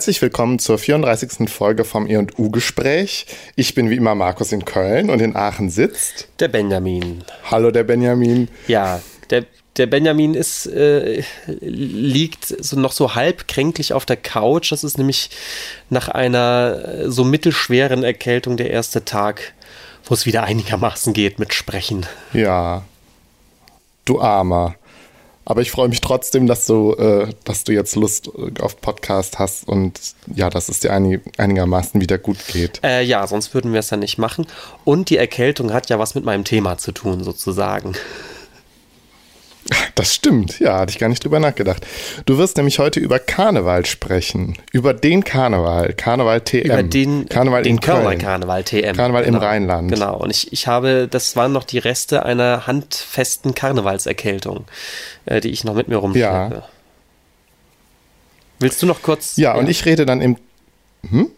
Herzlich willkommen zur 34. Folge vom E&U-Gespräch. Ich bin wie immer Markus in Köln und in Aachen sitzt der Benjamin. Hallo der Benjamin. Ja, der, der Benjamin ist, äh, liegt so noch so halb kränklich auf der Couch. Das ist nämlich nach einer äh, so mittelschweren Erkältung der erste Tag, wo es wieder einigermaßen geht mit Sprechen. Ja, du Armer. Aber ich freue mich trotzdem, dass du, äh, dass du jetzt Lust äh, auf Podcast hast und ja, dass es dir einig, einigermaßen wieder gut geht. Äh, ja, sonst würden wir es ja nicht machen. Und die Erkältung hat ja was mit meinem Thema zu tun, sozusagen. Das stimmt, ja, hatte ich gar nicht drüber nachgedacht. Du wirst nämlich heute über Karneval sprechen. Über den Karneval, Karneval TM. Über den, Karneval den in Kölner Köln. Karneval TM. Karneval genau. im Rheinland. Genau, und ich, ich habe, das waren noch die Reste einer handfesten Karnevalserkältung, äh, die ich noch mit mir rumschleppe. Ja. Willst du noch kurz? Ja, und ich rede dann im.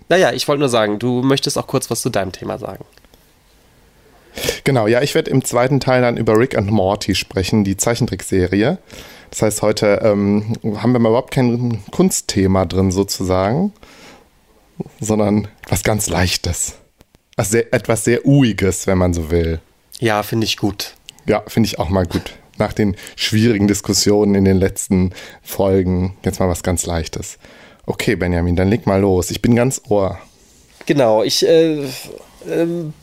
Naja, ich wollte nur sagen, du möchtest auch kurz was zu deinem Thema sagen. Genau, ja, ich werde im zweiten Teil dann über Rick and Morty sprechen, die Zeichentrickserie. Das heißt, heute ähm, haben wir mal überhaupt kein Kunstthema drin sozusagen, sondern was ganz Leichtes. Was sehr, etwas sehr Uiges, wenn man so will. Ja, finde ich gut. Ja, finde ich auch mal gut. Nach den schwierigen Diskussionen in den letzten Folgen jetzt mal was ganz Leichtes. Okay, Benjamin, dann leg mal los. Ich bin ganz Ohr. Genau, ich äh,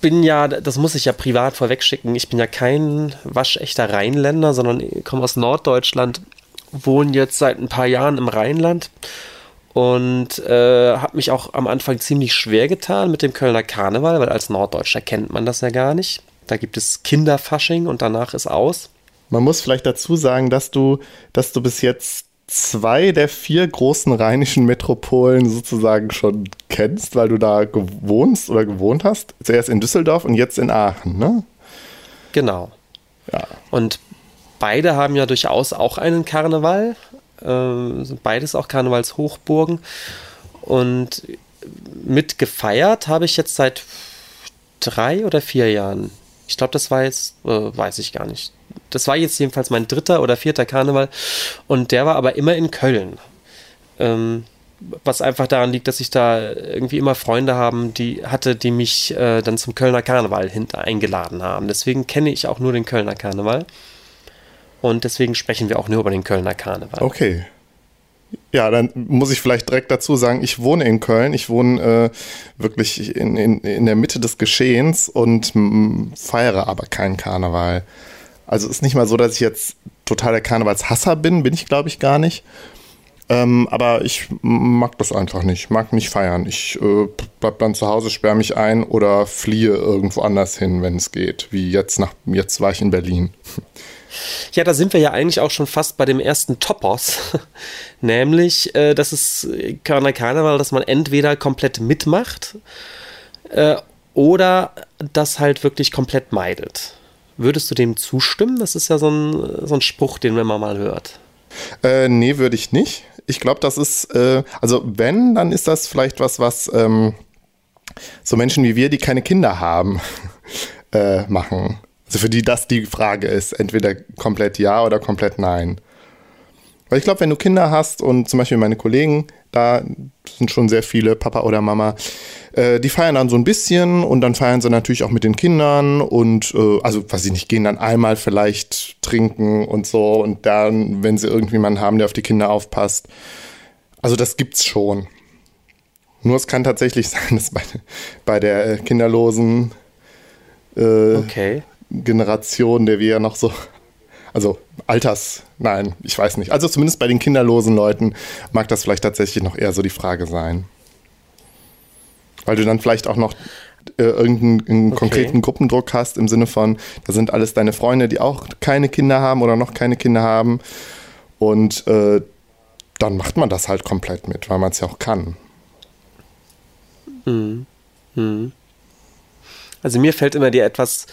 bin ja, das muss ich ja privat vorwegschicken, ich bin ja kein waschechter Rheinländer, sondern komme aus Norddeutschland, wohne jetzt seit ein paar Jahren im Rheinland und äh, habe mich auch am Anfang ziemlich schwer getan mit dem Kölner Karneval, weil als Norddeutscher kennt man das ja gar nicht. Da gibt es Kinderfasching und danach ist aus. Man muss vielleicht dazu sagen, dass du, dass du bis jetzt zwei der vier großen rheinischen Metropolen sozusagen schon kennst, weil du da gewohnst oder gewohnt hast. Zuerst in Düsseldorf und jetzt in Aachen, ne? Genau. Ja. Und beide haben ja durchaus auch einen Karneval. Äh, sind beides auch Karnevalshochburgen. Und mit gefeiert habe ich jetzt seit drei oder vier Jahren. Ich glaube, das war jetzt, äh, weiß ich gar nicht. Das war jetzt jedenfalls mein dritter oder vierter Karneval. Und der war aber immer in Köln. Ähm, was einfach daran liegt, dass ich da irgendwie immer Freunde haben, die hatte, die mich äh, dann zum Kölner Karneval eingeladen haben. Deswegen kenne ich auch nur den Kölner Karneval. Und deswegen sprechen wir auch nur über den Kölner Karneval. Okay. Ja, dann muss ich vielleicht direkt dazu sagen, ich wohne in Köln. Ich wohne äh, wirklich in, in, in der Mitte des Geschehens und feiere aber keinen Karneval. Also ist nicht mal so, dass ich jetzt totaler Karnevalshasser bin, bin ich glaube ich gar nicht. Ähm, aber ich mag das einfach nicht, mag nicht feiern. Ich äh, bleib dann zu Hause, sperre mich ein oder fliehe irgendwo anders hin, wenn es geht. Wie jetzt nach, jetzt war ich in Berlin. Ja, da sind wir ja eigentlich auch schon fast bei dem ersten Topos. Nämlich, äh, dass es Kölner Karneval, dass man entweder komplett mitmacht äh, oder das halt wirklich komplett meidet. Würdest du dem zustimmen? Das ist ja so ein, so ein Spruch, den man mal hört. Äh, nee, würde ich nicht. Ich glaube, das ist, äh, also wenn, dann ist das vielleicht was, was ähm, so Menschen wie wir, die keine Kinder haben, äh, machen. Also für die das die Frage ist, entweder komplett ja oder komplett nein. Weil ich glaube, wenn du Kinder hast und zum Beispiel meine Kollegen, da sind schon sehr viele, Papa oder Mama, äh, die feiern dann so ein bisschen und dann feiern sie natürlich auch mit den Kindern und äh, also weiß ich nicht, gehen dann einmal vielleicht trinken und so und dann, wenn sie irgendjemanden haben, der auf die Kinder aufpasst. Also das gibt's schon. Nur es kann tatsächlich sein, dass bei, bei der äh, kinderlosen äh, Okay. Generation, der wir ja noch so, also Alters, nein, ich weiß nicht. Also zumindest bei den kinderlosen Leuten mag das vielleicht tatsächlich noch eher so die Frage sein. Weil du dann vielleicht auch noch äh, irgendeinen einen Okay. konkreten Gruppendruck hast im Sinne von, da sind alles deine Freunde, die auch keine Kinder haben oder noch keine Kinder haben. Und äh, dann macht man das halt komplett mit, weil man es ja auch kann. Also mir fällt immer die etwas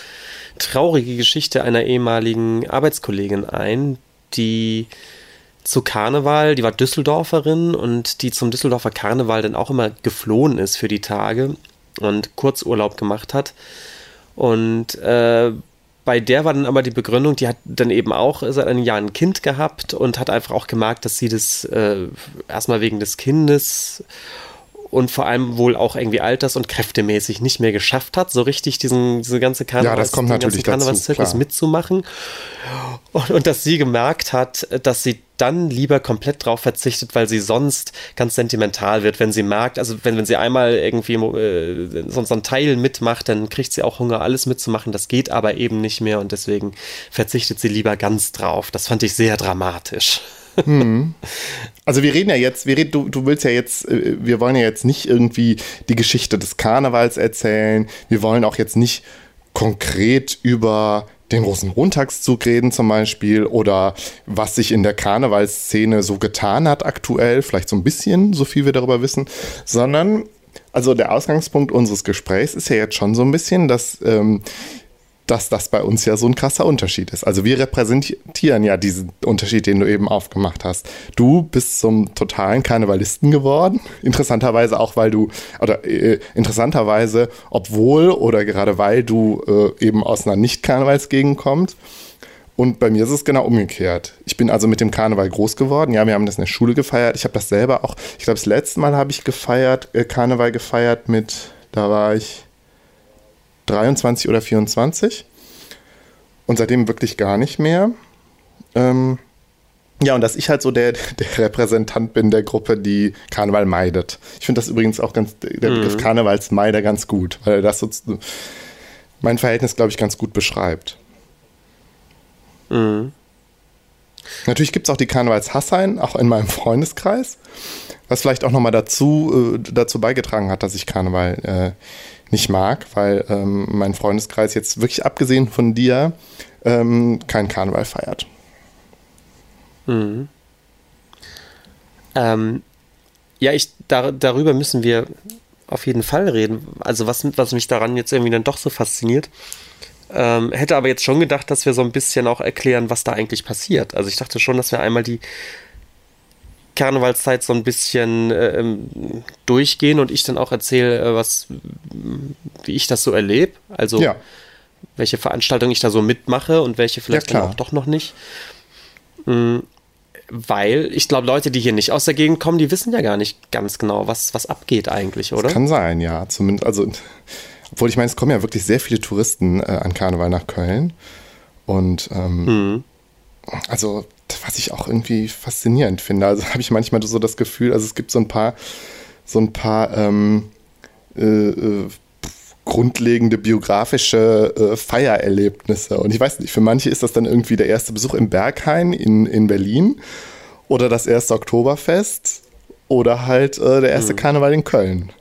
traurige Geschichte einer ehemaligen Arbeitskollegin ein, die zu Karneval, die war Düsseldorferin und die zum Düsseldorfer Karneval dann auch immer geflohen ist für die Tage und Kurzurlaub gemacht hat. Und äh, bei der war dann aber die Begründung, die hat dann eben auch seit einem Jahr ein Kind gehabt und hat einfach auch gemerkt, dass sie das äh, erstmal wegen des Kindes und vor allem wohl auch irgendwie alters- und kräftemäßig nicht mehr geschafft hat, so richtig diesen, diese ganze Karnevals, ja, das kommt natürlich Karnevalszirkus mitzumachen. Und, und dass sie gemerkt hat, dass sie dann lieber komplett drauf verzichtet, weil sie sonst ganz sentimental wird, wenn sie merkt, also wenn, wenn sie einmal irgendwie äh, so, so ein Teil mitmacht, dann kriegt sie auch Hunger, alles mitzumachen. Das geht aber eben nicht mehr und deswegen verzichtet sie lieber ganz drauf. Das fand ich sehr dramatisch. Hm. Also wir reden ja jetzt, wir reden, du, du willst ja jetzt, äh, wir wollen ja jetzt nicht irgendwie die Geschichte des Karnevals erzählen. Wir wollen auch jetzt nicht konkret über den Rosenmontagszug reden zum Beispiel oder was sich in der Karnevalsszene so getan hat aktuell, vielleicht so ein bisschen, so viel wir darüber wissen, sondern also der Ausgangspunkt unseres Gesprächs ist ja jetzt schon so ein bisschen, dass ähm, dass das bei uns ja so ein krasser Unterschied ist. Also wir repräsentieren ja diesen Unterschied, den du eben aufgemacht hast. Du bist zum totalen Karnevalisten geworden. Interessanterweise auch, weil du, oder äh, interessanterweise, obwohl oder gerade weil du äh, eben aus einer Nicht-Karnevalsgegend kommst. Und bei mir ist es genau umgekehrt. Ich bin also mit dem Karneval groß geworden. Ja, wir haben das in der Schule gefeiert. Ich habe das selber auch, ich glaube, das letzte Mal habe ich gefeiert, äh, Karneval gefeiert mit, da war ich 23 oder 24 und seitdem wirklich gar nicht mehr. Ähm, ja, und dass ich halt so der, der Repräsentant bin der Gruppe, die Karneval meidet. Ich finde das übrigens auch ganz, der Begriff mhm. Karnevalsmeider ganz gut, weil er das so, mein Verhältnis, glaube ich, ganz gut beschreibt. Mhm. Natürlich gibt es auch die Karnevalshassein, auch in meinem Freundeskreis, was vielleicht auch nochmal dazu, äh, dazu beigetragen hat, dass ich Karneval äh, nicht mag, weil ähm, mein Freundeskreis jetzt wirklich abgesehen von dir ähm, keinen Karneval feiert. Mhm. Ähm, ja, ich, da, darüber müssen wir auf jeden Fall reden. Also was, was mich daran jetzt irgendwie dann doch so fasziniert. Ähm, hätte aber jetzt schon gedacht, dass wir so ein bisschen auch erklären, was da eigentlich passiert. Also ich dachte schon, dass wir einmal die Karnevalszeit so ein bisschen äh, durchgehen und ich dann auch erzähle, äh, was, wie ich das so erlebe. Also ja. welche Veranstaltungen ich da so mitmache und welche vielleicht ja, auch doch noch nicht. Mhm. Weil ich glaube, Leute, die hier nicht aus der Gegend kommen, die wissen ja gar nicht ganz genau, was, was abgeht eigentlich, oder? Das kann sein, ja. Zumindest, also, obwohl ich meine, es kommen ja wirklich sehr viele Touristen äh, an Karneval nach Köln. Und ähm, mhm. also was ich auch irgendwie faszinierend finde. Also habe ich manchmal so das Gefühl, also es gibt so ein paar, so ein paar ähm, äh, äh, grundlegende biografische äh, Feiererlebnisse. Und ich weiß nicht, für manche ist das dann irgendwie der erste Besuch im Berghain in, in Berlin oder das erste Oktoberfest oder halt äh, der erste mhm. Karneval in Köln.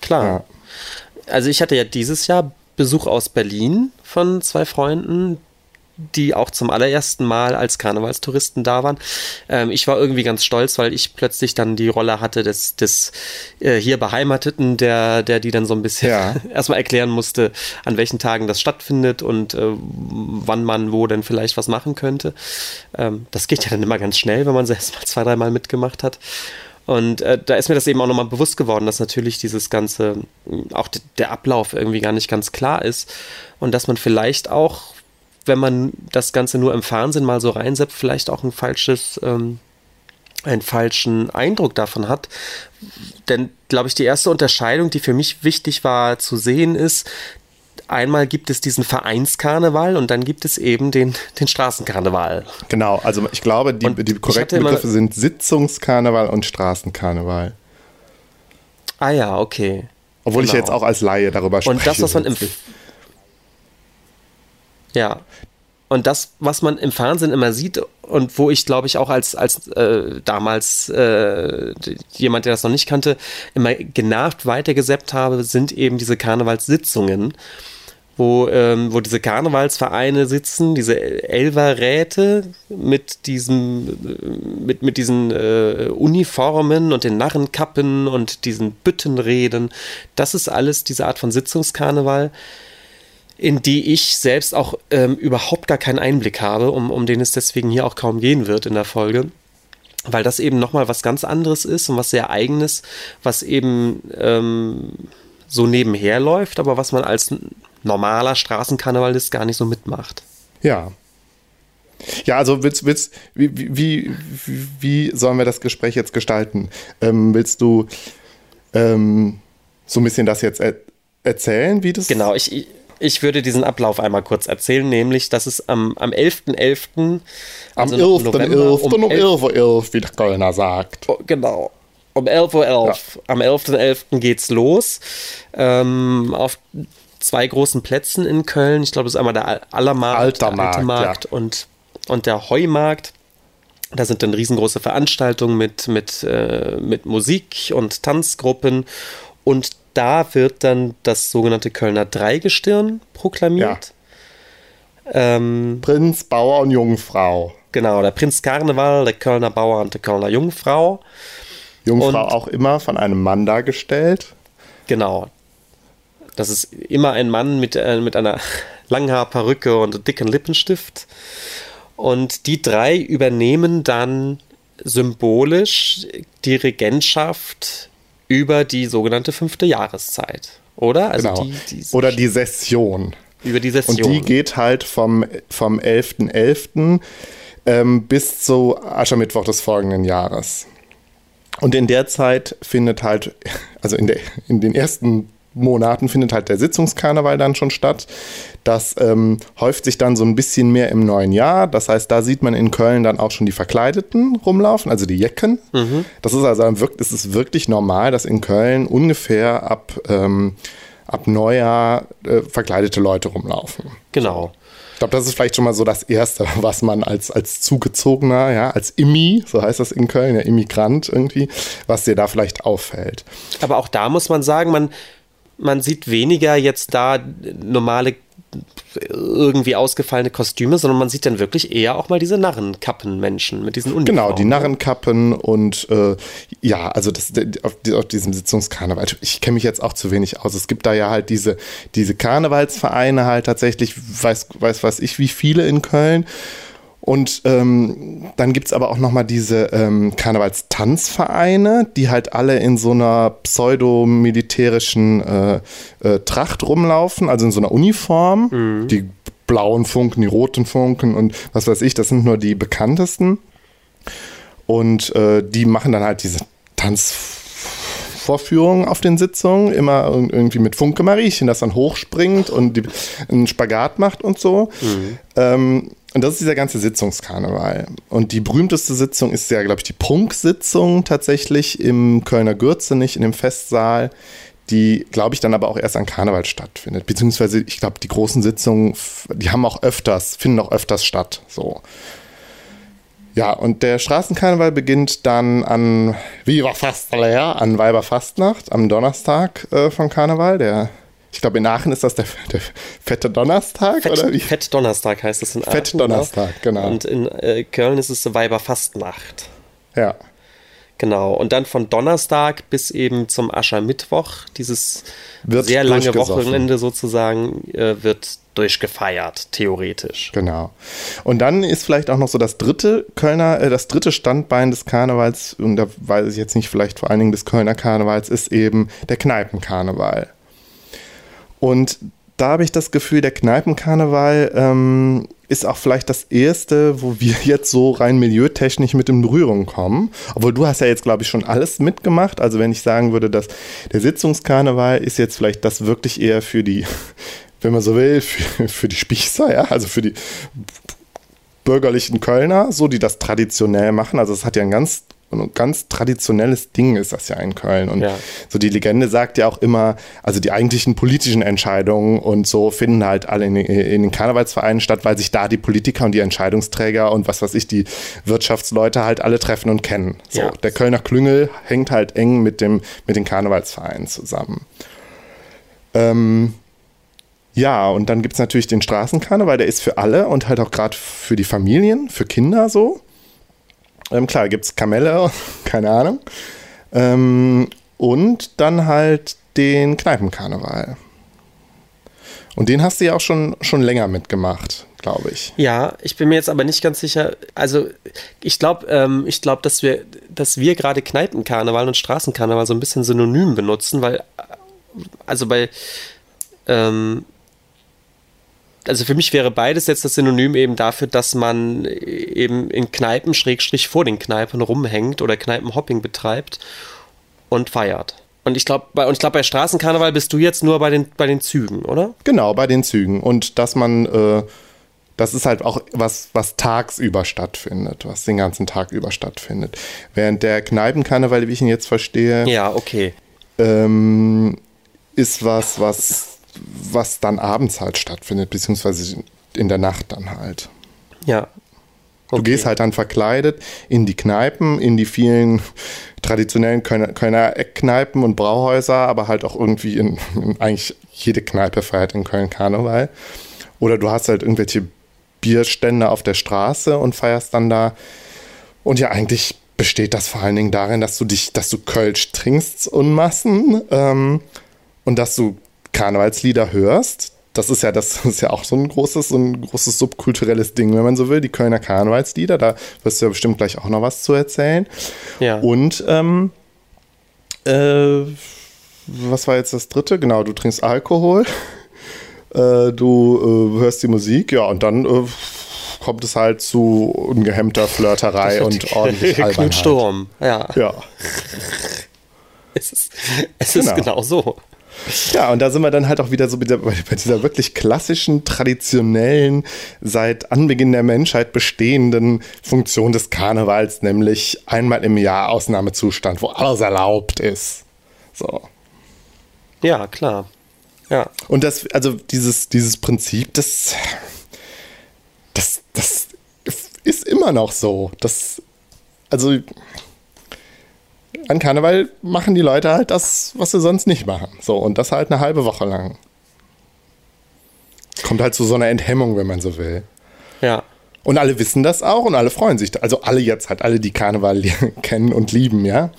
Klar. Ja. Also ich hatte ja dieses Jahr Besuch aus Berlin von zwei Freunden, die auch zum allerersten Mal als Karnevalstouristen da waren. Ähm, ich war irgendwie ganz stolz, weil ich plötzlich dann die Rolle hatte des, des äh, hier Beheimateten, der, der die dann so ein bisschen ja. erstmal erklären musste, an welchen Tagen das stattfindet und äh, wann man wo denn vielleicht was machen könnte. Ähm, das geht ja dann immer ganz schnell, wenn man selbst mal zwei, dreimal mitgemacht hat. Und äh, da ist mir das eben auch nochmal bewusst geworden, dass natürlich dieses ganze, auch der Ablauf irgendwie gar nicht ganz klar ist und dass man vielleicht auch wenn man das Ganze nur im Fernsehen mal so reinseppt, vielleicht auch ein falsches, ähm, einen falschen Eindruck davon hat. Denn, glaube ich, die erste Unterscheidung, die für mich wichtig war zu sehen, ist, einmal gibt es diesen Vereinskarneval und dann gibt es eben den, den Straßenkarneval. Genau, also ich glaube, die, die korrekten Begriffe sind Sitzungskarneval und Straßenkarneval. Ah ja, okay. Obwohl genau. ich jetzt auch als Laie darüber spreche. Und das, was man im, ja. Und das, was man im Fernsehen immer sieht und wo ich, glaube ich, auch als, als äh, damals äh, jemand, der das noch nicht kannte, immer genervt weitergeseppt habe, sind eben diese Karnevalssitzungen, wo, ähm, wo diese Karnevalsvereine sitzen, diese Elverräte mit diesem, mit, mit diesen äh, Uniformen und den Narrenkappen und diesen Büttenreden. Das ist alles diese Art von Sitzungskarneval in die ich selbst auch ähm, überhaupt gar keinen Einblick habe, um, um den es deswegen hier auch kaum gehen wird in der Folge. Weil das eben nochmal was ganz anderes ist und was sehr eigenes, was eben ähm, so nebenher läuft, aber was man als normaler Straßenkarnevalist gar nicht so mitmacht. Ja. Ja, also willst, willst, wie, wie, wie sollen wir das Gespräch jetzt gestalten? Ähm, willst du ähm, so ein bisschen das jetzt er erzählen, wie das? Genau, ich, ich würde diesen Ablauf einmal kurz erzählen, nämlich, dass es am, am 11.11. .11., also am 11.11. um 11.11 Uhr, wie der Kölner sagt. Oh, genau. Um 11.11 Uhr. Ja. Am 11.11. .11. geht's los. Ähm, auf zwei großen Plätzen in Köln. Ich glaube, das ist einmal der Allermarkt, Alter der Markt ja. und, und der Heumarkt. Da sind dann riesengroße Veranstaltungen mit, mit, äh, mit Musik und Tanzgruppen. Und da wird dann das sogenannte Kölner Dreigestirn proklamiert. Ja. Ähm, Prinz, Bauer und Jungfrau. Genau, der Prinz Karneval, der Kölner Bauer und der Kölner Jungfrau. Jungfrau und, auch immer von einem Mann dargestellt. Genau. Das ist immer ein Mann mit, äh, mit einer Langhaarperücke und dicken Lippenstift. Und die drei übernehmen dann symbolisch die Regentschaft über die sogenannte fünfte Jahreszeit, oder? Also genau. Die, die oder die Session. Über die Session. Und die geht halt vom, vom 11.11. .11., ähm, bis zu Aschermittwoch des folgenden Jahres. Und in der Zeit findet halt, also in, der, in den ersten Monaten findet halt der Sitzungskarneval dann schon statt. Das ähm, häuft sich dann so ein bisschen mehr im neuen Jahr. Das heißt, da sieht man in Köln dann auch schon die Verkleideten rumlaufen, also die Jecken. Mhm. Das ist also es ist wirklich normal, dass in Köln ungefähr ab, ähm, ab Neujahr äh, verkleidete Leute rumlaufen. Genau. Ich glaube, das ist vielleicht schon mal so das Erste, was man als, als Zugezogener, ja, als Immi, so heißt das in Köln, ja, Immigrant irgendwie, was dir da vielleicht auffällt. Aber auch da muss man sagen, man, man sieht weniger jetzt da normale irgendwie ausgefallene Kostüme, sondern man sieht dann wirklich eher auch mal diese Narrenkappenmenschen mit diesen Uniformen. Genau, die Narrenkappen und äh, ja, also das, auf, auf diesem Sitzungskarneval. Ich kenne mich jetzt auch zu wenig aus. Es gibt da ja halt diese, diese Karnevalsvereine halt tatsächlich, weiß, weiß was ich, wie viele in Köln. Und ähm, dann gibt es aber auch nochmal diese ähm, Karnevalstanzvereine, die halt alle in so einer pseudomilitärischen äh, äh, Tracht rumlaufen, also in so einer Uniform. Mhm. Die blauen Funken, die roten Funken und was weiß ich, das sind nur die bekanntesten. Und äh, die machen dann halt diese Tanzvorführungen auf den Sitzungen, immer irgendwie mit Funke Mariechen, das dann hochspringt und die, einen Spagat macht und so. Mhm. Ähm, und das ist dieser ganze Sitzungskarneval. Und die berühmteste Sitzung ist ja, glaube ich, die Prunksitzung tatsächlich im Kölner Gürzenich, in dem Festsaal, die, glaube ich, dann aber auch erst an Karneval stattfindet. Beziehungsweise, ich glaube, die großen Sitzungen, die haben auch öfters, finden auch öfters statt. So. Ja, und der Straßenkarneval beginnt dann an Viva Fastler, an Weiberfastnacht, am Donnerstag äh, von Karneval, der ich glaube, in Aachen ist das der, der fette Donnerstag, Fett, oder wie? Fett Donnerstag heißt es in Aachen. Fett Donnerstag, genau. Und in äh, Köln ist es Weiberfastnacht. Ja. Genau. Und dann von Donnerstag bis eben zum Aschermittwoch, dieses wird sehr lange Wochenende sozusagen, äh, wird durchgefeiert, theoretisch. Genau. Und dann ist vielleicht auch noch so das dritte Kölner, äh, das dritte Standbein des Karnevals, und da weiß ich jetzt nicht, vielleicht vor allen Dingen des Kölner Karnevals, ist eben der Kneipenkarneval. Und da habe ich das Gefühl, der Kneipenkarneval ähm, ist auch vielleicht das erste, wo wir jetzt so rein milieutechnisch mit in Berührung kommen. Obwohl du hast ja jetzt, glaube ich, schon alles mitgemacht. Also wenn ich sagen würde, dass der Sitzungskarneval ist jetzt vielleicht das wirklich eher für die, wenn man so will, für, für die Spießer, ja, also für die bürgerlichen Kölner, so die das traditionell machen. Also es hat ja einen ganz ein ganz traditionelles Ding ist das ja in Köln. Und ja. so die Legende sagt ja auch immer, also die eigentlichen politischen Entscheidungen und so finden halt alle in, in, den Karnevalsvereinen statt, weil sich da die Politiker und die Entscheidungsträger und was weiß ich, die Wirtschaftsleute halt alle treffen und kennen. So, ja. der Kölner Klüngel hängt halt eng mit, dem, mit den Karnevalsvereinen zusammen. Ähm, ja, und dann gibt es natürlich den Straßenkarneval, der ist für alle und halt auch gerade für die Familien, für Kinder so. Ähm, klar, gibt es Kamelle, keine Ahnung. Ähm, und dann halt den Kneipenkarneval. Und den hast du ja auch schon, schon länger mitgemacht, glaube ich. Ja, ich bin mir jetzt aber nicht ganz sicher. Also ich glaube, ähm, ich dass wir, dass wir gerade Kneipenkarneval und Straßenkarneval so ein bisschen synonym benutzen, weil also bei ähm, also für mich wäre beides jetzt das Synonym eben dafür, dass man eben in Kneipen, Schrägstrich vor den Kneipen rumhängt oder Kneipenhopping betreibt und feiert. Und ich glaube, bei, glaub, bei Straßenkarneval bist du jetzt nur bei den, bei den Zügen, oder? Genau, bei den Zügen. Und dass man, äh, das ist halt auch was, was tagsüber stattfindet, was den ganzen Tag über stattfindet. Während der Kneipenkarneval, wie ich ihn jetzt verstehe, ja, okay. Ähm, ist was, was, was dann abends halt stattfindet, beziehungsweise in der Nacht dann halt. Ja. Okay. Du gehst halt dann verkleidet in die Kneipen, in die vielen traditionellen Kölner, Kölner Eckkneipen und Brauhäuser, aber halt auch irgendwie in, in, eigentlich jede Kneipe feiert in Köln Karneval. Oder du hast halt irgendwelche Bierstände auf der Straße und feierst dann da. Und ja, eigentlich besteht das vor allen Dingen darin, dass du dich, dass du Kölsch trinkst und Massen ähm, und dass du Karnevalslieder hörst, das ist ja, das ist ja auch so ein großes, so ein großes subkulturelles Ding, wenn man so will, die Kölner Karnevalslieder. Da wirst du ja bestimmt gleich auch noch was zu erzählen. Ja. Und ähm, äh, was war jetzt das dritte? Genau, du trinkst Alkohol, äh, du äh, hörst die Musik, ja, und dann äh, kommt es halt zu ungehemmter Flirterei und ordentlich Albernheit. Sturm, ja. Ja. es ist, es genau. ist genau so. Ja, und da sind wir dann halt auch wieder so bei dieser, bei dieser wirklich klassischen, traditionellen, seit Anbeginn der Menschheit bestehenden Funktion des Karnevals, nämlich einmal im Jahr Ausnahmezustand, wo alles erlaubt ist. So. Ja, klar. Ja. Und das, also dieses, dieses Prinzip, das, das, das ist immer noch so. Das, also an Karneval machen die Leute halt das, was sie sonst nicht machen. So, und das halt eine halbe Woche lang. Kommt halt zu so einer Enthemmung, wenn man so will. Ja. Und alle wissen das auch und alle freuen sich. Also alle jetzt halt, alle, die Karneval kennen und lieben, ja,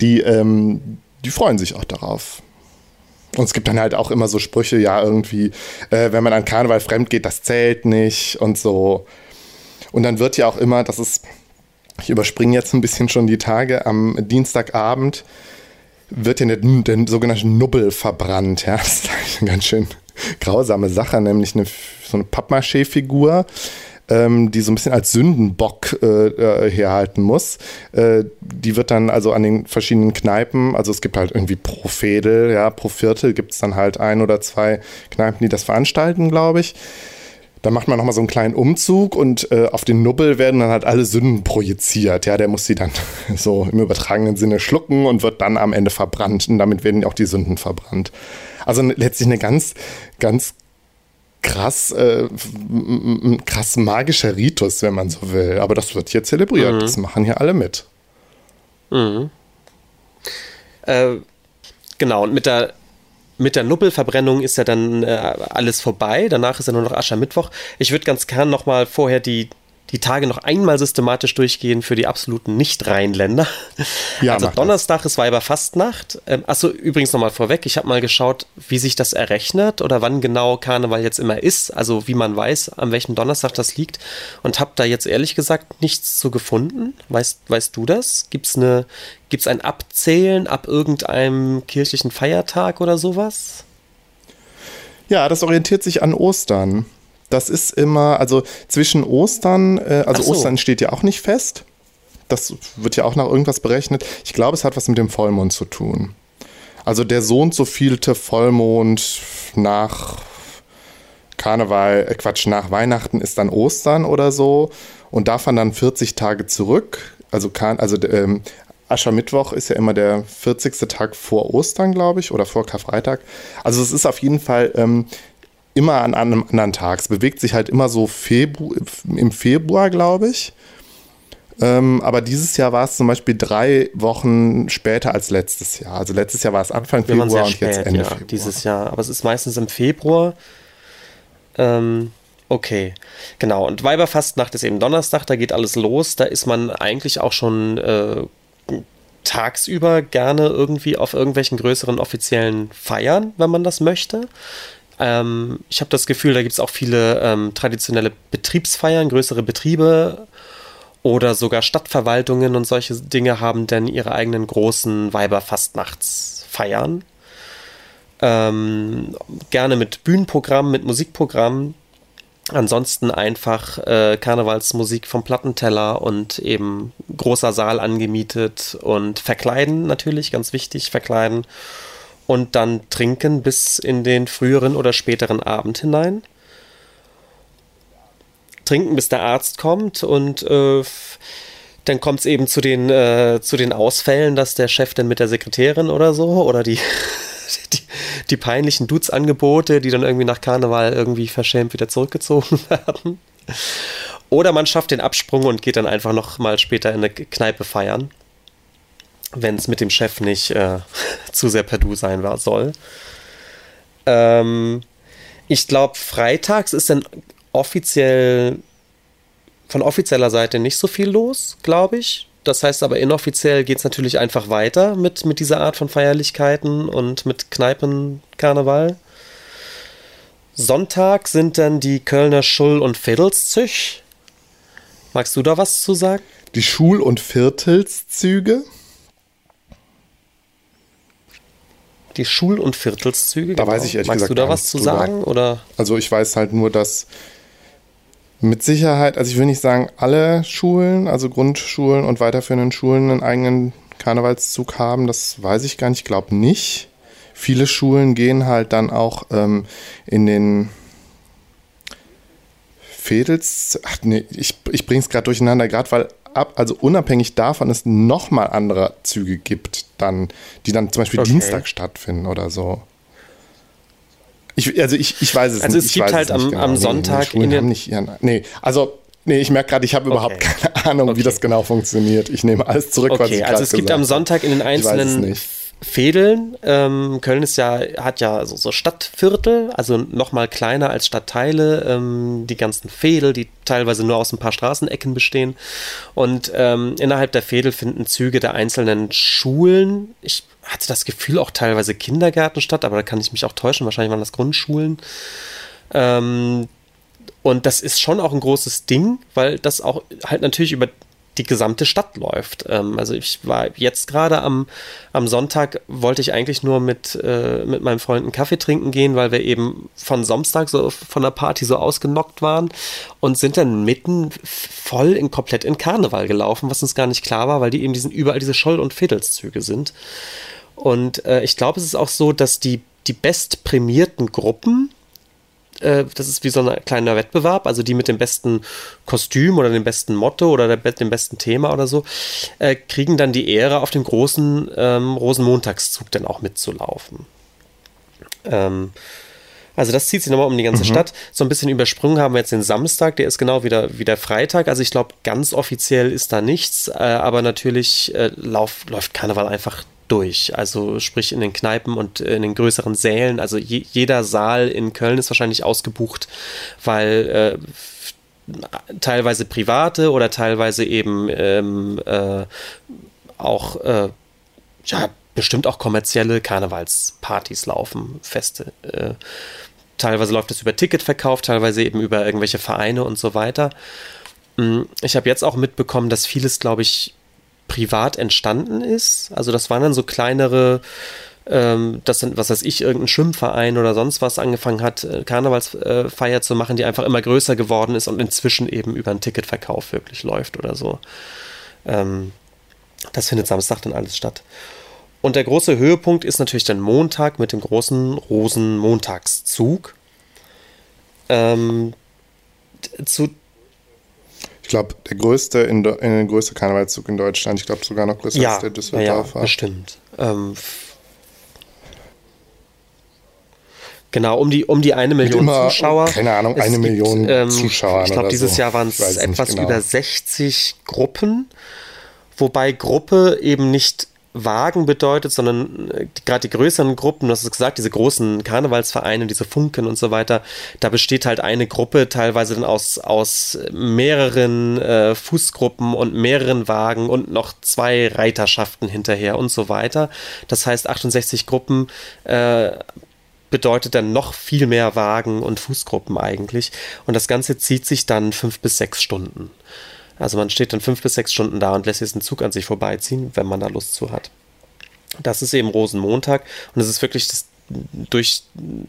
die, ähm, die freuen sich auch darauf. Und es gibt dann halt auch immer so Sprüche, ja, irgendwie, äh, wenn man an Karneval fremd geht, das zählt nicht und so. Und dann wird ja auch immer, das ist ich überspringe jetzt ein bisschen schon die Tage. Am Dienstagabend wird ja der, der sogenannte Nubbel verbrannt. Ja, das ist eine ganz schön grausame Sache, nämlich eine, so eine Pappmaché-Figur, ähm, die so ein bisschen als Sündenbock äh, äh, herhalten muss. Äh, die wird dann also an den verschiedenen Kneipen, also es gibt halt irgendwie pro Fädel, ja, pro Viertel gibt es dann halt ein oder zwei Kneipen, die das veranstalten, glaube ich. Da macht man nochmal so einen kleinen Umzug und äh, auf den Nubbel werden dann halt alle Sünden projiziert. Ja, der muss sie dann so im übertragenen Sinne schlucken und wird dann am Ende verbrannt. Und damit werden auch die Sünden verbrannt. Also letztlich eine ganz, ganz krass, äh, krass magischer Ritus, wenn man so will. Aber das wird hier zelebriert. Mhm. Das machen hier alle mit. Mhm. Äh, genau, und mit der mit der Nuppelverbrennung ist ja dann äh, alles vorbei. Danach ist ja nur noch Aschermittwoch. Ich würde ganz gern nochmal vorher die, die Tage noch einmal systematisch durchgehen für die absoluten Nicht-Rheinländer. Ja, also Donnerstag das. ist Weiberfastnacht. Ähm, achso, übrigens nochmal vorweg, ich habe mal geschaut, wie sich das errechnet oder wann genau Karneval jetzt immer ist, also wie man weiß, an welchem Donnerstag das liegt und habe da jetzt ehrlich gesagt nichts zu gefunden. Weißt, weißt du das? Gibt es eine, gibt's ein Abzählen ab irgendeinem kirchlichen Feiertag oder sowas? Ja, das orientiert sich an Ostern. Das ist immer, also zwischen Ostern, äh, also so. Ostern steht ja auch nicht fest. Das wird ja auch nach irgendwas berechnet. Ich glaube, es hat was mit dem Vollmond zu tun. Also der so und so vielte Vollmond nach Karneval, äh Quatsch, nach Weihnachten ist dann Ostern oder so. Und davon dann 40 Tage zurück. Also, also ähm, Aschermittwoch ist ja immer der 40. Tag vor Ostern, glaube ich, oder vor Karfreitag. Also es ist auf jeden Fall ähm, immer an einem anderen Tag. Es bewegt sich halt immer so Febru im Februar, glaube ich. Ähm, aber dieses Jahr war es zum Beispiel drei Wochen später als letztes Jahr. Also letztes Jahr war es Anfang Februar und spät, jetzt Ende ja, Februar. Dieses Jahr, aber es ist meistens im Februar. Ähm, okay, genau. Und Weiberfastnacht ist eben Donnerstag, da geht alles los. Da ist man eigentlich auch schon äh, tagsüber gerne irgendwie auf irgendwelchen größeren offiziellen Feiern, wenn man das möchte. Ähm, ich habe das Gefühl, da gibt es auch viele ähm, traditionelle Betriebsfeiern, größere Betriebe oder sogar Stadtverwaltungen und solche Dinge haben denn ihre eigenen großen Weiberfastnachtsfeiern. Ähm, gerne mit Bühnenprogramm, mit Musikprogramm. Ansonsten einfach äh, Karnevalsmusik vom Plattenteller und eben großer Saal angemietet und verkleiden natürlich, ganz wichtig, verkleiden. Und dann trinken bis in den früheren oder späteren Abend hinein. Trinken, bis der Arzt kommt und äh, dann kommt es eben zu den, äh, zu den Ausfällen, dass der Chef dann mit der Sekretärin oder so oder die die, die peinlichen Dudes-Angebote, die dann irgendwie nach Karneval irgendwie verschämt wieder zurückgezogen werden. Oder man schafft den Absprung und geht dann einfach noch mal später in eine Kneipe feiern, wenn es mit dem Chef nicht äh, zu sehr per Du sein soll. Ähm, ich glaube, freitags ist dann offiziell von offizieller Seite nicht so viel los, glaube ich. Das heißt aber inoffiziell geht es natürlich einfach weiter mit, mit dieser Art von Feierlichkeiten und mit Kneipenkarneval. Sonntag sind dann die Kölner Schul- und Viertelszüch. Magst du da was zu sagen? Die Schul- und Viertelszüge? Die Schul- und Viertelszüge. Da genau. weiß ich ehrlich Magst gesagt du da was zu drüber. sagen? Oder? Also ich weiß halt nur, dass mit Sicherheit, also ich will nicht sagen alle Schulen, also Grundschulen und weiterführenden Schulen einen eigenen Karnevalszug haben, das weiß ich gar nicht, ich glaube nicht. Viele Schulen gehen halt dann auch ähm, in den Fädels, ach nee, ich, ich bringe es gerade durcheinander, gerade weil ab, also unabhängig davon es nochmal andere Züge gibt, dann, die dann zum Beispiel okay. Dienstag stattfinden oder so. Ich, also ich, ich weiß es also nicht. Also es gibt halt am, genau. am, Sonntag nee, in den nicht ihren, nee, also nee, ich merke gerade, ich habe okay. überhaupt keine Ahnung, okay. wie das genau funktioniert. Ich nehme alles zurück, okay, was ich Also es gibt am Sonntag in den einzelnen Fädeln. Ähm, Köln ist ja, hat ja so, so Stadtviertel, also nochmal kleiner als Stadtteile. Ähm, die ganzen Fädel, die teilweise nur aus ein paar Straßenecken bestehen. Und ähm, innerhalb der Fädel finden Züge der einzelnen Schulen. Ich hatte das Gefühl auch teilweise Kindergärten statt, aber da kann ich mich auch täuschen. Wahrscheinlich waren das Grundschulen. Ähm, und das ist schon auch ein großes Ding, weil das auch halt natürlich über die gesamte Stadt läuft. Ähm, also ich war jetzt gerade am, am Sonntag, wollte ich eigentlich nur mit, äh, mit meinem Freund einen Kaffee trinken gehen, weil wir eben von Samstag so von der Party so ausgenockt waren und sind dann mitten voll in komplett in Karneval gelaufen, was uns gar nicht klar war, weil die eben diesen, überall diese Scholl- und Fädelszüge sind. Und äh, ich glaube, es ist auch so, dass die, die bestprämierten Gruppen, äh, das ist wie so ein kleiner Wettbewerb, also die mit dem besten Kostüm oder dem besten Motto oder der, dem besten Thema oder so, äh, kriegen dann die Ehre, auf dem großen ähm, Rosenmontagszug dann auch mitzulaufen. Ähm, also das zieht sich nochmal um die ganze mhm. Stadt. So ein bisschen übersprungen haben wir jetzt den Samstag, der ist genau wieder, wieder Freitag. Also ich glaube, ganz offiziell ist da nichts, äh, aber natürlich äh, lauf, läuft Karneval einfach durch. Also sprich in den Kneipen und in den größeren Sälen. Also je, jeder Saal in Köln ist wahrscheinlich ausgebucht, weil äh, teilweise private oder teilweise eben ähm, äh, auch äh, ja, bestimmt auch kommerzielle Karnevalspartys laufen, Feste. Äh, teilweise läuft es über Ticketverkauf, teilweise eben über irgendwelche Vereine und so weiter. Mm, ich habe jetzt auch mitbekommen, dass vieles, glaube ich, privat entstanden ist. Also das waren dann so kleinere, ähm, das sind, was weiß ich, irgendein Schwimmverein oder sonst was angefangen hat, äh, Karnevalsfeier zu machen, die einfach immer größer geworden ist und inzwischen eben über einen Ticketverkauf wirklich läuft oder so. Ähm, das findet Samstag dann alles statt. Und der große Höhepunkt ist natürlich dann Montag mit dem großen Rosenmontagszug. Ähm, zu ich glaube, der größte, in, in der größte Karnevalszug in Deutschland. Ich glaube sogar noch größer ja, als der Düsseldorfer. Ja, bestimmt. Ähm, Genau, um die, um die eine Million immer, Zuschauer. Keine Ahnung, eine gibt, Million ähm, Zuschauer. Ich glaube, dieses so. Jahr waren es etwas genau. über 60 Gruppen, wobei Gruppe eben nicht Wagen bedeutet, sondern äh, gerade die größeren Gruppen, du hast es gesagt, diese großen Karnevalsvereine, diese Funken und so weiter, da besteht halt eine Gruppe teilweise dann aus, aus mehreren äh, Fußgruppen und mehreren Wagen und noch zwei Reiterschaften hinterher und so weiter. Das heißt, 68 Gruppen äh, bedeutet dann noch viel mehr Wagen und Fußgruppen eigentlich. Und das Ganze zieht sich dann fünf bis sechs Stunden. Also man steht dann fünf bis sechs Stunden da und lässt jetzt einen Zug an sich vorbeiziehen, wenn man da Lust zu hat. Das ist eben Rosenmontag und es ist wirklich das, durch,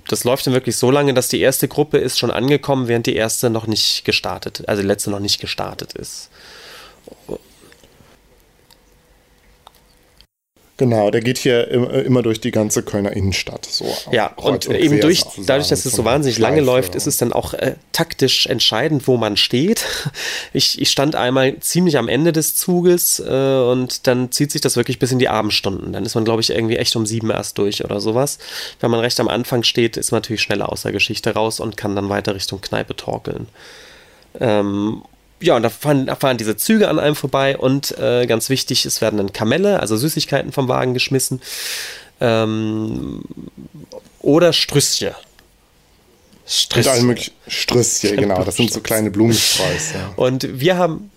das läuft dann wirklich so lange, dass die erste Gruppe ist schon angekommen, während die erste noch nicht gestartet, also die letzte noch nicht gestartet ist. Genau, der geht hier immer durch die ganze Kölner Innenstadt. So ja, und, und eben durch, dadurch, dass es so wahnsinnig lange läuft, ist es dann auch äh, taktisch entscheidend, wo man steht. Ich, ich stand einmal ziemlich am Ende des Zuges äh, und dann zieht sich das wirklich bis in die Abendstunden. Dann ist man, glaube ich, irgendwie echt um sieben erst durch oder sowas. Wenn man recht am Anfang steht, ist man natürlich schneller aus der Geschichte raus und kann dann weiter Richtung Kneipe torkeln. Ähm, ja, und da fahren, da fahren, diese Züge an einem vorbei und äh, ganz wichtig, es werden dann Kamelle, also Süßigkeiten vom Wagen geschmissen. Ähm, oder Strüsschen. Strüsschen. Strüsschen, genau. Das sind so kleine Blumensträuße. Und wir haben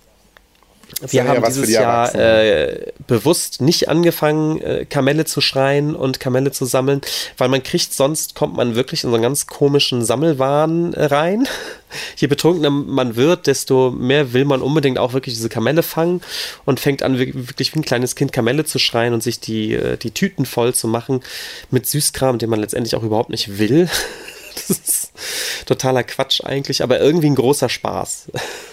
wir haben ja dieses Jahr äh, bewusst nicht angefangen, äh, Kamelle zu schreien und Kamelle zu sammeln, weil man kriegt, sonst kommt man wirklich in so einen ganz komischen Sammelwahn äh, rein. Je betrunkener man wird, desto mehr will man unbedingt auch wirklich diese Kamelle fangen und fängt an, wirklich wie ein kleines Kind Kamelle zu schreien und sich die, äh, die Tüten voll zu machen mit Süßkram, den man letztendlich auch überhaupt nicht will. Das ist totaler Quatsch eigentlich, aber irgendwie ein großer Spaß.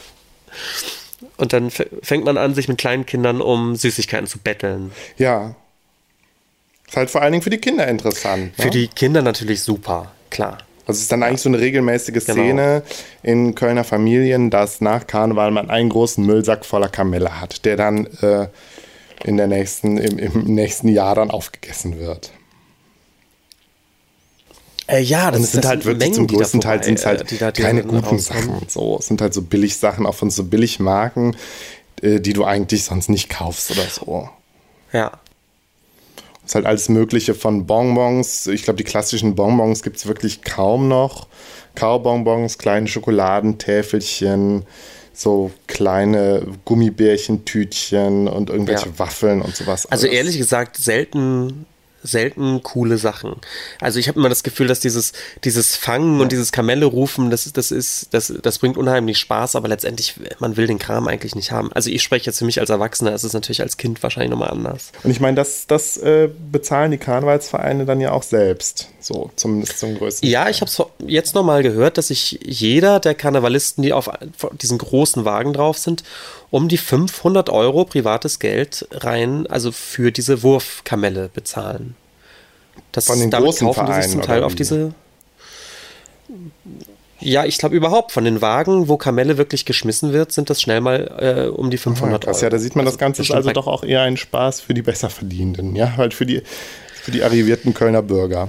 Und dann fängt man an, sich mit kleinen Kindern um Süßigkeiten zu betteln. Ja. Ist halt vor allen Dingen für die Kinder interessant. Ne? Für die Kinder natürlich super, klar. Also es ist dann eigentlich so eine regelmäßige genau. Szene genau. in Kölner Familien, dass nach Karneval man einen großen Müllsack voller Kamelle hat, der dann äh, in der nächsten, im, im nächsten Jahr dann aufgegessen wird. Äh, ja, das, und es sind halt wirklich Mengen, zum größten Teil sind es halt äh, keine guten Sachen. So, es sind halt so Billigsachen, auch von so Billigmarken, äh, die du eigentlich sonst nicht kaufst oder so. Ja. Es ist halt alles Mögliche von Bonbons. Ich glaube, die klassischen Bonbons gibt es wirklich kaum noch. Kaubonbons, kleine Schokoladentäfelchen, so kleine Gummibärchentütchen und irgendwelche ja. Waffeln und sowas. Also alles. ehrlich gesagt, selten selten coole Sachen. Also ich habe immer das Gefühl, dass dieses, dieses Fangen ja. und dieses Kamelle rufen, das, das ist, das, das bringt unheimlich Spaß, aber letztendlich, man will den Kram eigentlich nicht haben. Also ich spreche jetzt für mich als Erwachsener, es ist natürlich als Kind wahrscheinlich nochmal anders. Und ich meine, das, das äh, bezahlen die Karnevalsvereine dann ja auch selbst. So, zumindest zum größten. Ja, ich habe es jetzt nochmal gehört, dass sich jeder der Karnevalisten, die auf diesen großen Wagen drauf sind, um die 500 Euro privates Geld rein, also für diese Wurfkamelle bezahlen. Das, Von den damit großen kaufen Vereinen, die sich zum Teil auf diese. Ja, ich glaube überhaupt, von den Wagen, wo Kamelle wirklich geschmissen wird, sind das schnell mal äh, um die 500 Aha, Euro. Ja, da sieht man, also, das Ganze ist also doch auch eher ein Spaß für die Besserverdienenden, ja, halt für die, für die arrivierten Kölner Bürger.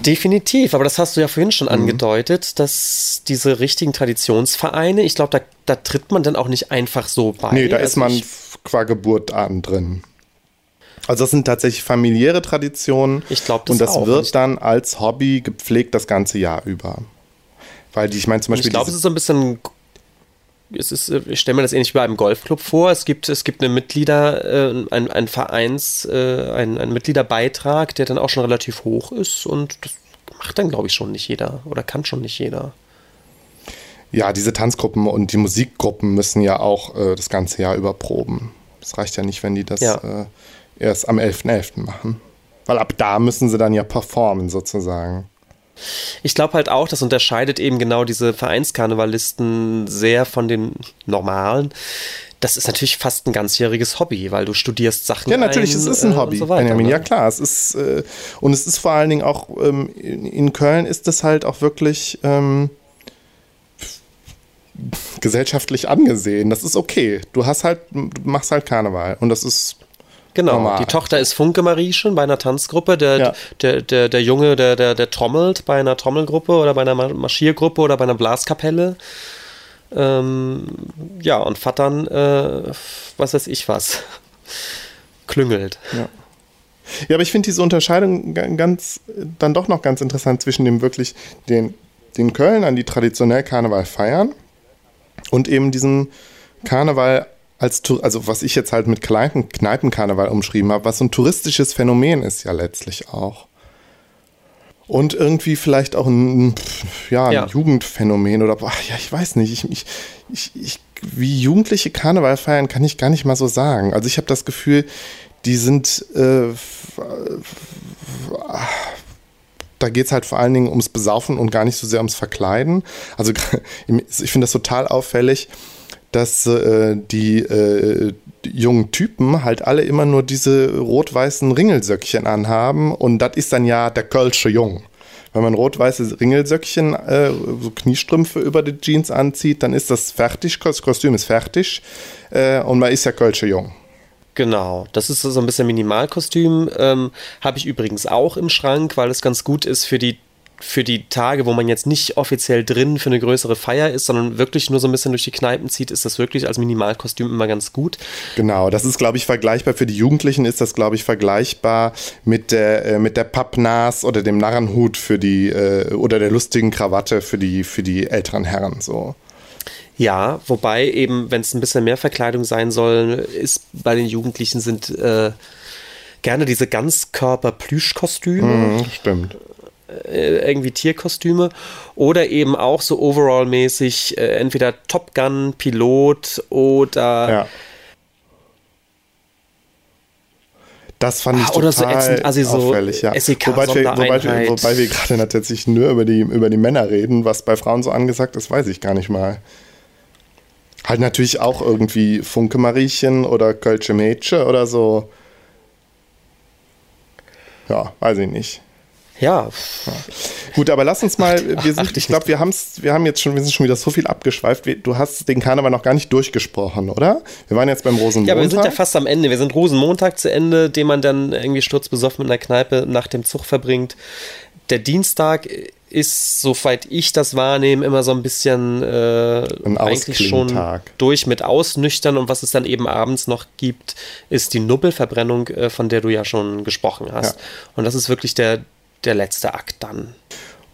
Definitiv, aber das hast du ja vorhin schon mhm. angedeutet, dass diese richtigen Traditionsvereine, ich glaube, da, da, tritt man dann auch nicht einfach so bei. Nee, da also ist man qua Geburt an drin. Also das sind tatsächlich familiäre Traditionen. Ich glaube, das Und das auch. wird dann als Hobby gepflegt das ganze Jahr über. Weil die, ich meine zum Beispiel. Ich glaube, es ist so ein bisschen es ist, äh, ich stelle mir das ähnlich wie bei einem Golfclub vor. Es gibt, es gibt eine Mitglieder, äh, ein, ein Vereins, äh, ein, ein Mitgliederbeitrag, der dann auch schon relativ hoch ist und das macht dann, glaube ich, schon nicht jeder oder kann schon nicht jeder. Ja, diese Tanzgruppen und die Musikgruppen müssen ja auch äh, das ganze Jahr überproben. Es reicht ja nicht, wenn die das ja. äh, erst am 11.11. .11. machen. Weil ab da müssen sie dann ja performen, sozusagen. Ich glaube halt auch, das unterscheidet eben genau diese Vereinskarnevalisten sehr von den normalen. Das ist natürlich fast ein ganzjähriges Hobby, weil du studierst Sachen. Ja, natürlich, ein, es ist ein äh, Hobby, so weiter, Benjamin. Ne? Ja, klar, es ist, äh, und es ist vor allen Dingen auch, ähm, in, in, Köln ist es halt auch wirklich ähm, gesellschaftlich angesehen. Das ist okay. Du hast halt, du machst halt Karneval und das ist Genau, Normal. die Tochter ist Funke Mariechen bei einer Tanzgruppe, der, ja. der, der, der Junge, der, der, der trommelt bei einer Trommelgruppe oder bei einer Marschiergruppe oder bei einer Blaskapelle. Ähm, ja, und Vattern, äh, was weiß ich was, klüngelt. Ja. Ja, aber ich finde diese Unterscheidung ganz, dann doch noch ganz interessant zwischen dem wirklich, den, den Kölnern, die traditionell Karneval feiern und eben diesem Karneval als, also was ich jetzt halt mit Kneipen, Kneipenkarneval umschrieben habe, was so ein touristisches Phänomen ist ja letztlich auch. Und irgendwie vielleicht auch ein, ja, ein ja. Jugendphänomen oder, boah, ja, ich weiß nicht, ich, ich, ich, ich, wie Jugendliche Karneval feiern, kann ich gar nicht mal so sagen. Also ich habe das Gefühl, die sind, äh, da geht es halt vor allen Dingen ums Besaufen und gar nicht so sehr ums Verkleiden. Also ich finde das total auffällig, dass äh, die, äh, die, jungen Typen halt alle immer nur diese rot-weißen Ringelsöckchen anhaben und das ist dann ja der Kölsche Jung. Wenn man rot-weiße Ringelsöckchen, äh, so Kniestrümpfe über die Jeans anzieht, dann ist das fertig, das Kostüm ist fertig äh, und man ist ja Kölsche Jung. Genau, das ist so ein bisschen Minimalkostüm. Ähm, Habe ich übrigens auch im Schrank, weil es ganz gut ist für die für die Tage, wo man jetzt nicht offiziell drin für eine größere Feier ist, sondern wirklich nur so ein bisschen durch die Kneipen zieht, ist das wirklich als Minimalkostüm immer ganz gut. Genau, das ist, glaube ich, vergleichbar. Für die Jugendlichen ist das, glaube ich, vergleichbar mit der, äh, mit der Pappnas oder dem Narrenhut für die, äh, oder der lustigen Krawatte für die, für die älteren Herren, so. Ja, wobei eben, wenn es ein bisschen mehr Verkleidung sein soll, ist bei den Jugendlichen sind äh, gerne diese Ganzkörper-Plüschkostüme. Mhm, stimmt. Äh, irgendwie Tierkostüme oder eben auch so overall-mäßig äh, entweder Top Gun, Pilot oder ja. Das fand ich ah, oder total so ätzend, also so auffällig, ja. SEK wobei, wir, wobei, wir, wobei wir gerade natürlich nur über die, über die Männer reden, was bei Frauen so angesagt ist, weiß ich gar nicht mal. Halt natürlich auch irgendwie Funke Mariechen oder Kölsche Mädchen oder so. Ja, weiß ich nicht. Ja. Gut, aber lass uns mal, wir sind, Ach, ich glaube, wir, wir haben jetzt schon, wir sind schon wieder so viel abgeschweift. Du hast den Karneval noch gar nicht durchgesprochen, oder? Wir waren jetzt beim Rosenmontag. Ja, aber wir sind ja fast am Ende. Wir sind Rosenmontag zu Ende, den man dann irgendwie sturzbesoffen in der Kneipe nach dem Zug verbringt. Der Dienstag ist, soweit ich das wahrnehme, immer so ein bisschen äh, ein eigentlich schon durch mit Ausnüchtern und was es dann eben abends noch gibt, ist die Nubbelverbrennung, äh, von der du ja schon gesprochen hast. Ja. Und das ist wirklich der, der letzte Akt dann.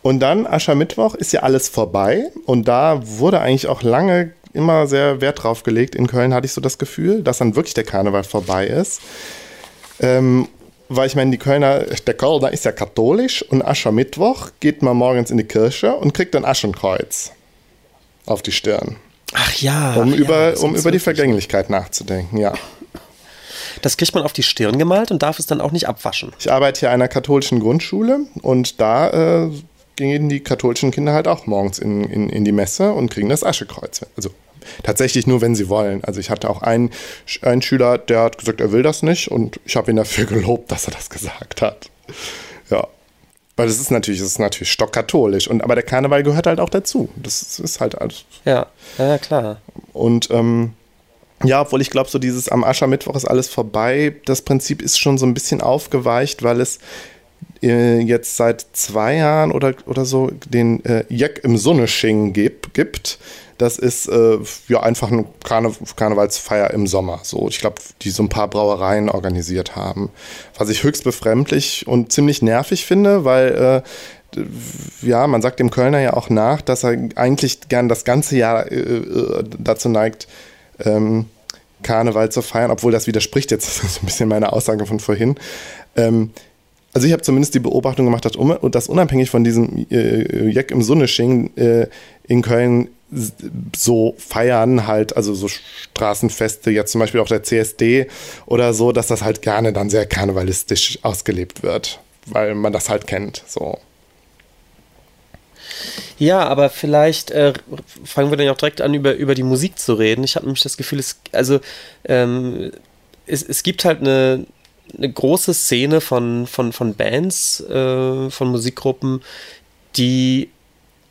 Und dann Aschermittwoch ist ja alles vorbei und da wurde eigentlich auch lange immer sehr Wert drauf gelegt. In Köln hatte ich so das Gefühl, dass dann wirklich der Karneval vorbei ist. Ähm, weil ich meine, die Kölner, der Kölner ist ja katholisch und Aschermittwoch geht man morgens in die Kirche und kriegt ein Aschenkreuz auf die Stirn. Ach ja. Um, ach über, ja, um über die Vergänglichkeit nachzudenken, ja. Das kriegt man auf die Stirn gemalt und darf es dann auch nicht abwaschen. Ich arbeite hier an einer katholischen Grundschule und da äh, gehen die katholischen Kinder halt auch morgens in, in, in die Messe und kriegen das Aschekreuz. Also tatsächlich nur, wenn sie wollen. Also ich hatte auch einen, einen Schüler, der hat gesagt, er will das nicht und ich habe ihn dafür gelobt, dass er das gesagt hat. Ja. Weil es ist natürlich, es ist natürlich stockkatholisch. Und, aber der Karneval gehört halt auch dazu. Das ist halt alles. Ja, ja, klar. Und ähm, ja, obwohl ich glaube, so dieses am Aschermittwoch ist alles vorbei. Das Prinzip ist schon so ein bisschen aufgeweicht, weil es äh, jetzt seit zwei Jahren oder, oder so den äh, Jack im Sonnesching gibt, gibt. Das ist äh, ja einfach eine Karne Karnevalsfeier im Sommer. So, ich glaube, die so ein paar Brauereien organisiert haben. Was ich höchst befremdlich und ziemlich nervig finde, weil äh, ja, man sagt dem Kölner ja auch nach, dass er eigentlich gern das ganze Jahr äh, äh dazu neigt, ähm, Karneval zu feiern, obwohl das widerspricht jetzt so ein bisschen meiner Aussage von vorhin. Ähm, also ich habe zumindest die Beobachtung gemacht, dass, unabhängig von diesem äh, Jack im Sunnesching äh, in Köln so feiern halt, also so Straßenfeste, jetzt zum Beispiel auch der CSD oder so, dass das halt gerne dann sehr karnevalistisch ausgelebt wird, weil man das halt kennt, so. Ja, aber vielleicht äh, fangen wir dann auch direkt an, über, über die Musik zu reden. Ich habe nämlich das Gefühl, es, also, ähm, es, es gibt halt eine, eine große Szene von, von, von Bands, äh, von Musikgruppen, die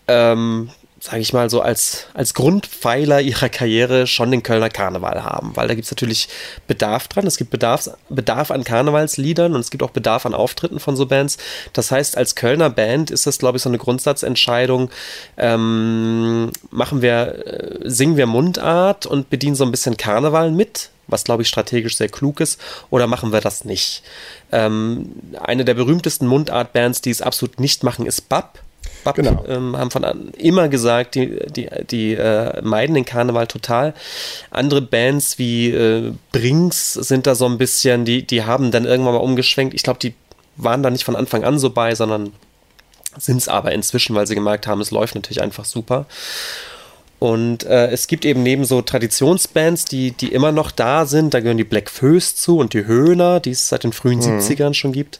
ähm, sage ich mal, so als, als Grundpfeiler ihrer Karriere schon den Kölner Karneval haben. Weil da gibt es natürlich Bedarf dran. Es gibt Bedarf, Bedarf an Karnevalsliedern und es gibt auch Bedarf an Auftritten von so Bands. Das heißt, als Kölner Band ist das, glaube ich, so eine Grundsatzentscheidung. Ähm, machen wir, äh, singen wir Mundart und bedienen so ein bisschen Karneval mit? was glaube ich strategisch sehr klug ist, oder machen wir das nicht? Ähm, eine der berühmtesten Mundart-Bands, die es absolut nicht machen, ist Bab BAP genau. ähm, haben von an immer gesagt, die, die, die äh, meiden den Karneval total. Andere Bands wie äh, Brinks sind da so ein bisschen, die, die haben dann irgendwann mal umgeschwenkt. Ich glaube, die waren da nicht von Anfang an so bei, sondern sind es aber inzwischen, weil sie gemerkt haben, es läuft natürlich einfach super. Und äh, es gibt eben neben so Traditionsbands, die, die immer noch da sind, da gehören die Black Föß zu und die Höhner, die es seit den frühen mhm. 70ern schon gibt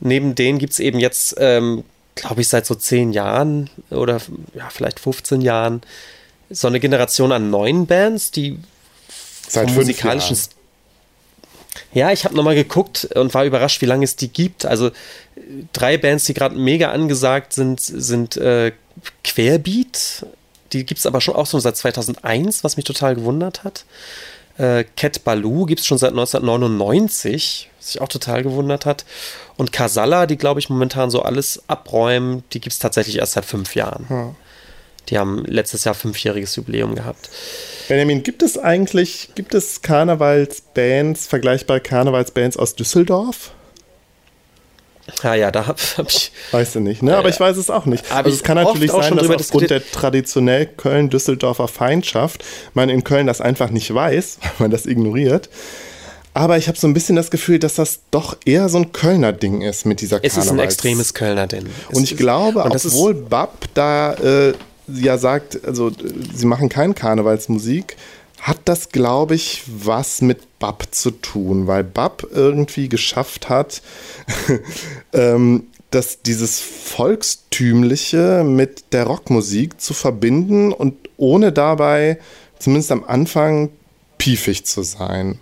neben denen gibt es eben jetzt, ähm, glaube ich, seit so zehn Jahren oder ja, vielleicht 15 Jahren so eine Generation an neuen Bands, die Seit musikalischen Jahren. ja, ich habe nochmal geguckt und war überrascht, wie lange es die gibt. Also drei Bands, die gerade mega angesagt sind, sind äh, Querbeat. Die gibt es aber schon auch schon seit 2001, was mich total gewundert hat. Äh, Cat Baloo gibt es schon seit 1999, was mich auch total gewundert hat. Und Casalla, die glaube ich momentan so alles abräumen, die gibt es tatsächlich erst seit fünf Jahren. Die haben letztes Jahr fünfjähriges Jubiläum gehabt. Benjamin, gibt es eigentlich, gibt es Karnevalsbands, vergleichbare Karnevalsbands aus Düsseldorf? Ja, ja, da habe hab ich. Weißt du nicht, ne? Aber ich weiß es auch nicht. Also es kann natürlich sein, dass aufgrund der traditionell Köln-Düsseldorfer Feindschaft man in Köln das einfach nicht weiß, weil man das ignoriert. Aber ich habe so ein bisschen das Gefühl, dass das doch eher so ein Kölner Ding ist mit dieser Es ist ein Karnevals- extremes Kölner Ding. Es Und ich glaube, und obwohl Bab da äh, ja sagt, also äh, sie machen keine Karnevalsmusik, hat das, glaube ich, was mit Bab zu tun, weil Bab irgendwie geschafft hat, ähm, dass dieses Volkstümliche mit der Rockmusik zu verbinden und ohne dabei, zumindest am Anfang, piefig zu sein.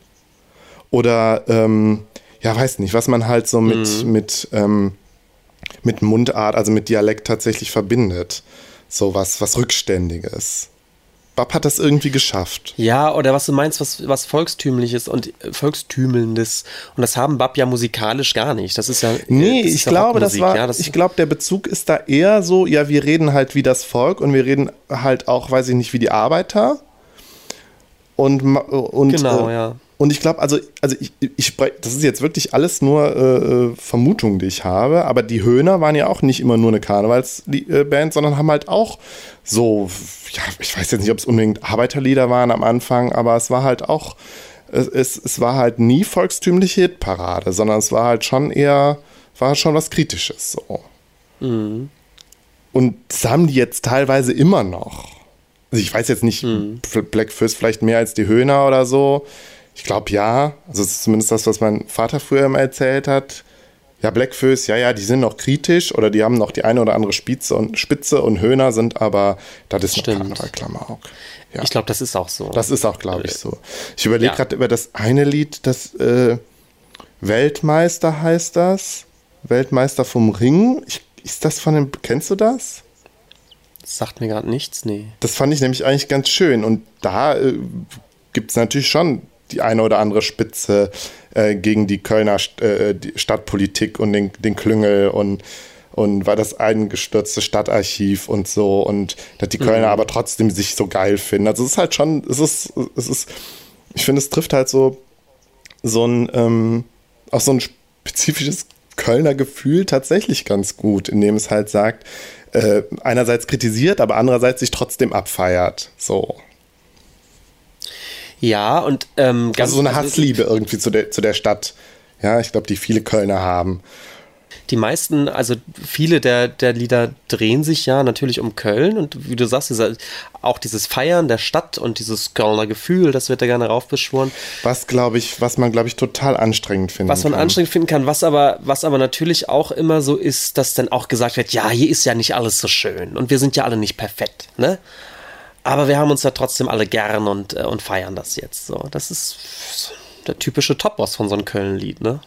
Oder, ähm, ja, weiß nicht, was man halt so mit, mit, ähm, mit Mundart, also mit Dialekt tatsächlich verbindet. So was, was Rückständiges. Bab hat das irgendwie geschafft. Ja, oder was du meinst, was, was Volkstümliches und äh, Volkstümelndes. Und das haben Bab ja musikalisch gar nicht. Das ist ja. Nee, das ist ich ja glaube, das war, ja, das ich glaube, der Bezug ist da eher so, ja, wir reden halt wie das Volk und wir reden halt auch, weiß ich nicht, wie die Arbeiter. Und, und, Genau, äh, ja. Und ich glaube, also, also ich, ich das ist jetzt wirklich alles nur äh, äh, Vermutungen, die ich habe, aber die Höhner waren ja auch nicht immer nur eine Karnevalsband, sondern haben halt auch so, ja, ich weiß jetzt nicht, ob es unbedingt Arbeiterlieder waren am Anfang, aber es war halt auch, es, es, es war halt nie volkstümliche Hitparade, sondern es war halt schon eher, war schon was Kritisches so. Und das haben die jetzt teilweise immer noch. Also ich weiß jetzt nicht, Black Fist vielleicht mehr als die Höhner oder so. Ich glaube ja. Also das ist zumindest das, was mein Vater früher immer erzählt hat. Ja, Blackfoes, ja, ja, die sind noch kritisch oder die haben noch die eine oder andere Spitze und Spitze und Höhner sind aber, das ist Stimmt. noch Karneval, Klamauk. Ja. Ich glaube, das ist auch so. Das ist auch, glaube ich, so. Ich überlege ja. gerade über das eine Lied, das äh, Weltmeister heißt das. Weltmeister vom Ring. Ich, ist das von dem, kennst du das? das sagt mir gerade nichts, nee. Das fand ich nämlich eigentlich ganz schön. Und da äh, gibt es natürlich schon die eine oder andere Spitze äh, gegen die Kölner St- äh, die Stadtpolitik und den, den Klüngel und, und war das eingestürzte Stadtarchiv und so und dass die Kölner aber trotzdem sich so geil finden. Also es ist halt schon, es ist, es ist, ich finde, es trifft halt so, so ein, ähm, auch so ein spezifisches Kölner Gefühl tatsächlich ganz gut, indem es halt sagt, äh, einerseits kritisiert, aber andererseits sich trotzdem abfeiert. So. Ja, und ähm, ganz Also so eine Hassliebe irgendwie zu der, zu der Stadt. Ja, ich glaube, die viele Kölner haben. Die meisten, also viele der, der Lieder drehen sich ja natürlich um Köln und wie du sagst, dieser, auch dieses Feiern der Stadt und dieses Kölner Gefühl, das wird da gerne raufbeschworen. Was, glaube ich, was man, glaube ich, total anstrengend findet. Was man anstrengend finden kann, was aber, was aber natürlich auch immer so ist, dass dann auch gesagt wird, ja, hier ist ja nicht alles so schön und wir sind ja alle nicht perfekt, ne? Aber wir haben uns ja trotzdem alle gern und, äh, und feiern das jetzt so. Das ist der typische Topboss von so einem Köln-Lied, ne?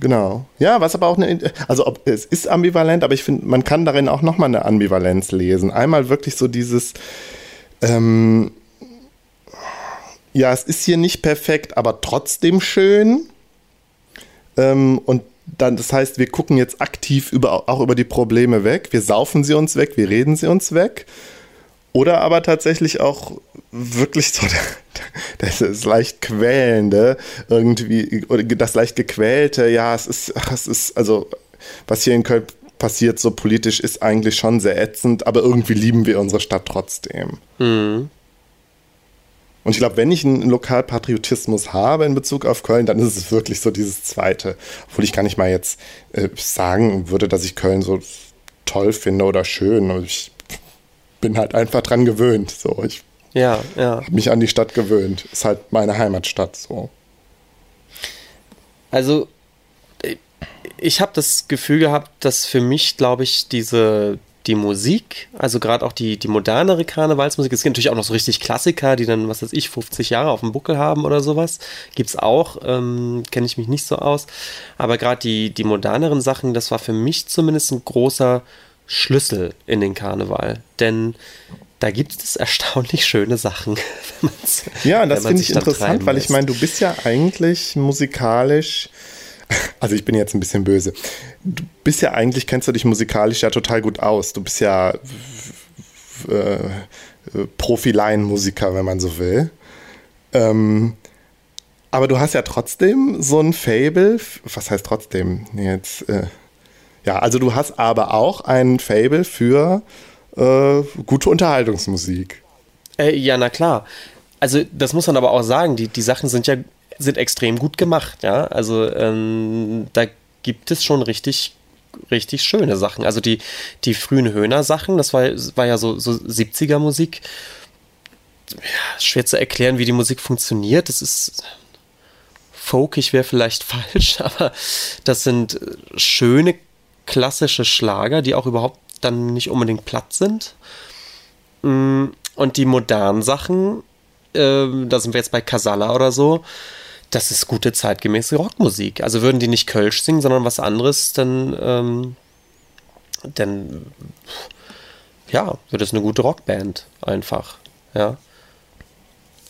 Genau. Ja, was aber auch eine, also ob, es ist ambivalent, aber ich finde, man kann darin auch nochmal eine Ambivalenz lesen. Einmal wirklich so dieses, ähm, ja, es ist hier nicht perfekt, aber trotzdem schön. Ähm, und dann, das heißt, wir gucken jetzt aktiv über, auch über die Probleme weg. Wir saufen sie uns weg, wir reden sie uns weg. Oder aber tatsächlich auch wirklich so das ist leicht quälende, irgendwie, oder das leicht gequälte, ja, es ist, es ist, also, was hier in Köln passiert, so politisch, ist eigentlich schon sehr ätzend, aber irgendwie lieben wir unsere Stadt trotzdem. Und ich glaube, wenn ich einen Lokalpatriotismus habe in Bezug auf Köln, dann ist es wirklich so dieses Zweite. Obwohl ich gar nicht mal jetzt äh, sagen würde, dass ich Köln so toll finde oder schön. Ich bin halt einfach dran gewöhnt. So, ich Ja, ja. habe mich an die Stadt gewöhnt. Ist halt meine Heimatstadt. So. Also, äh, ich habe das Gefühl gehabt, dass für mich, glaube ich, diese die Musik, also gerade auch die, die modernere Karnevalsmusik, es gibt natürlich auch noch so richtig Klassiker, die dann, was weiß ich, 50 Jahre auf dem Buckel haben oder sowas. Gibt es auch, ähm, kenne ich mich nicht so aus. Aber gerade die, die moderneren Sachen, das war für mich zumindest ein großer Schlüssel in den Karneval. Denn da gibt es erstaunlich schöne Sachen. ja, das finde ich interessant, weil ich meine, du bist ja eigentlich musikalisch also ich bin jetzt ein bisschen böse. Du bist ja eigentlich, kennst du dich musikalisch ja total gut aus. Du bist ja äh, Profi-Laienmusiker, wenn man so will. Ähm, aber du hast ja trotzdem so ein Fable. Was heißt trotzdem? Jetzt, äh, ja, also du hast aber auch ein Fable für äh, gute Unterhaltungsmusik. Äh, ja, na klar. Also das muss man aber auch sagen, die, die Sachen sind ja sind extrem gut gemacht, ja. Also ähm, da gibt es schon richtig richtig schöne Sachen. Also die, die frühen Höhner-Sachen, das war, war ja so, so 70er-Musik. Ja, schwer zu erklären, wie die Musik funktioniert. Das ist folkig wäre vielleicht falsch, aber das sind schöne klassische Schlager, die auch überhaupt dann nicht unbedingt platt sind. Mm, und die modernen Sachen, äh, da sind wir jetzt bei Casalla oder so, das ist gute zeitgemäße Rockmusik. Also würden die nicht Kölsch singen, sondern was anderes, dann, ähm, dann ja, wird es eine gute Rockband einfach. Ja.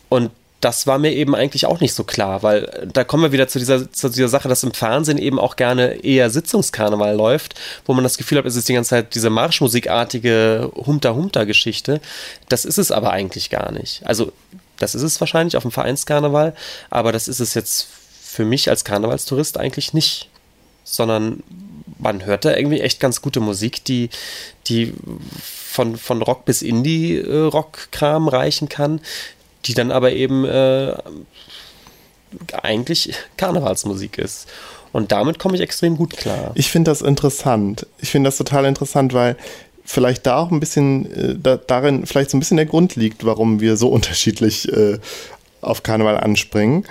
Und das war mir eben eigentlich auch nicht so klar, weil da kommen wir wieder zu dieser, zu dieser Sache, dass im Fernsehen eben auch gerne eher Sitzungskarneval läuft, wo man das Gefühl hat, es ist die ganze Zeit diese Marschmusikartige Humter-Humter-Geschichte. Das ist es aber eigentlich gar nicht. Also das ist es wahrscheinlich auf dem Vereinskarneval, aber das ist es jetzt für mich als Karnevalstourist eigentlich nicht. Sondern man hört da irgendwie echt ganz gute Musik, die, die von, von Rock bis Indie-Rock-Kram reichen kann, die dann aber eben äh, eigentlich Karnevalsmusik ist. Und damit komme ich extrem gut klar. Ich finde das interessant. Ich finde das total interessant, weil vielleicht da auch ein bisschen, äh, da, darin vielleicht so ein bisschen der Grund liegt, warum wir so unterschiedlich äh, auf Karneval anspringen.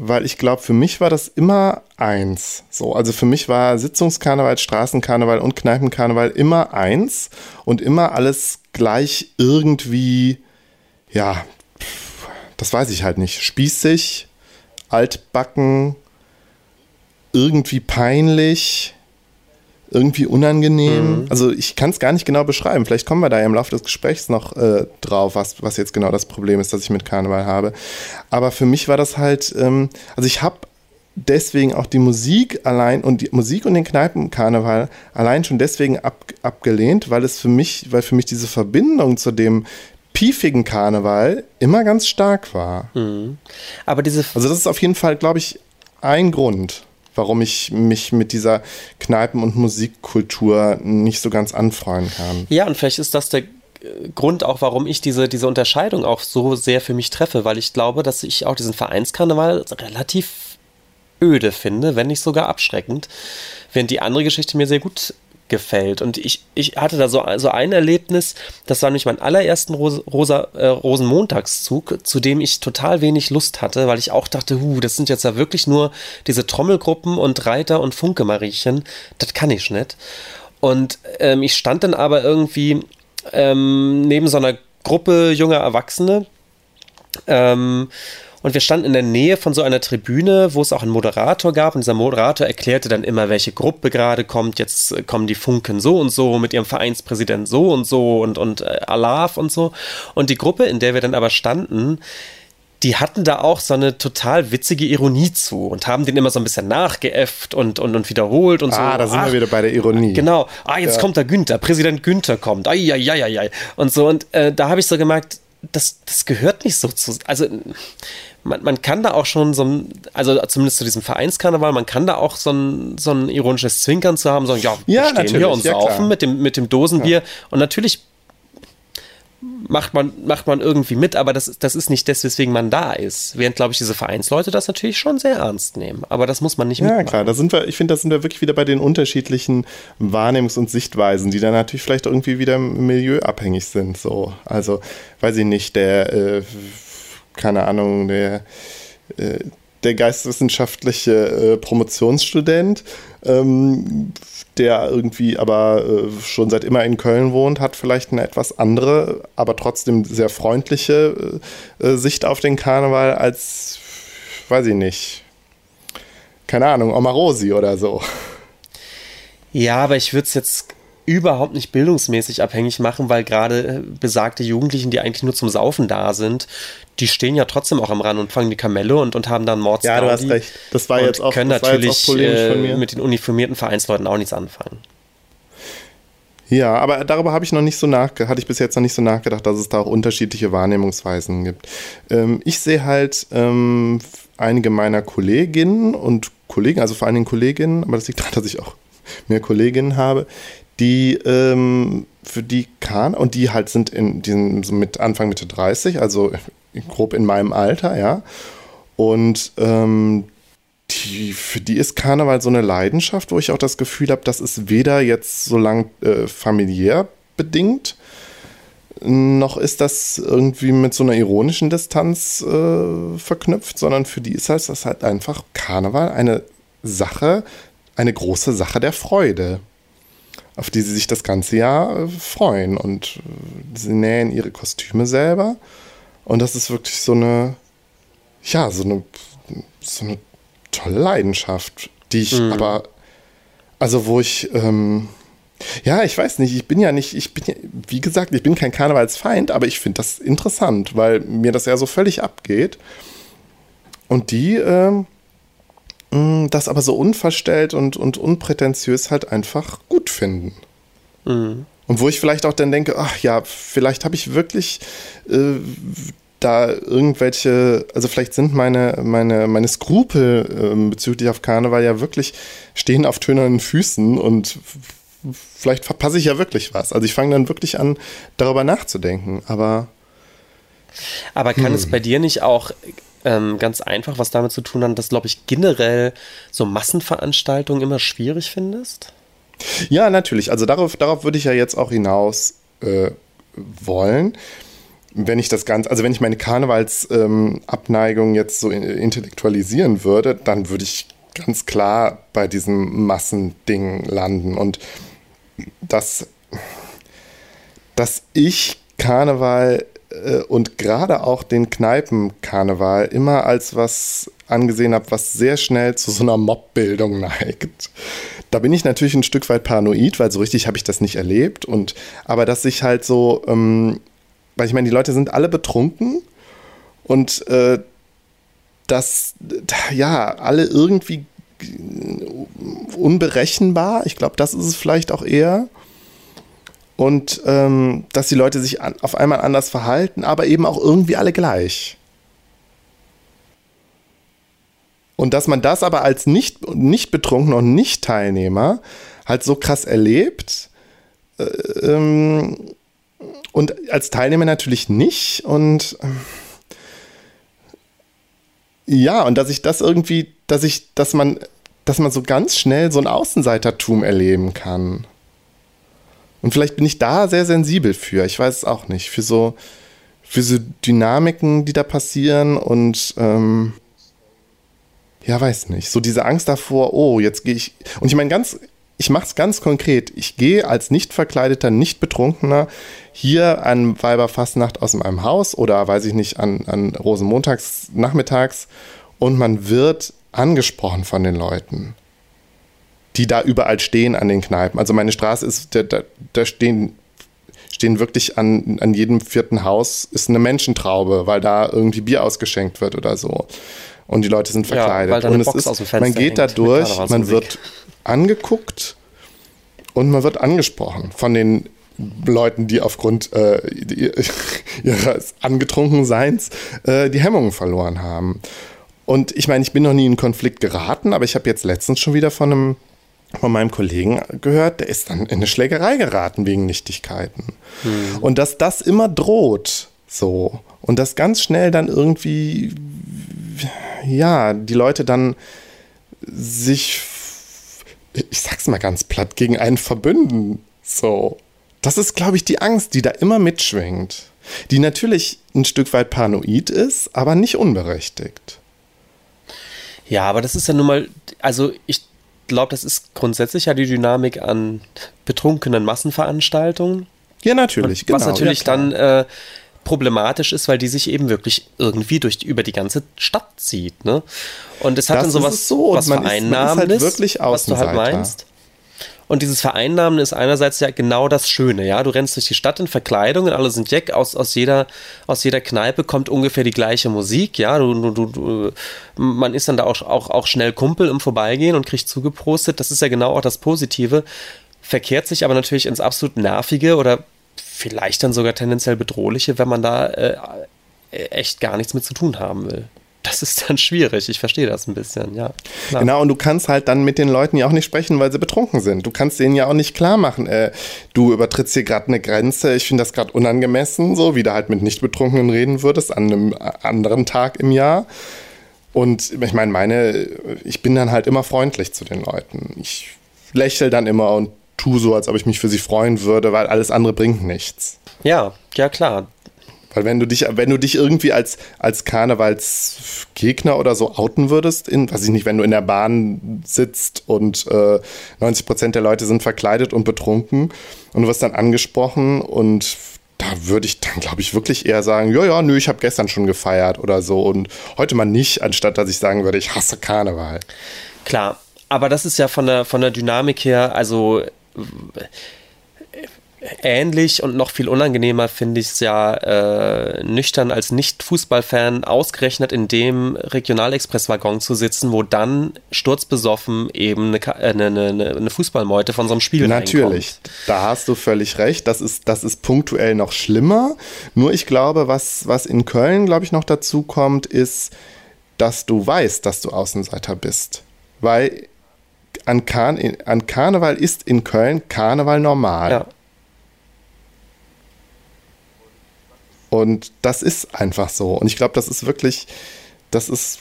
Weil ich glaube, für mich war das immer eins. So, also für mich war Sitzungskarneval, Straßenkarneval und Kneipenkarneval immer eins und immer alles gleich irgendwie, ja, das weiß ich halt nicht. Spießig, altbacken, irgendwie peinlich irgendwie unangenehm. Mhm. Also ich kann es gar nicht genau beschreiben. Vielleicht kommen wir da ja im Laufe des Gesprächs noch äh, drauf, was, was jetzt genau das Problem ist, das ich mit Karneval habe. Aber für mich war das halt, ähm, also ich habe deswegen auch die Musik allein und die Musik und den Kneipenkarneval allein schon deswegen ab, abgelehnt, weil es für mich, weil für mich diese Verbindung zu dem piefigen Karneval immer ganz stark war. Mhm. Aber diese also das ist auf jeden Fall, glaube ich, ein Grund warum ich mich mit dieser Kneipen- und Musikkultur nicht so ganz anfreuen kann. Ja, und vielleicht ist das der Grund auch, warum ich diese, diese Unterscheidung auch so sehr für mich treffe, weil ich glaube, dass ich auch diesen Vereinskarneval relativ öde finde, wenn nicht sogar abschreckend, während die andere Geschichte mir sehr gut gefällt. Und ich, ich hatte da so, so ein Erlebnis, das war nämlich mein allerersten Rose, Rosa, äh, Rosenmontagszug, zu dem ich total wenig Lust hatte, weil ich auch dachte, hu, das sind jetzt ja wirklich nur diese Trommelgruppen und Reiter und Funke-Mariechen. Das kann ich nicht. Und ähm, ich stand dann aber irgendwie ähm, neben so einer Gruppe junger Erwachsene. Ähm, und wir standen in der Nähe von so einer Tribüne, wo es auch einen Moderator gab. Und dieser Moderator erklärte dann immer, welche Gruppe gerade kommt. Jetzt äh, kommen die Funken so und so mit ihrem Vereinspräsident so und so und, und äh, Alaf und so. Und die Gruppe, in der wir dann aber standen, die hatten da auch so eine total witzige Ironie zu und haben den immer so ein bisschen nachgeäfft und, und, und wiederholt und ah, so. Ah, da sind Ach, wir wieder bei der Ironie. Genau. Ah, jetzt ja. kommt der Günther, Präsident Günther kommt. Ai, ai, ai, ai. Und so. Und äh, da habe ich so gemerkt, das, das gehört nicht so zu. Also man, man kann da auch schon so ein, also zumindest zu diesem Vereinskarneval, man kann da auch so ein, so ein ironisches Zwinkern zu haben, so, ja, ja wir stehen hier und ja, saufen mit dem, mit dem Dosenbier. Ja. Und natürlich macht man, macht man irgendwie mit, aber das, das ist nicht das, weswegen man da ist. Während, glaube ich, diese Vereinsleute das natürlich schon sehr ernst nehmen. Aber das muss man nicht mitmachen. Ja, klar, da sind wir, ich finde, da sind wir wirklich wieder bei den unterschiedlichen Wahrnehmungs- und Sichtweisen, die dann natürlich vielleicht irgendwie wieder milieuabhängig sind. So. Also, weiß ich nicht, der äh, keine Ahnung, der, äh, der geisteswissenschaftliche äh, Promotionsstudent, ähm, der irgendwie aber äh, schon seit immer in Köln wohnt, hat vielleicht eine etwas andere, aber trotzdem sehr freundliche äh, äh Sicht auf den Karneval als, weiß ich nicht, keine Ahnung, Omarosi oder so. Ja, aber ich würde es jetzt überhaupt nicht bildungsmäßig abhängig machen, weil gerade äh, besagte Jugendlichen, die eigentlich nur zum Saufen da sind, die stehen ja trotzdem auch am Rand und fangen die Kamelle und, und haben dann Mords. Ja, du hast recht. Das war jetzt auch können natürlich äh, mit den uniformierten Vereinsleuten auch nichts anfangen. Ja, aber darüber habe ich noch nicht so nachgedacht, hatte ich bis jetzt noch nicht so nachgedacht, dass es da auch unterschiedliche Wahrnehmungsweisen gibt. Ähm, ich sehe halt ähm, einige meiner Kolleginnen und Kollegen, also vor allen Dingen Kolleginnen, aber das liegt daran, dass ich auch mehr Kolleginnen habe, die ähm, für die Kahn und die halt sind in diesen so mit Anfang Mitte 30, also grob in meinem Alter, ja. Und ähm, die, für die ist Karneval so eine Leidenschaft, wo ich auch das Gefühl habe, das ist weder jetzt so lang äh, familiär bedingt, noch ist das irgendwie mit so einer ironischen Distanz äh, verknüpft, sondern für die ist das halt einfach Karneval eine Sache, eine große Sache der Freude auf die sie sich das ganze Jahr äh, freuen. Und äh, sie nähen ihre Kostüme selber. Und das ist wirklich so eine, ja, so eine, so eine tolle Leidenschaft, die ich mhm. aber, also wo ich, ähm, ja, ich weiß nicht, ich bin ja nicht, ich bin ja, wie gesagt, ich bin kein Karnevalsfeind, aber ich finde das interessant, weil mir das ja so völlig abgeht. Und die, ähm, das aber so unverstellt und, und unprätentiös halt einfach gut finden. Mhm. Und wo ich vielleicht auch dann denke, ach ja, vielleicht habe ich wirklich äh, da irgendwelche, also vielleicht sind meine, meine, meine Skrupel äh, bezüglich auf Karneval ja wirklich stehen auf tönernen Füßen und vielleicht verpasse ich ja wirklich was. Also ich fange dann wirklich an, darüber nachzudenken, aber. Aber kann hm. es bei dir nicht auch ähm, ganz einfach was damit zu tun hat, dass, glaube ich, generell so Massenveranstaltungen immer schwierig findest? Ja, natürlich. Also darauf, darauf würde ich ja jetzt auch hinaus äh, wollen. Wenn ich das Ganze, also wenn ich meine Karnevalsabneigung ähm, jetzt so intellektualisieren würde, dann würde ich ganz klar bei diesem Massending landen. Und dass, dass ich Karneval äh, und gerade auch den Kneipenkarneval immer als was angesehen habe, was sehr schnell zu so einer Mobbildung neigt. Da bin ich natürlich ein Stück weit paranoid, weil so richtig habe ich das nicht erlebt. Und aber dass sich halt so, ähm, weil ich meine, die Leute sind alle betrunken und äh, dass ja alle irgendwie unberechenbar. Ich glaube, das ist es vielleicht auch eher und ähm, dass die Leute sich an, auf einmal anders verhalten, aber eben auch irgendwie alle gleich. Und dass man das aber als nicht, nicht betrunkener und nicht Teilnehmer halt so krass erlebt äh, ähm, und als Teilnehmer natürlich nicht und äh, ja, und dass ich das irgendwie, dass ich, dass man, dass man so ganz schnell so ein Außenseitertum erleben kann. Und vielleicht bin ich da sehr sensibel für. Ich weiß es auch nicht. Für so, für so Dynamiken, die da passieren und ähm, ja, weiß nicht. So diese Angst davor, oh, jetzt gehe ich. Und ich meine, ganz, ich mache es ganz konkret. Ich gehe als nicht verkleideter, nicht betrunkener hier an Weiberfastnacht aus meinem Haus oder weiß ich nicht, an, an Rosenmontags nachmittags und man wird angesprochen von den Leuten die da überall stehen an den Kneipen. Also meine Straße ist, da, da, da stehen, stehen wirklich an, an jedem vierten Haus ist eine Menschentraube, weil da irgendwie Bier ausgeschenkt wird oder so. Und die Leute sind verkleidet. Ja, und es ist, man geht da durch, man wird angeguckt und man wird angesprochen von den Leuten, die aufgrund äh, ihres Angetrunkenseins äh, die Hemmungen verloren haben. Und ich meine, ich bin noch nie in Konflikt geraten, aber ich habe jetzt letztens schon wieder von einem von meinem Kollegen gehört, der ist dann in eine Schlägerei geraten wegen Nichtigkeiten. Hm. Und dass das immer droht, so. Und dass ganz schnell dann irgendwie, ja, die Leute dann sich, ich sag's mal ganz platt, gegen einen verbünden. So. Das ist, glaube ich, die Angst, die da immer mitschwingt. Die natürlich ein Stück weit paranoid ist, aber nicht unberechtigt. Ja, aber das ist ja nun mal, also ich glaube, das ist grundsätzlich ja die Dynamik an betrunkenen Massenveranstaltungen. Ja, natürlich. Genau, was natürlich ja, dann äh, problematisch ist, weil die sich eben wirklich irgendwie durch über die ganze Stadt zieht. Ne? Und es hat das dann sowas so, was Vereinnahmendes, halt was du halt meinst. Und dieses Vereinnahmen ist einerseits ja genau das Schöne, ja. Du rennst durch die Stadt in Verkleidungen, alle sind Jack, aus, aus, jeder, aus jeder Kneipe kommt ungefähr die gleiche Musik, ja. Du, du, du, man ist dann da auch, auch, auch schnell Kumpel im Vorbeigehen und kriegt zugeprostet. Das ist ja genau auch das Positive. Verkehrt sich aber natürlich ins absolut Nervige oder vielleicht dann sogar tendenziell bedrohliche, wenn man da äh, echt gar nichts mit zu tun haben will das ist dann schwierig. Ich verstehe das ein bisschen, ja. Klar. Genau, und du kannst halt dann mit den Leuten ja auch nicht sprechen, weil sie betrunken sind. Du kannst denen ja auch nicht klar machen, äh, du übertrittst hier gerade eine Grenze, ich finde das gerade unangemessen, so wie du halt mit Nicht-Betrunkenen reden würdest an einem anderen Tag im Jahr. Und ich meine, meine, ich bin dann halt immer freundlich zu den Leuten. Ich lächle dann immer und tue so, als ob ich mich für sie freuen würde, weil alles andere bringt nichts. Ja, ja klar. Weil wenn du dich, wenn du dich irgendwie als, als Karnevalsgegner oder so outen würdest, in, weiß ich nicht, wenn du in der Bahn sitzt und äh, 90 Prozent der Leute sind verkleidet und betrunken und du wirst dann angesprochen und da würde ich dann, glaube ich, wirklich eher sagen, ja, ja, nö, ich habe gestern schon gefeiert oder so und heute mal nicht, anstatt dass ich sagen würde, ich hasse Karneval. Klar, aber das ist ja von der, von der Dynamik her, also ähnlich und noch viel unangenehmer finde ich es ja äh, nüchtern als Nicht-Fußballfan ausgerechnet in dem Regionalexpress-Waggon zu sitzen, wo dann sturzbesoffen eben eine, äh, eine, eine, eine Fußballmeute von so einem Spiel Natürlich, reinkommt. da hast du völlig recht. Das ist, das ist punktuell noch schlimmer. Nur ich glaube, was, was in Köln, glaube ich, noch dazu kommt, ist, dass du weißt, dass du Außenseiter bist. Weil an, Karn an Karneval ist in Köln Karneval normal. Ja. Und das ist einfach so. Und ich glaube, das ist wirklich, das ist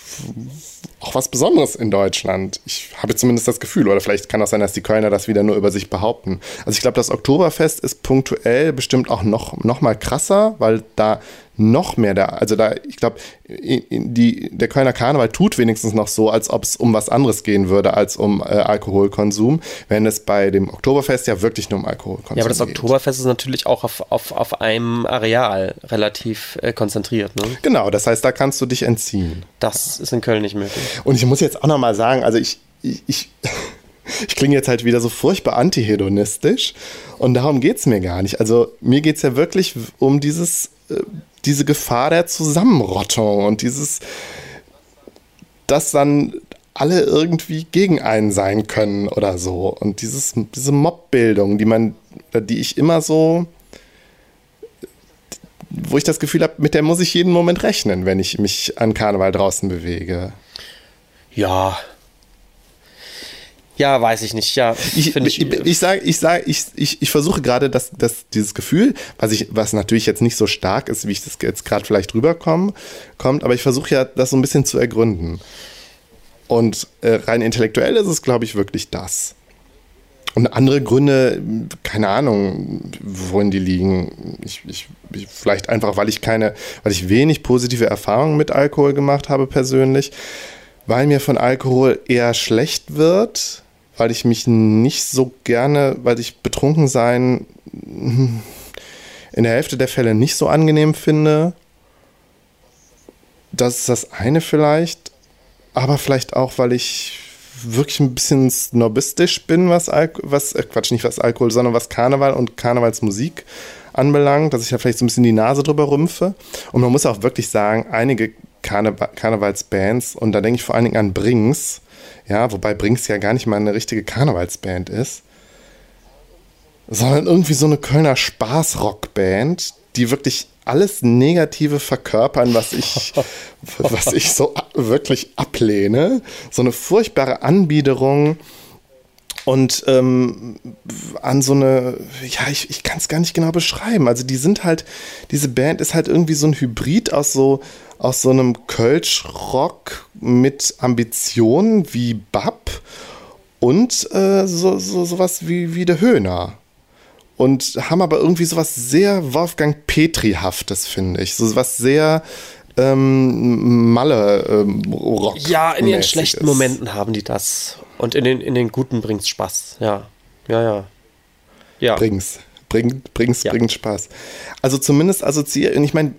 auch was Besonderes in Deutschland. Ich habe zumindest das Gefühl, oder vielleicht kann auch sein, dass die Kölner das wieder nur über sich behaupten. Also ich glaube, das Oktoberfest ist punktuell bestimmt auch noch, noch mal krasser, weil da noch mehr da, also da, ich glaube, der Kölner Karneval tut wenigstens noch so, als ob es um was anderes gehen würde als um äh, Alkoholkonsum, wenn es bei dem Oktoberfest ja wirklich nur um Alkoholkonsum geht. Ja, aber das geht. Oktoberfest ist natürlich auch auf, auf, auf einem Areal relativ äh, konzentriert. Ne? Genau, das heißt, da kannst du dich entziehen. Das ist in Köln nicht möglich. Und ich muss jetzt auch nochmal sagen, also ich, ich, ich ich klinge jetzt halt wieder so furchtbar antihedonistisch und darum geht es mir gar nicht. Also mir geht es ja wirklich um dieses diese Gefahr der Zusammenrottung und dieses, dass dann alle irgendwie gegen einen sein können oder so. Und dieses, diese Mobbildung, die man, die ich immer so, wo ich das Gefühl habe, mit der muss ich jeden Moment rechnen, wenn ich mich an Karneval draußen bewege. Ja, ja, weiß ich nicht. Ja, ich, ich, ich, ich sage, ich sage, ich, ich, ich versuche gerade, dass, dass dieses Gefühl, was ich, was natürlich jetzt nicht so stark ist, wie ich das jetzt gerade vielleicht rüberkomme, kommt, aber ich versuche ja, das so ein bisschen zu ergründen. Und äh, rein intellektuell ist es, glaube ich, wirklich das. Und andere Gründe, keine Ahnung, wohin die liegen. Ich, ich, vielleicht einfach, weil ich keine, weil ich wenig positive Erfahrungen mit Alkohol gemacht habe persönlich, weil mir von Alkohol eher schlecht wird weil ich mich nicht so gerne, weil ich betrunken sein in der Hälfte der Fälle nicht so angenehm finde. Das ist das eine vielleicht, aber vielleicht auch, weil ich wirklich ein bisschen snobistisch bin, was, Al was äh Quatsch, nicht was Alkohol, sondern was Karneval und Karnevalsmusik anbelangt, dass ich da vielleicht so ein bisschen die Nase drüber rümpfe. Und man muss auch wirklich sagen, einige Karneval Karnevalsbands, und da denke ich vor allen Dingen an Brings, ja, wobei Brinks ja gar nicht mal eine richtige Karnevalsband ist. Sondern irgendwie so eine Kölner Spaßrockband, die wirklich alles Negative verkörpern, was ich, was ich so wirklich ablehne. So eine furchtbare Anbiederung und ähm, an so eine, ja, ich, ich kann es gar nicht genau beschreiben. Also die sind halt, diese Band ist halt irgendwie so ein Hybrid aus so, aus so einem Kölsch-Rock mit Ambitionen wie Bab und äh, so, so, sowas wie, wie der Höhner. Und haben aber irgendwie sowas sehr Wolfgang Petri-haftes, finde ich. So was sehr ähm, Malle ähm, Rock. Ja, in ihren schlechten ist. Momenten haben die das. Und in den, in den guten bringt's Spaß. Ja. Ja, ja. Ja. Bring's. Bringt, bringt's, ja. bringt Spaß. Also zumindest assoziiert, und ich meine,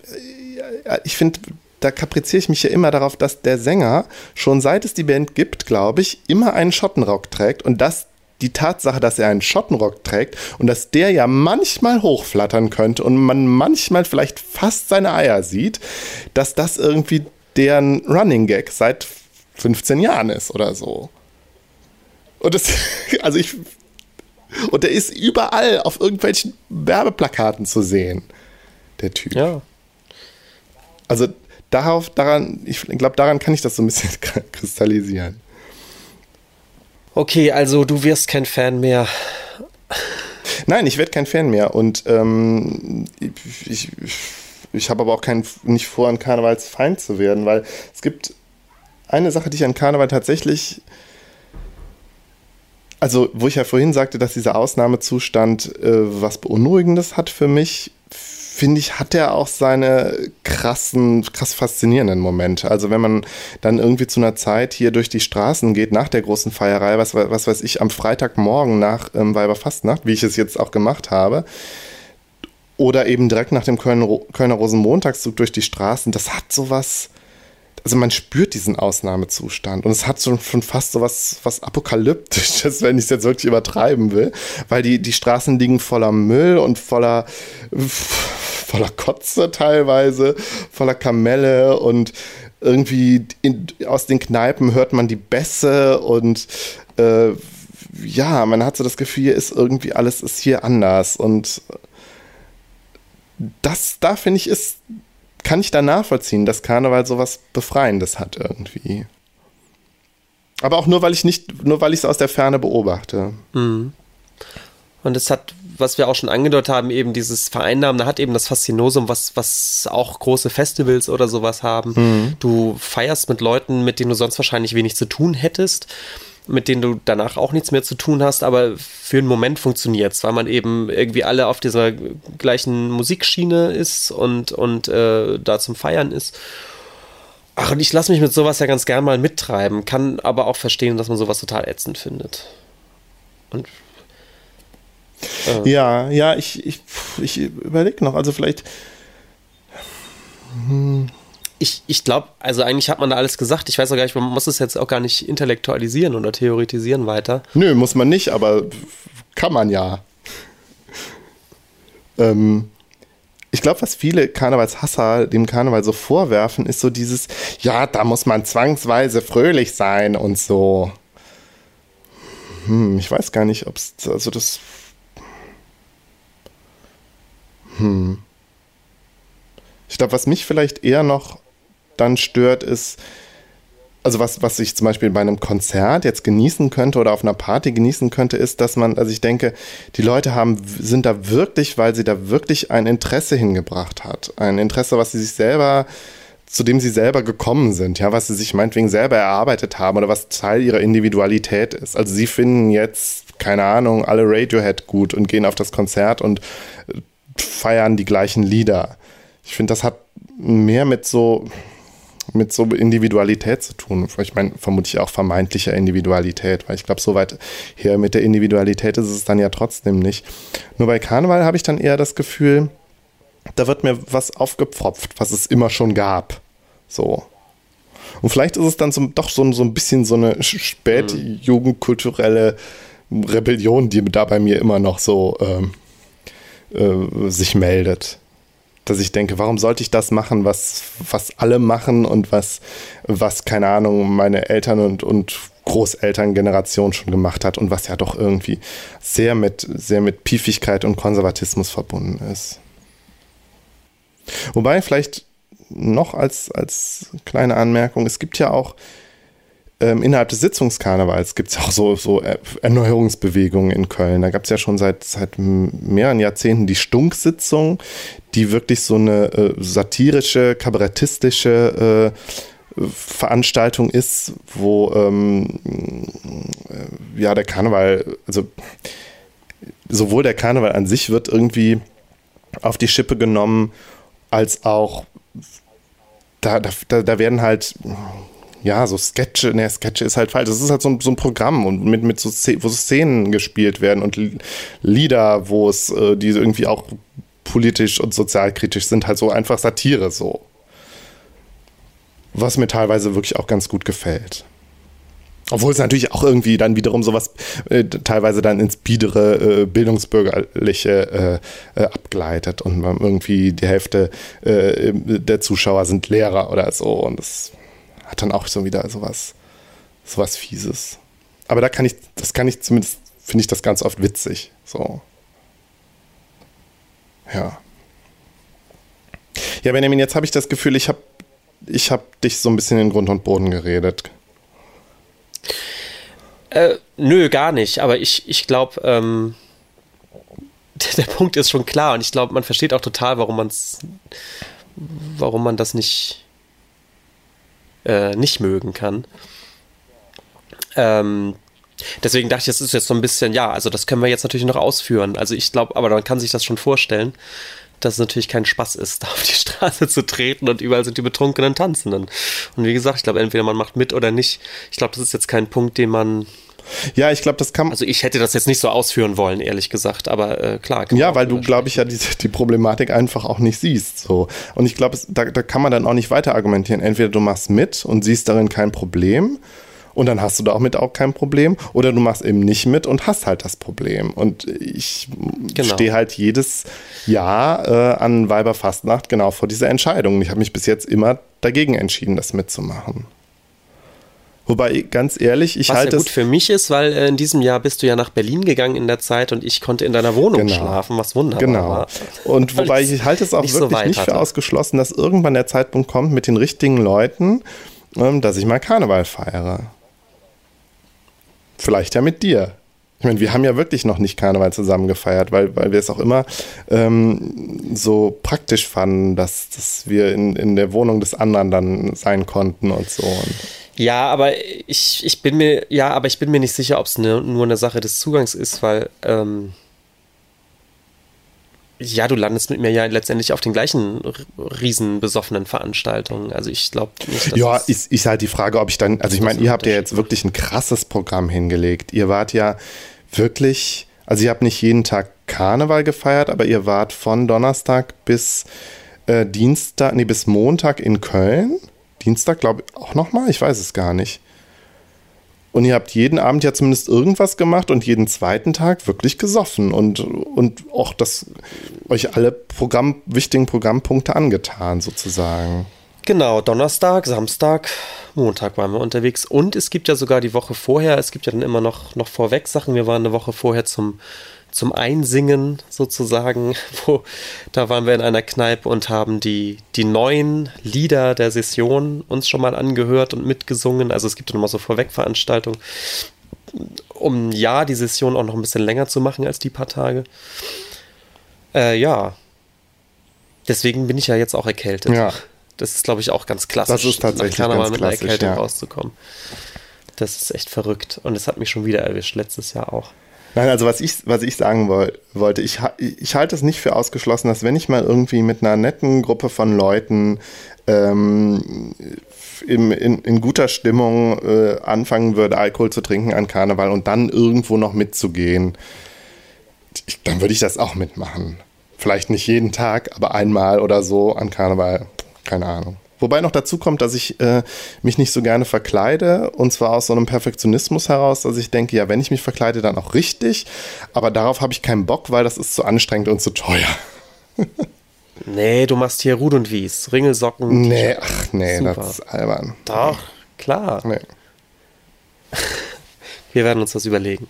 ich finde, da kapriziere ich mich ja immer darauf, dass der Sänger schon seit es die Band gibt, glaube ich, immer einen Schottenrock trägt und dass die Tatsache, dass er einen Schottenrock trägt und dass der ja manchmal hochflattern könnte und man manchmal vielleicht fast seine Eier sieht, dass das irgendwie deren Running Gag seit 15 Jahren ist oder so. Und das, also ich, und der ist überall auf irgendwelchen Werbeplakaten zu sehen, der Typ. Ja. Also darauf, daran, ich glaube, daran kann ich das so ein bisschen kristallisieren. Okay, also du wirst kein Fan mehr. Nein, ich werde kein Fan mehr. Und ähm, ich, ich habe aber auch kein, nicht vor, ein Karnevalsfeind zu werden, weil es gibt eine Sache, die ich an Karneval tatsächlich, also wo ich ja vorhin sagte, dass dieser Ausnahmezustand äh, was Beunruhigendes hat für mich, finde ich, hat er auch seine krassen, krass faszinierenden Momente. Also wenn man dann irgendwie zu einer Zeit hier durch die Straßen geht, nach der großen Feierei, was, was weiß ich, am Freitagmorgen nach ähm, Weiberfastnacht, wie ich es jetzt auch gemacht habe, oder eben direkt nach dem Kölner, Kölner Rosenmontagszug durch die Straßen, das hat sowas, also man spürt diesen Ausnahmezustand. Und es hat schon, schon fast so was, was Apokalyptisches, wenn ich es jetzt wirklich übertreiben will, weil die, die Straßen liegen voller Müll und voller voller Kotze teilweise, voller Kamelle. Und irgendwie in, aus den Kneipen hört man die Bässe. Und äh, ja, man hat so das Gefühl, hier ist irgendwie alles ist hier anders. Und das, da finde ich, ist, kann ich da nachvollziehen, dass Karneval sowas Befreiendes hat irgendwie. Aber auch nur, weil ich nicht, nur weil ich es aus der Ferne beobachte. Mhm. Und es hat was wir auch schon angedeutet haben, eben dieses Vereinnahmen, da hat eben das Faszinosum, was, was auch große Festivals oder sowas haben. Mhm. Du feierst mit Leuten, mit denen du sonst wahrscheinlich wenig zu tun hättest mit denen du danach auch nichts mehr zu tun hast, aber für einen Moment funktioniert es, weil man eben irgendwie alle auf dieser gleichen Musikschiene ist und, und äh, da zum Feiern ist. Ach, und ich lasse mich mit sowas ja ganz gern mal mittreiben, kann aber auch verstehen, dass man sowas total ätzend findet. Und äh. Ja, ja, ich, ich, ich überlege noch, also vielleicht. Hm. Ich, ich glaube, also eigentlich hat man da alles gesagt. Ich weiß auch gar nicht, man muss es jetzt auch gar nicht intellektualisieren oder theoretisieren weiter. Nö, muss man nicht, aber kann man ja. Ähm, ich glaube, was viele Karnevalshasser dem Karneval so vorwerfen, ist so dieses, ja, da muss man zwangsweise fröhlich sein und so. Hm, ich weiß gar nicht, ob es, also das hm. Ich glaube, was mich vielleicht eher noch dann stört, ist, also was, was ich zum Beispiel bei einem Konzert jetzt genießen könnte oder auf einer Party genießen könnte, ist, dass man, also ich denke, die Leute haben, sind da wirklich, weil sie da wirklich ein Interesse hingebracht hat. Ein Interesse, was sie sich selber, zu dem sie selber gekommen sind, ja, was sie sich meinetwegen selber erarbeitet haben oder was Teil ihrer Individualität ist. Also sie finden jetzt, keine Ahnung, alle Radiohead gut und gehen auf das Konzert und feiern die gleichen Lieder. Ich finde, das hat mehr mit so mit so Individualität zu tun. Ich meine, vermutlich auch vermeintlicher Individualität, weil ich glaube, so weit her mit der Individualität ist es dann ja trotzdem nicht. Nur bei Karneval habe ich dann eher das Gefühl, da wird mir was aufgepfropft, was es immer schon gab. So. Und vielleicht ist es dann so, doch so, so ein bisschen so eine spätjugendkulturelle Rebellion, die da bei mir immer noch so ähm, äh, sich meldet. Dass ich denke, warum sollte ich das machen, was, was alle machen und was, was, keine Ahnung, meine Eltern und, und Großelterngeneration schon gemacht hat und was ja doch irgendwie sehr mit, sehr mit Piefigkeit und Konservatismus verbunden ist. Wobei vielleicht noch als, als kleine Anmerkung, es gibt ja auch ähm, innerhalb des Sitzungskarnevals gibt es auch so, so Erneuerungsbewegungen in Köln. Da gab es ja schon seit, seit mehreren Jahrzehnten die Stunksitzung, die wirklich so eine äh, satirische, kabarettistische äh, Veranstaltung ist, wo ähm, äh, ja der Karneval, also sowohl der Karneval an sich wird irgendwie auf die Schippe genommen, als auch da, da, da werden halt ja, so Sketche, ne, Sketche ist halt falsch. Das ist halt so ein, so ein Programm und mit, mit so, wo so Szenen gespielt werden und Lieder, wo es, äh, die irgendwie auch politisch und sozialkritisch sind, halt so einfach Satire so. Was mir teilweise wirklich auch ganz gut gefällt. Obwohl es natürlich auch irgendwie dann wiederum sowas äh, teilweise dann ins biedere, äh, bildungsbürgerliche äh, äh abgleitet und irgendwie die Hälfte äh, der Zuschauer sind Lehrer oder so und das hat dann auch so wieder sowas, sowas Fieses. Aber da kann ich, das kann ich zumindest, finde ich das ganz oft witzig. So. Ja. Ja, Benjamin, jetzt habe ich das Gefühl, ich habe ich hab dich so ein bisschen in Grund und Boden geredet. Äh, nö, gar nicht. Aber ich, ich glaube, ähm, der, der Punkt ist schon klar und ich glaube, man versteht auch total, warum man es, warum man das nicht, äh, nicht mögen kann. Ähm, deswegen dachte ich, das ist jetzt so ein bisschen, ja, also das können wir jetzt natürlich noch ausführen. Also ich glaube, aber man kann sich das schon vorstellen, dass es natürlich kein Spaß ist, da auf die Straße zu treten und überall sind die betrunkenen Tanzenden. Und wie gesagt, ich glaube, entweder man macht mit oder nicht. Ich glaube, das ist jetzt kein Punkt, den man ja, ich glaube, das kann. Also ich hätte das jetzt nicht so ausführen wollen, ehrlich gesagt, aber äh, klar. Ja, weil du, glaube ich, ja die, die Problematik einfach auch nicht siehst. So. Und ich glaube, da, da kann man dann auch nicht weiter argumentieren. Entweder du machst mit und siehst darin kein Problem und dann hast du da auch mit auch kein Problem. Oder du machst eben nicht mit und hast halt das Problem. Und ich genau. stehe halt jedes Jahr äh, an Weiberfastnacht genau vor dieser Entscheidung. Ich habe mich bis jetzt immer dagegen entschieden, das mitzumachen. Wobei, ganz ehrlich, ich Was halte ja gut für mich ist, weil äh, in diesem Jahr bist du ja nach Berlin gegangen in der Zeit und ich konnte in deiner Wohnung genau. schlafen, was wunderbar genau. war. Und wobei ich halte es auch nicht wirklich so nicht für ausgeschlossen, dass irgendwann der Zeitpunkt kommt mit den richtigen Leuten, ähm, dass ich mal Karneval feiere. Vielleicht ja mit dir. Ich meine, wir haben ja wirklich noch nicht Karneval zusammen gefeiert, weil, weil wir es auch immer ähm, so praktisch fanden, dass, dass wir in, in der Wohnung des anderen dann sein konnten und so. Ja, aber ich, ich bin mir, ja, aber ich bin mir nicht sicher, ob es ne, nur eine Sache des Zugangs ist, weil ähm, ja, du landest mit mir ja letztendlich auf den gleichen riesen besoffenen Veranstaltungen. Also ich glaube nicht, dass Ja, ist, ist halt die Frage, ob ich dann, also ich meine, ihr habt ja jetzt wirklich ein krasses Programm hingelegt. Ihr wart ja wirklich, also ihr habt nicht jeden Tag Karneval gefeiert, aber ihr wart von Donnerstag bis äh, Dienstag, nee, bis Montag in Köln. Dienstag, glaube ich, auch nochmal, ich weiß es gar nicht. Und ihr habt jeden Abend ja zumindest irgendwas gemacht und jeden zweiten Tag wirklich gesoffen und, und auch das euch alle Programm, wichtigen Programmpunkte angetan, sozusagen. Genau, Donnerstag, Samstag, Montag waren wir unterwegs. Und es gibt ja sogar die Woche vorher, es gibt ja dann immer noch, noch vorweg Sachen. Wir waren eine Woche vorher zum zum Einsingen sozusagen, wo da waren wir in einer Kneipe und haben die, die neuen Lieder der Session uns schon mal angehört und mitgesungen. Also es gibt dann immer so Vorwegveranstaltungen, um ja die Session auch noch ein bisschen länger zu machen als die paar Tage. Äh, ja. Deswegen bin ich ja jetzt auch erkältet. Ja. Das ist, glaube ich, auch ganz klassisch. Das ist tatsächlich ganz mit einer Erkältung ja. rauszukommen. Das ist echt verrückt. Und es hat mich schon wieder erwischt, letztes Jahr auch. Nein, also was ich, was ich sagen wollte, ich, ich halte es nicht für ausgeschlossen, dass wenn ich mal irgendwie mit einer netten Gruppe von Leuten ähm, in, in, in, guter Stimmung äh, anfangen würde, Alkohol zu trinken an Karneval und dann irgendwo noch mitzugehen, ich, dann würde ich das auch mitmachen. Vielleicht nicht jeden Tag, aber einmal oder so an Karneval. Keine Ahnung. Wobei noch dazu kommt, dass ich äh, mich nicht so gerne verkleide und zwar aus so einem Perfektionismus heraus, dass ich denke, ja, wenn ich mich verkleide, dann auch richtig, aber darauf habe ich keinen Bock, weil das ist zu anstrengend und zu teuer. nee, du machst hier Rud und Wies, Ringelsocken. Nee, ach nee, Super. das ist albern. Doch, klar. Nee. Wir werden uns das überlegen.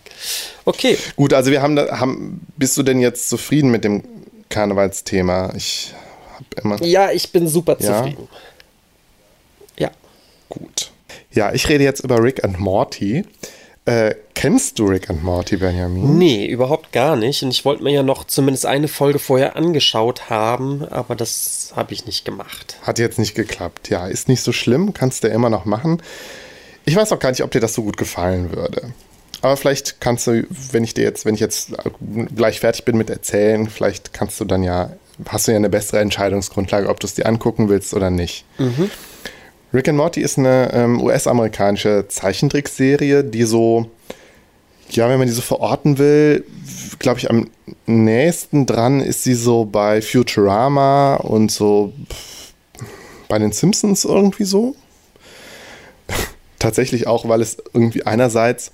Okay. Gut, also wir haben, haben bist du denn jetzt zufrieden mit dem Karnevalsthema? Ich habe immer. Ja, ich bin super zufrieden. Ja. Gut. Ja, ich rede jetzt über Rick and Morty. Äh, kennst du Rick and Morty, Benjamin? Nee, überhaupt gar nicht. Und ich wollte mir ja noch zumindest eine Folge vorher angeschaut haben, aber das habe ich nicht gemacht. Hat jetzt nicht geklappt. Ja, ist nicht so schlimm, kannst du ja immer noch machen. Ich weiß auch gar nicht, ob dir das so gut gefallen würde. Aber vielleicht kannst du, wenn ich dir jetzt, wenn ich jetzt gleich fertig bin mit erzählen, vielleicht kannst du dann ja hast du ja eine bessere Entscheidungsgrundlage, ob du es dir angucken willst oder nicht. Mhm. Rick and Morty ist eine ähm, US-amerikanische Zeichentrickserie, die so, ja, wenn man die so verorten will, glaube ich, am nächsten dran ist sie so bei Futurama und so bei den Simpsons irgendwie so. Tatsächlich auch, weil es irgendwie einerseits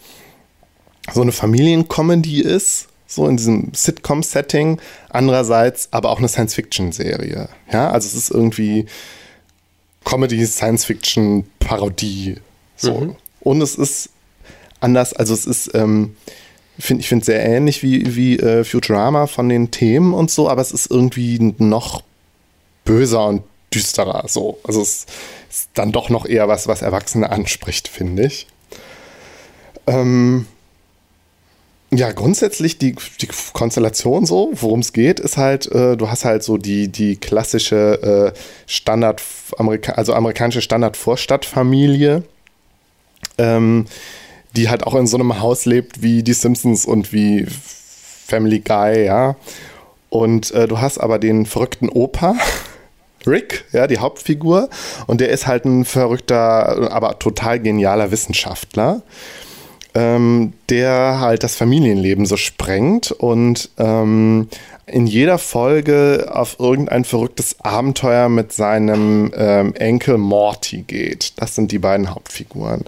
so eine Familiencomedy ist, so in diesem Sitcom-Setting, andererseits aber auch eine Science-Fiction-Serie. Ja, also es ist irgendwie Comedy, Science-Fiction, Parodie. So. Mhm. Und es ist anders, also es ist, ähm, find, ich finde sehr ähnlich wie, wie äh, Futurama von den Themen und so, aber es ist irgendwie noch böser und düsterer. So. Also es ist dann doch noch eher was, was Erwachsene anspricht, finde ich. Ähm, ja, grundsätzlich die, die Konstellation so, worum es geht, ist halt, äh, du hast halt so die, die klassische äh, Standard, Amerika also amerikanische Standard-Vorstadtfamilie, ähm, die halt auch in so einem Haus lebt wie die Simpsons und wie Family Guy, ja. Und äh, du hast aber den verrückten Opa, Rick, ja, die Hauptfigur, und der ist halt ein verrückter, aber total genialer Wissenschaftler ähm, der halt das Familienleben so sprengt und ähm, in jeder Folge auf irgendein verrücktes Abenteuer mit seinem ähm, Enkel Morty geht. Das sind die beiden Hauptfiguren.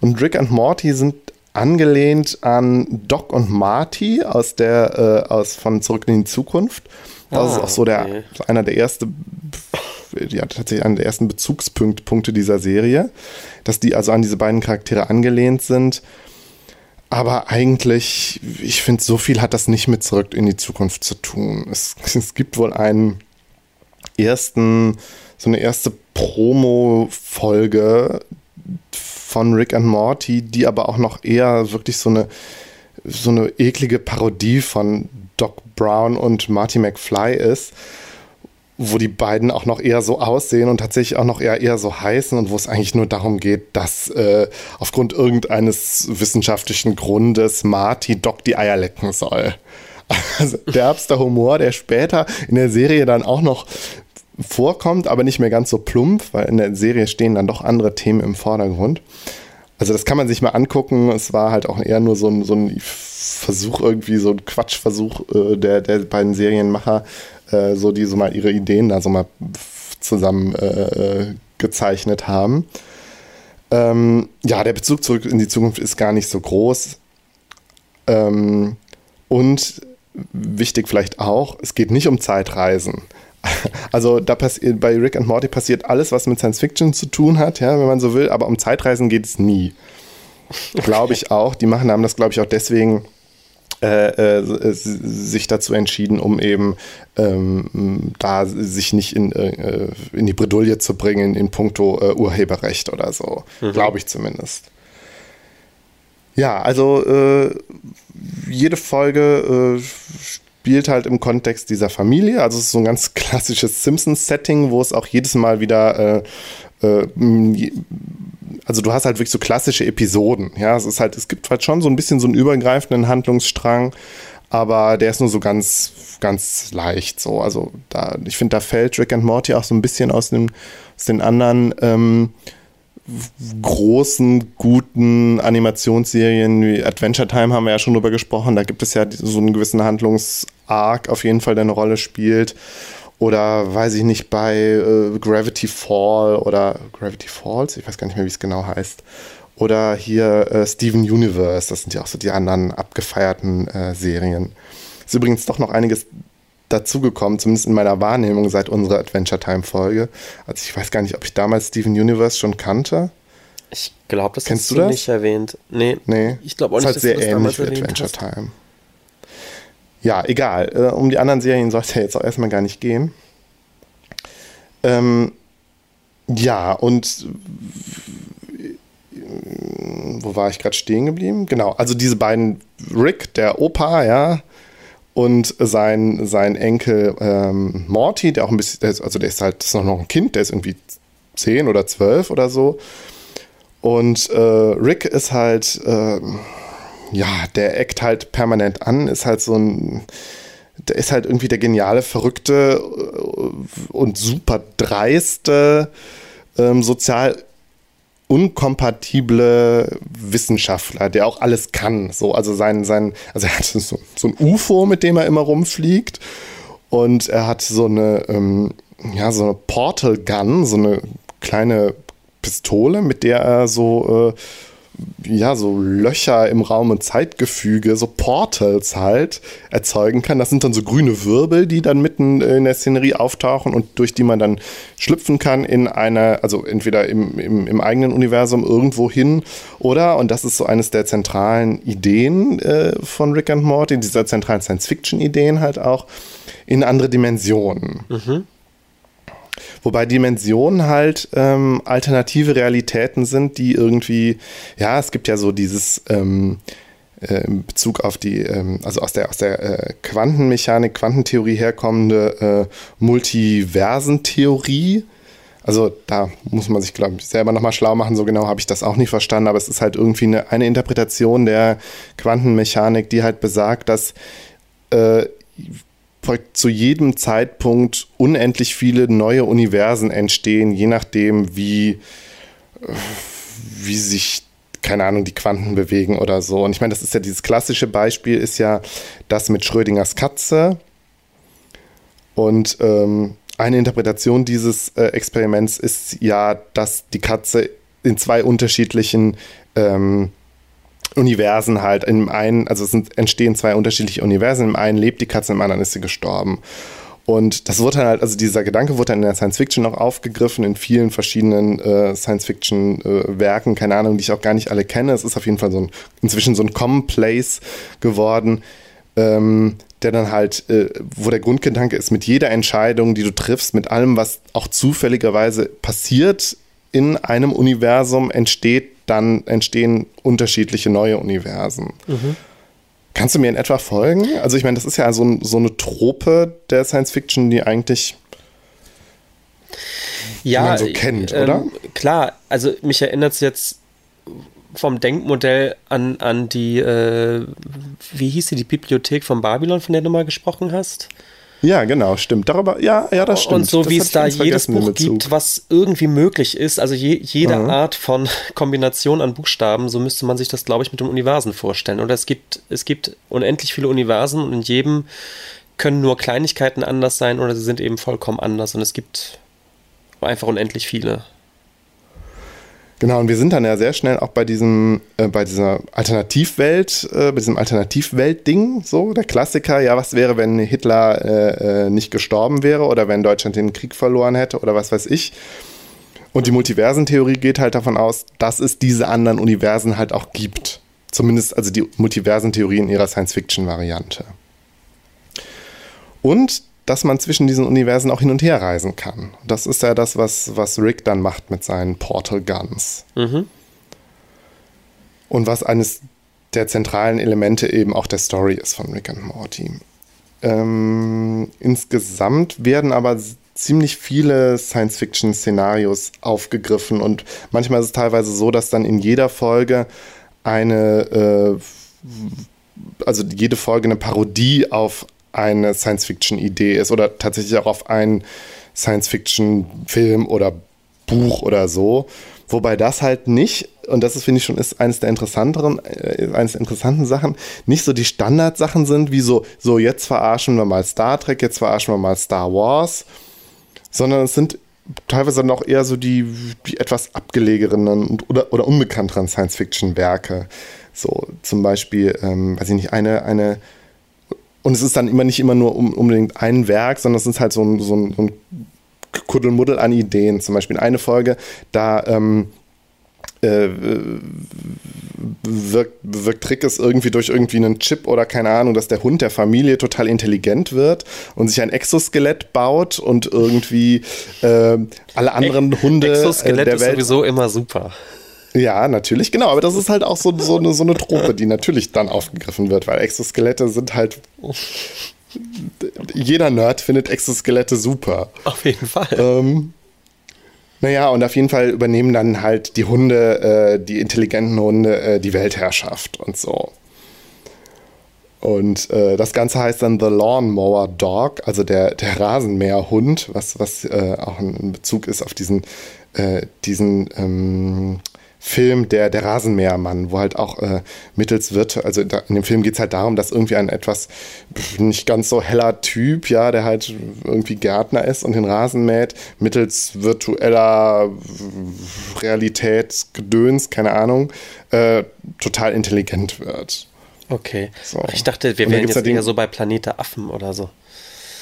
Und Rick und Morty sind angelehnt an Doc und Marty aus der äh, aus von Zurück in die Zukunft. Das ah, ist auch so der okay. einer der ersten ja, tatsächlich einer der ersten Bezugspunkte dieser Serie, dass die also an diese beiden Charaktere angelehnt sind. Aber eigentlich, ich finde, so viel hat das nicht mit zurück in die Zukunft zu tun. Es, es gibt wohl einen ersten, so eine erste Promo-Folge von Rick and Morty, die aber auch noch eher wirklich so eine, so eine eklige Parodie von Doc Brown und Marty McFly ist wo die beiden auch noch eher so aussehen und tatsächlich auch noch eher, eher so heißen und wo es eigentlich nur darum geht, dass äh, aufgrund irgendeines wissenschaftlichen Grundes Marty Doc die Eier lecken soll. Also derbster Humor, der später in der Serie dann auch noch vorkommt, aber nicht mehr ganz so plump, weil in der Serie stehen dann doch andere Themen im Vordergrund. Also das kann man sich mal angucken. Es war halt auch eher nur so ein, so ein Versuch, irgendwie so ein Quatschversuch äh, der, der beiden Serienmacher, äh, so die so mal ihre Ideen da so mal zusammen äh, äh, gezeichnet haben. Ähm, ja, der Bezug zurück in die Zukunft ist gar nicht so groß. Ähm, und wichtig vielleicht auch, es geht nicht um Zeitreisen. Also da passiert bei Rick and Morty passiert alles, was mit Science Fiction zu tun hat, ja, wenn man so will, aber um Zeitreisen geht es nie. Glaube ich auch. Die machen haben das, glaube ich, auch deswegen äh, äh, sich dazu entschieden, um eben ähm, da sich nicht in, äh, in die Bredouille zu bringen in puncto äh, Urheberrecht oder so. Mhm. Glaube ich zumindest. Ja, also äh, jede Folge äh, spielt halt im Kontext dieser Familie. Also es ist so ein ganz klassisches Simpsons-Setting, wo es auch jedes Mal wieder also du hast halt wirklich so klassische Episoden. Ja, es ist halt, es gibt halt schon so ein bisschen so einen übergreifenden Handlungsstrang, aber der ist nur so ganz, ganz leicht so. Also da, ich finde, da fällt Rick and Morty auch so ein bisschen aus, dem, aus den anderen ähm, großen, guten Animationsserien wie Adventure Time haben wir ja schon drüber gesprochen. Da gibt es ja so einen gewissen Handlungsarc auf jeden Fall, der eine Rolle spielt. Oder weiß ich nicht, bei äh, Gravity Fall oder Gravity Falls, ich weiß gar nicht mehr, wie es genau heißt. Oder hier äh, Steven Universe, das sind ja auch so die anderen abgefeierten äh, Serien. Ist übrigens doch noch einiges dazugekommen, zumindest in meiner Wahrnehmung seit unserer Adventure Time Folge. Also ich weiß gar nicht, ob ich damals Steven Universe schon kannte. Ich glaube, das Kennst hast du, das? nicht erwähnt. Nee, nee. ich glaube auch nicht, ist halt sehr ähnlich wie Adventure Time. Ja, egal. Äh, um die anderen Serien soll es ja jetzt auch erstmal gar nicht gehen. Ähm, ja, und wo war ich gerade stehen geblieben? Genau, also diese beiden, Rick, der Opa, ja, und sein, sein Enkel ähm, Morty, der auch ein bisschen, also der ist halt, ist noch ein Kind, der ist irgendwie zehn oder zwölf oder so. Und äh, Rick ist halt, äh, ja, der eckt halt permanent an, ist halt so ein, der ist halt irgendwie der geniale, verrückte äh, und super dreiste, ähm, sozial unkompatible Wissenschaftler, der auch alles kann. So, also sein, sein, also er hat so, so ein UFO, mit dem er immer rumfliegt. Und er hat so eine, ähm, ja, so eine Portal Gun, so eine kleine Pistole, mit der er so äh, ja, so Löcher im Raum und Zeitgefüge, so Portals halt erzeugen kann. Das sind dann so grüne Wirbel, die dann mitten in der Szenerie auftauchen und durch die man dann schlüpfen kann in einer, also entweder im, im, im eigenen Universum irgendwo hin oder, und das ist so eines der zentralen Ideen äh, von Rick and Morty, dieser zentralen Science-Fiction-Ideen halt auch, in andere Dimensionen. Mhm. Wobei Dimensionen halt ähm, alternative Realitäten sind, die irgendwie, ja, es gibt ja so dieses ähm, äh, in Bezug auf die, ähm, also aus der, aus der äh, Quantenmechanik, Quantentheorie herkommende äh, Multiversentheorie. Also da muss man sich, glaube ich, selber nochmal schlau machen. So genau habe ich das auch nicht verstanden, aber es ist halt irgendwie eine, eine Interpretation der Quantenmechanik, die halt besagt, dass äh, zu jedem Zeitpunkt unendlich viele neue Universen entstehen, je nachdem, wie, wie sich, keine Ahnung, die Quanten bewegen oder so. Und ich meine, das ist ja dieses klassische Beispiel, ist ja das mit Schrödingers Katze. Und ähm, eine Interpretation dieses äh, Experiments ist ja, dass die Katze in zwei unterschiedlichen ähm, Universen halt. Im einen, also es sind, entstehen zwei unterschiedliche Universen. Im einen lebt die Katze, im anderen ist sie gestorben. Und das wurde halt, also dieser Gedanke wurde dann in der Science Fiction noch aufgegriffen, in vielen verschiedenen äh, Science Fiction äh, Werken, keine Ahnung, die ich auch gar nicht alle kenne. Es ist auf jeden Fall so ein, inzwischen so ein Commonplace geworden, ähm, der dann halt, äh, wo der Grundgedanke ist, mit jeder Entscheidung, die du triffst, mit allem, was auch zufälligerweise passiert in einem Universum, entsteht dann entstehen unterschiedliche neue Universen. Mhm. Kannst du mir in etwa folgen? Also ich meine, das ist ja so, so eine Trope der Science Fiction, die eigentlich ja, man so kennt, äh, oder? Klar, also mich erinnert es jetzt vom Denkmodell an, an die, äh, wie hieß sie, die Bibliothek von Babylon, von der du mal gesprochen hast? Ja, genau, stimmt. Darüber, ja, ja, das stimmt. Und so wie es da jedes Buch gibt, was irgendwie möglich ist, also je, jede mhm. Art von Kombination an Buchstaben, so müsste man sich das, glaube ich, mit dem Universen vorstellen. Oder es gibt, es gibt unendlich viele Universen und in jedem können nur Kleinigkeiten anders sein oder sie sind eben vollkommen anders und es gibt einfach unendlich viele. Genau, und wir sind dann ja sehr schnell auch bei diesem, äh, bei dieser Alternativwelt, äh, bei diesem Alternativwelt-Ding, so, der Klassiker, ja, was wäre, wenn Hitler äh, äh, nicht gestorben wäre oder wenn Deutschland den Krieg verloren hätte oder was weiß ich. Und die Multiversentheorie geht halt davon aus, dass es diese anderen Universen halt auch gibt. Zumindest also die Multiversentheorie in ihrer Science-Fiction-Variante. Und dass man zwischen diesen Universen auch hin und her reisen kann. Das ist ja das, was, was Rick dann macht mit seinen Portal Guns. Mhm. Und was eines der zentralen Elemente eben auch der Story ist von Rick and Morty. Ähm, insgesamt werden aber ziemlich viele Science-Fiction-Szenarios aufgegriffen und manchmal ist es teilweise so, dass dann in jeder Folge eine, äh, also jede Folge eine Parodie auf eine Science-Fiction-Idee ist oder tatsächlich auch auf einen Science-Fiction-Film oder Buch oder so. Wobei das halt nicht, und das ist, finde ich schon, ist eines der interessanteren, äh, eines der interessanten Sachen, nicht so die Standardsachen sind, wie so, so jetzt verarschen wir mal Star Trek, jetzt verarschen wir mal Star Wars, sondern es sind teilweise auch eher so die, die etwas abgelegenen oder, oder unbekannteren Science-Fiction-Werke. So zum Beispiel, ähm, weiß ich nicht, eine, eine und es ist dann immer nicht immer nur um, unbedingt ein Werk, sondern es ist halt so ein, so ein, so ein Kuddelmuddel an Ideen. Zum Beispiel eine Folge, da ähm, äh, wirkt, wirkt Trick es irgendwie durch irgendwie einen Chip oder keine Ahnung, dass der Hund der Familie total intelligent wird und sich ein Exoskelett baut und irgendwie äh, alle anderen Hunde Exoskelett der Welt ist sowieso immer super. Ja, natürlich, genau. Aber das ist halt auch so, so, eine, so eine Trope, die natürlich dann aufgegriffen wird, weil Exoskelette sind halt. Jeder Nerd findet Exoskelette super. Auf jeden Fall. Ähm, naja, und auf jeden Fall übernehmen dann halt die Hunde, äh, die intelligenten Hunde, äh, die Weltherrschaft und so. Und äh, das Ganze heißt dann The Lawnmower Dog, also der, der Rasenmäherhund, was, was äh, auch ein Bezug ist auf diesen, äh, diesen ähm, Film der, der Rasenmähermann, wo halt auch äh, mittels wird, also da, in dem Film geht es halt darum, dass irgendwie ein etwas nicht ganz so heller Typ, ja, der halt irgendwie Gärtner ist und den Rasen mäht, mittels virtueller Realität, Gedöns, keine Ahnung, äh, total intelligent wird. Okay. So. Ich dachte, wir wären jetzt eher so bei Planete Affen oder so.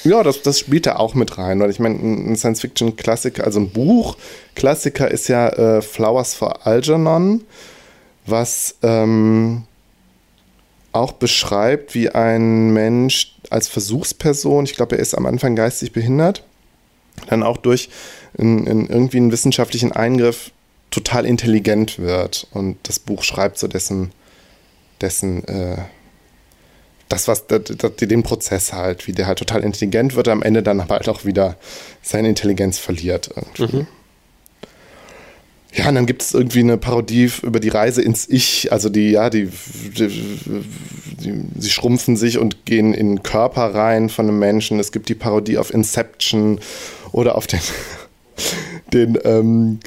Ja, das, das spielt da auch mit rein, weil ich meine, ein Science-Fiction-Klassiker, also ein Buch-Klassiker ist ja äh, Flowers for Algernon, was ähm, auch beschreibt, wie ein Mensch als Versuchsperson, ich glaube, er ist am Anfang geistig behindert, dann auch durch in, in irgendwie einen wissenschaftlichen Eingriff total intelligent wird. Und das Buch schreibt so dessen, dessen äh, das, was den Prozess halt, wie der halt total intelligent wird, am Ende dann aber halt auch wieder seine Intelligenz verliert. Mhm. Ja, und dann gibt es irgendwie eine Parodie über die Reise ins Ich. Also die, ja, die, die, die, sie schrumpfen sich und gehen in den Körper rein von einem Menschen. Es gibt die Parodie auf Inception oder auf den, den ähm,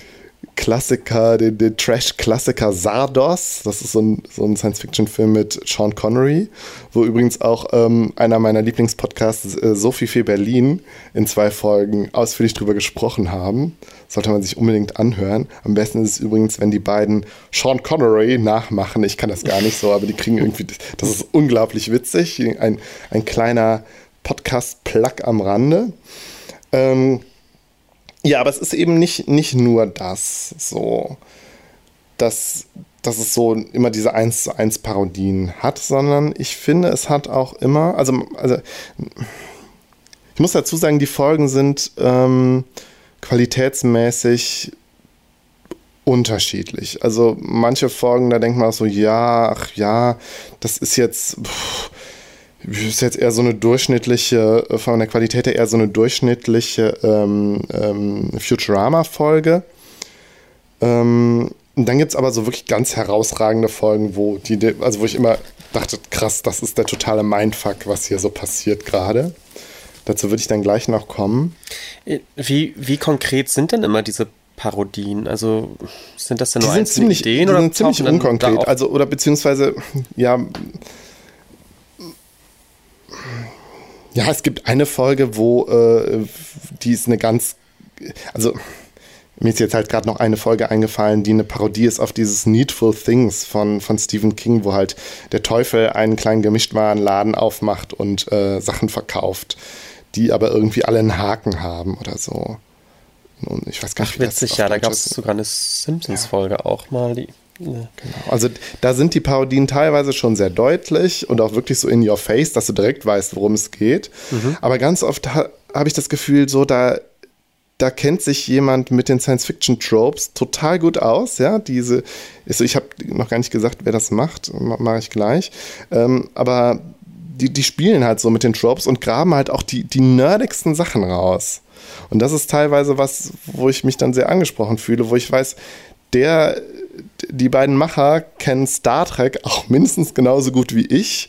Klassiker, den, den Trash-Klassiker Sardos. Das ist so ein, so ein Science-Fiction-Film mit Sean Connery, wo übrigens auch ähm, einer meiner Lieblingspodcasts, äh, Sophie für Berlin, in zwei Folgen ausführlich drüber gesprochen haben. Sollte man sich unbedingt anhören. Am besten ist es übrigens, wenn die beiden Sean Connery nachmachen. Ich kann das gar nicht so, aber die kriegen irgendwie, das ist unglaublich witzig. Ein, ein kleiner Podcast-Plug am Rande. Ähm, ja, aber es ist eben nicht, nicht nur das, so, dass, dass es so immer diese 1 zu 1 Parodien hat, sondern ich finde, es hat auch immer, also, also ich muss dazu sagen, die Folgen sind ähm, qualitätsmäßig unterschiedlich. Also manche Folgen, da denkt man so, ja, ach ja, das ist jetzt, pff, ist jetzt eher so eine durchschnittliche, äh, von der Qualität her eher so eine durchschnittliche ähm, ähm, Futurama-Folge. Ähm, und dann gibt es aber so wirklich ganz herausragende Folgen, wo die, also wo ich immer dachte, krass, das ist der totale Mindfuck, was hier so passiert gerade. Dazu würde ich dann gleich noch kommen. Äh, wie, wie konkret sind denn immer diese Parodien? Also sind das denn nur die sind ziemlich, Ideen die oder sind ziemlich unkonkret? Also oder beziehungsweise ja Ja, es gibt eine Folge, wo äh, die ist eine ganz, also mir ist jetzt halt gerade noch eine Folge eingefallen, die eine Parodie ist auf dieses Needful Things von, von Stephen King, wo halt der Teufel einen kleinen Gemischtwarenladen aufmacht und äh, Sachen verkauft, die aber irgendwie alle einen Haken haben oder so. Und ich weiß gar nicht, Ach, witzig, ja, da gab es sogar eine Simpsons-Folge ja. auch mal, die Genau. Also da sind die Parodien teilweise schon sehr deutlich und auch wirklich so in your face, dass du direkt weißt, worum es geht. Mhm. Aber ganz oft ha habe ich das Gefühl, so da, da kennt sich jemand mit den Science-Fiction-Tropes total gut aus. Ja, diese, also ich habe noch gar nicht gesagt, wer das macht, mache ich gleich. Ähm, aber die, die spielen halt so mit den Tropes und graben halt auch die, die nerdigsten Sachen raus. Und das ist teilweise was, wo ich mich dann sehr angesprochen fühle, wo ich weiß, der die beiden Macher kennen Star Trek auch mindestens genauso gut wie ich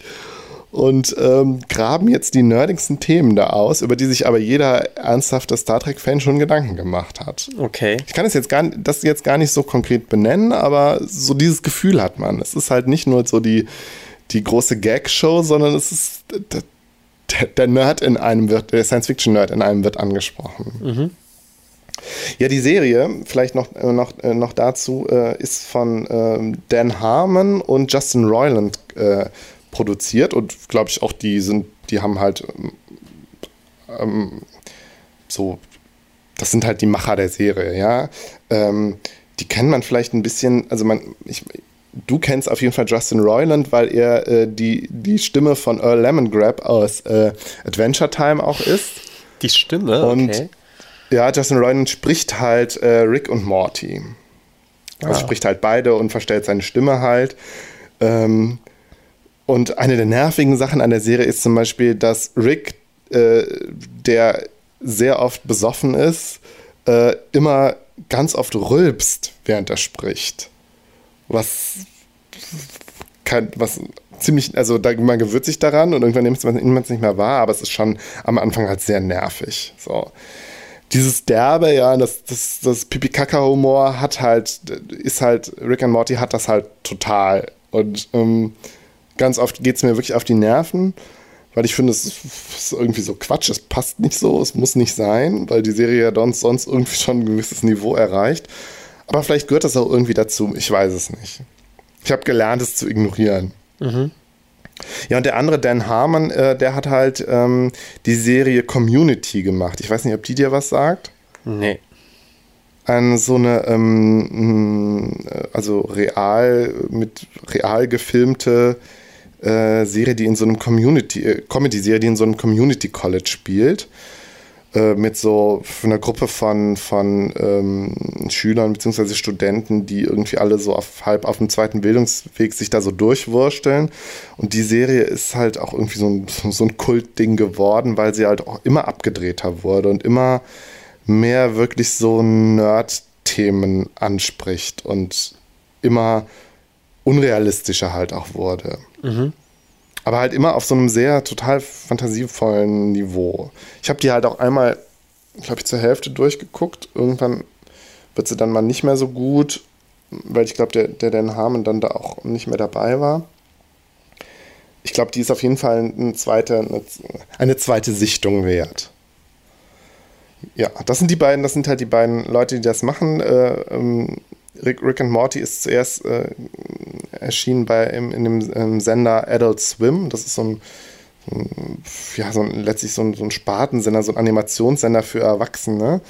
und ähm, graben jetzt die nerdigsten Themen da aus, über die sich aber jeder ernsthafte Star Trek-Fan schon Gedanken gemacht hat. Okay. Ich kann es jetzt gar, das jetzt gar nicht so konkret benennen, aber so dieses Gefühl hat man. Es ist halt nicht nur so die, die große Gag-Show, sondern es ist der, der Nerd in einem wird, der Science-Fiction-Nerd in einem wird angesprochen. Mhm. Ja, die Serie, vielleicht noch, äh, noch, äh, noch dazu, äh, ist von ähm, Dan Harmon und Justin Roiland produziert und glaube ich auch die sind, die haben halt ähm, so, das sind halt die Macher der Serie, ja. Ähm, die kennt man vielleicht ein bisschen, also man, ich, du kennst auf jeden Fall Justin Roiland, weil er äh, die, die Stimme von Earl Lemongrab aus äh, Adventure Time auch ist. Die Stimme, und okay. Ja, Justin Roiland spricht halt äh, Rick und Morty. Also ah. spricht halt beide und verstellt seine Stimme halt. Ähm, und eine der nervigen Sachen an der Serie ist zum Beispiel, dass Rick, äh, der sehr oft besoffen ist, äh, immer ganz oft rülpst, während er spricht. Was, kein, was ziemlich, also da, man gewöhnt sich daran und irgendwann nimmt man es nicht mehr wahr, aber es ist schon am Anfang halt sehr nervig. So. Dieses Derbe, ja, das, das, das Pipi-Kaka-Humor hat halt, ist halt, Rick and Morty hat das halt total. Und ähm, ganz oft geht es mir wirklich auf die Nerven, weil ich finde, es ist irgendwie so Quatsch, es passt nicht so, es muss nicht sein, weil die Serie ja sonst, sonst irgendwie schon ein gewisses Niveau erreicht. Aber vielleicht gehört das auch irgendwie dazu, ich weiß es nicht. Ich habe gelernt, es zu ignorieren. Mhm. Ja, und der andere, Dan Harmon, äh, der hat halt ähm, die Serie Community gemacht. Ich weiß nicht, ob die dir was sagt. Nee. An so eine, ähm, äh, also real, mit real gefilmte äh, Serie, die in so einem Community, äh, Comedy-Serie, die in so einem Community College spielt. Äh, mit so einer Gruppe von, von ähm, Schülern bzw. Studenten, die irgendwie alle so auf, halb auf dem zweiten Bildungsweg sich da so durchwursteln. Und die Serie ist halt auch irgendwie so ein, so ein Kultding geworden, weil sie halt auch immer abgedrehter wurde und immer mehr wirklich so Nerd-Themen anspricht und immer unrealistischer halt auch wurde. Mhm. Aber halt immer auf so einem sehr total fantasievollen Niveau. Ich habe die halt auch einmal, glaube ich, zur Hälfte durchgeguckt. Irgendwann wird sie dann mal nicht mehr so gut, weil ich glaube, der, Dan Harmon dann da auch nicht mehr dabei war. Ich glaube, die ist auf jeden Fall eine zweite, eine, eine zweite Sichtung wert. Ja, das sind die beiden, das sind halt die beiden Leute, die das machen. Äh, ähm, Rick, Rick and Morty ist zuerst äh, erschienen bei im, in dem ähm, Sender Adult Swim. Das ist so ein, ein ja, so ein, letztlich so ein, so ein Spartensender, so ein Animationssender für Erwachsene,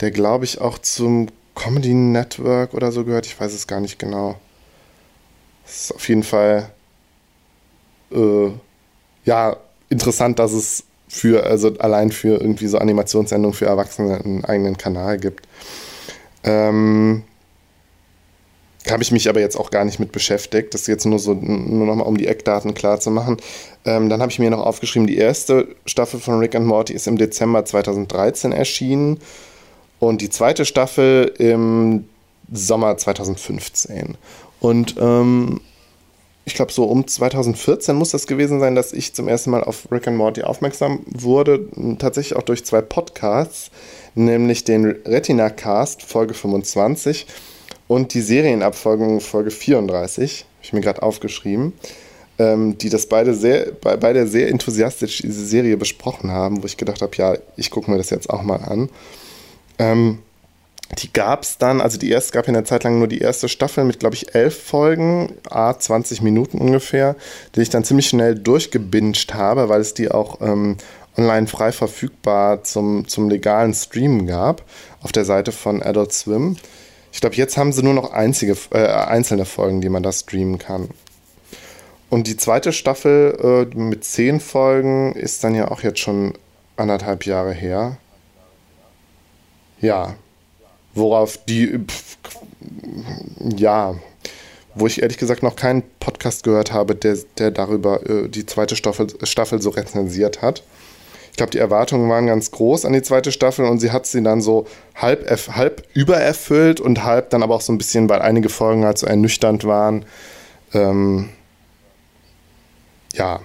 der glaube ich auch zum Comedy Network oder so gehört. Ich weiß es gar nicht genau. Das ist auf jeden Fall äh, ja interessant, dass es für, also allein für irgendwie so Animationssendungen für Erwachsene einen eigenen Kanal gibt. Ähm, habe ich mich aber jetzt auch gar nicht mit beschäftigt. Das ist jetzt nur so, nur nochmal um die Eckdaten klar zu machen. Ähm, dann habe ich mir noch aufgeschrieben, die erste Staffel von Rick and Morty ist im Dezember 2013 erschienen und die zweite Staffel im Sommer 2015. Und ähm, ich glaube, so um 2014 muss das gewesen sein, dass ich zum ersten Mal auf Rick and Morty aufmerksam wurde. Tatsächlich auch durch zwei Podcasts, nämlich den Retina Cast, Folge 25 und die Serienabfolgung Folge 34, habe ich mir gerade aufgeschrieben, ähm, die das beide sehr, beide sehr enthusiastisch diese Serie besprochen haben, wo ich gedacht habe, ja, ich gucke mir das jetzt auch mal an. Ähm, die gab es dann, also die erste gab in der Zeit lang nur die erste Staffel mit, glaube ich, elf Folgen, a 20 Minuten ungefähr, die ich dann ziemlich schnell durchgebinged habe, weil es die auch ähm, online frei verfügbar zum, zum legalen Streamen gab auf der Seite von Adult Swim. Ich glaube, jetzt haben sie nur noch einzige, äh, einzelne Folgen, die man da streamen kann. Und die zweite Staffel äh, mit zehn Folgen ist dann ja auch jetzt schon anderthalb Jahre her. Ja. Worauf die. Pff, ja. Wo ich ehrlich gesagt noch keinen Podcast gehört habe, der, der darüber äh, die zweite Staffel, Staffel so rezensiert hat ich glaube, die Erwartungen waren ganz groß an die zweite Staffel und sie hat sie dann so halb, halb übererfüllt und halb dann aber auch so ein bisschen, weil einige Folgen halt so ernüchternd waren. Ähm, ja.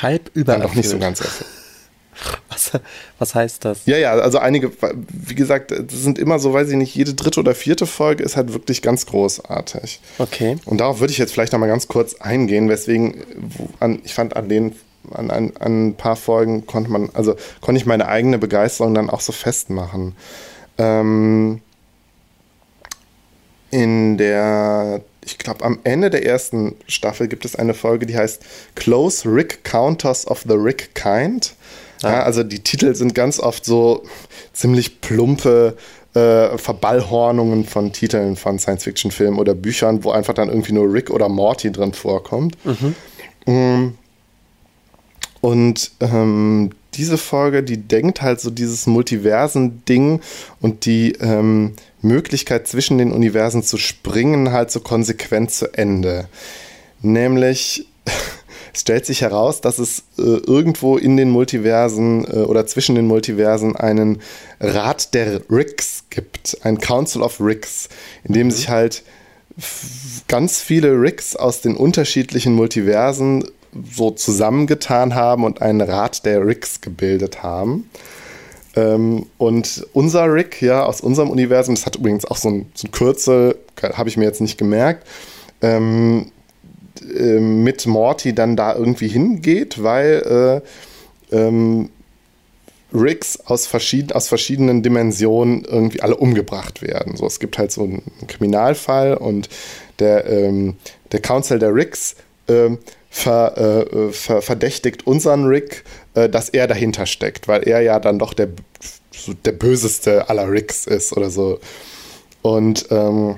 Halb übererfüllt. Dann doch nicht so ganz erfüllt. Was, was heißt das? Ja, ja, also einige, wie gesagt, das sind immer so, weiß ich nicht, jede dritte oder vierte Folge ist halt wirklich ganz großartig. Okay. Und darauf würde ich jetzt vielleicht nochmal ganz kurz eingehen, weswegen, an, ich fand an den an, an, an ein paar Folgen konnte man, also konnte ich meine eigene Begeisterung dann auch so festmachen. Ähm, in der, ich glaube, am Ende der ersten Staffel gibt es eine Folge, die heißt Close Rick Counters of the Rick Kind. Ah. Ja, also die Titel sind ganz oft so ziemlich plumpe äh, Verballhornungen von Titeln von Science-Fiction-Filmen oder Büchern, wo einfach dann irgendwie nur Rick oder Morty drin vorkommt. Mhm. Mm. Und ähm, diese Folge, die denkt halt so dieses Multiversen-Ding und die ähm, Möglichkeit zwischen den Universen zu springen halt so konsequent zu Ende. Nämlich es stellt sich heraus, dass es äh, irgendwo in den Multiversen äh, oder zwischen den Multiversen einen Rat der Ricks gibt, ein Council of Ricks, in dem mhm. sich halt ganz viele Ricks aus den unterschiedlichen Multiversen so zusammengetan haben und einen Rat der Ricks gebildet haben. Ähm, und unser Rick, ja, aus unserem Universum, das hat übrigens auch so ein, so ein Kürzel, habe ich mir jetzt nicht gemerkt, ähm, äh, mit Morty dann da irgendwie hingeht, weil äh, ähm, Ricks aus, verschieden, aus verschiedenen Dimensionen irgendwie alle umgebracht werden. So, es gibt halt so einen Kriminalfall und der, ähm, der Council der Ricks ähm, ver, äh, ver, verdächtigt unseren Rick, äh, dass er dahinter steckt, weil er ja dann doch der, der böseste aller Ricks ist oder so. Und ähm,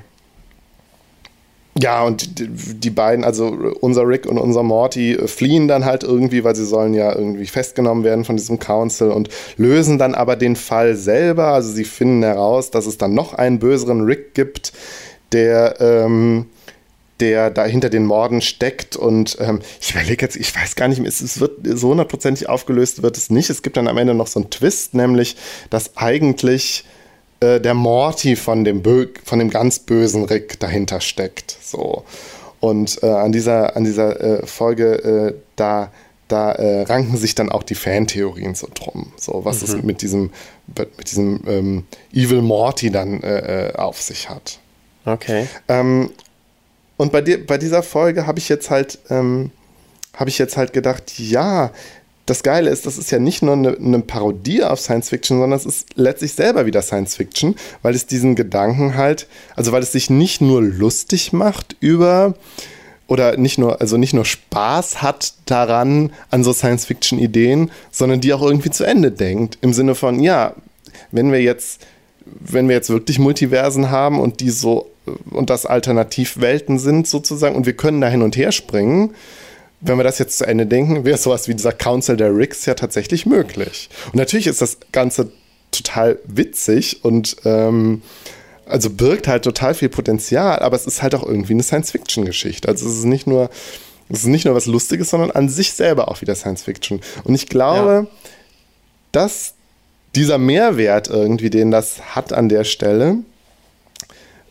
ja, und die, die, beiden, also unser Rick und unser Morty, äh, fliehen dann halt irgendwie, weil sie sollen ja irgendwie festgenommen werden von diesem Council und lösen dann aber den Fall selber. Also sie finden heraus, dass es dann noch einen böseren Rick gibt, der, ähm, der da hinter den Morden steckt. Und ähm, ich überlege jetzt, ich weiß gar nicht, es, es wird so hundertprozentig aufgelöst wird es nicht. Es gibt dann am Ende noch so einen Twist, nämlich, dass eigentlich äh, der Morty von dem, Bö von dem ganz bösen Rick dahinter steckt. So. Und äh, an dieser, an dieser äh, Folge, äh, da, da äh, ranken sich dann auch die Fantheorien so drum. So, was mhm. es mit diesem, mit diesem ähm, Evil Morty dann äh, auf sich hat. Okay. Ähm, und bei, dir, bei dieser Folge habe ich jetzt halt, ähm, habe ich jetzt halt gedacht, ja, das Geile ist, das ist ja nicht nur eine, eine, Parodie auf Science Fiction, sondern es ist letztlich selber wieder Science Fiction, weil es diesen Gedanken halt, also weil es sich nicht nur lustig macht über oder nicht nur, also nicht nur Spaß hat daran an so Science Fiction Ideen, sondern die auch irgendwie zu Ende denkt. Im Sinne von, ja, wenn wir jetzt, wenn wir jetzt wirklich Multiversen haben und die so und das Alternativwelten sind sozusagen und wir können da hin und her springen, wenn wir das jetzt zu Ende denken, wäre sowas wie dieser Council der Ricks ja tatsächlich möglich. Und natürlich ist das Ganze total witzig und ähm, also birgt halt total viel Potenzial, aber es ist halt auch irgendwie eine Science-Fiction-Geschichte. Also es ist nicht nur, es ist nicht nur was Lustiges, sondern an sich selber auch wieder Science-Fiction. Und ich glaube, ja. dass dieser Mehrwert irgendwie, den das hat an der Stelle,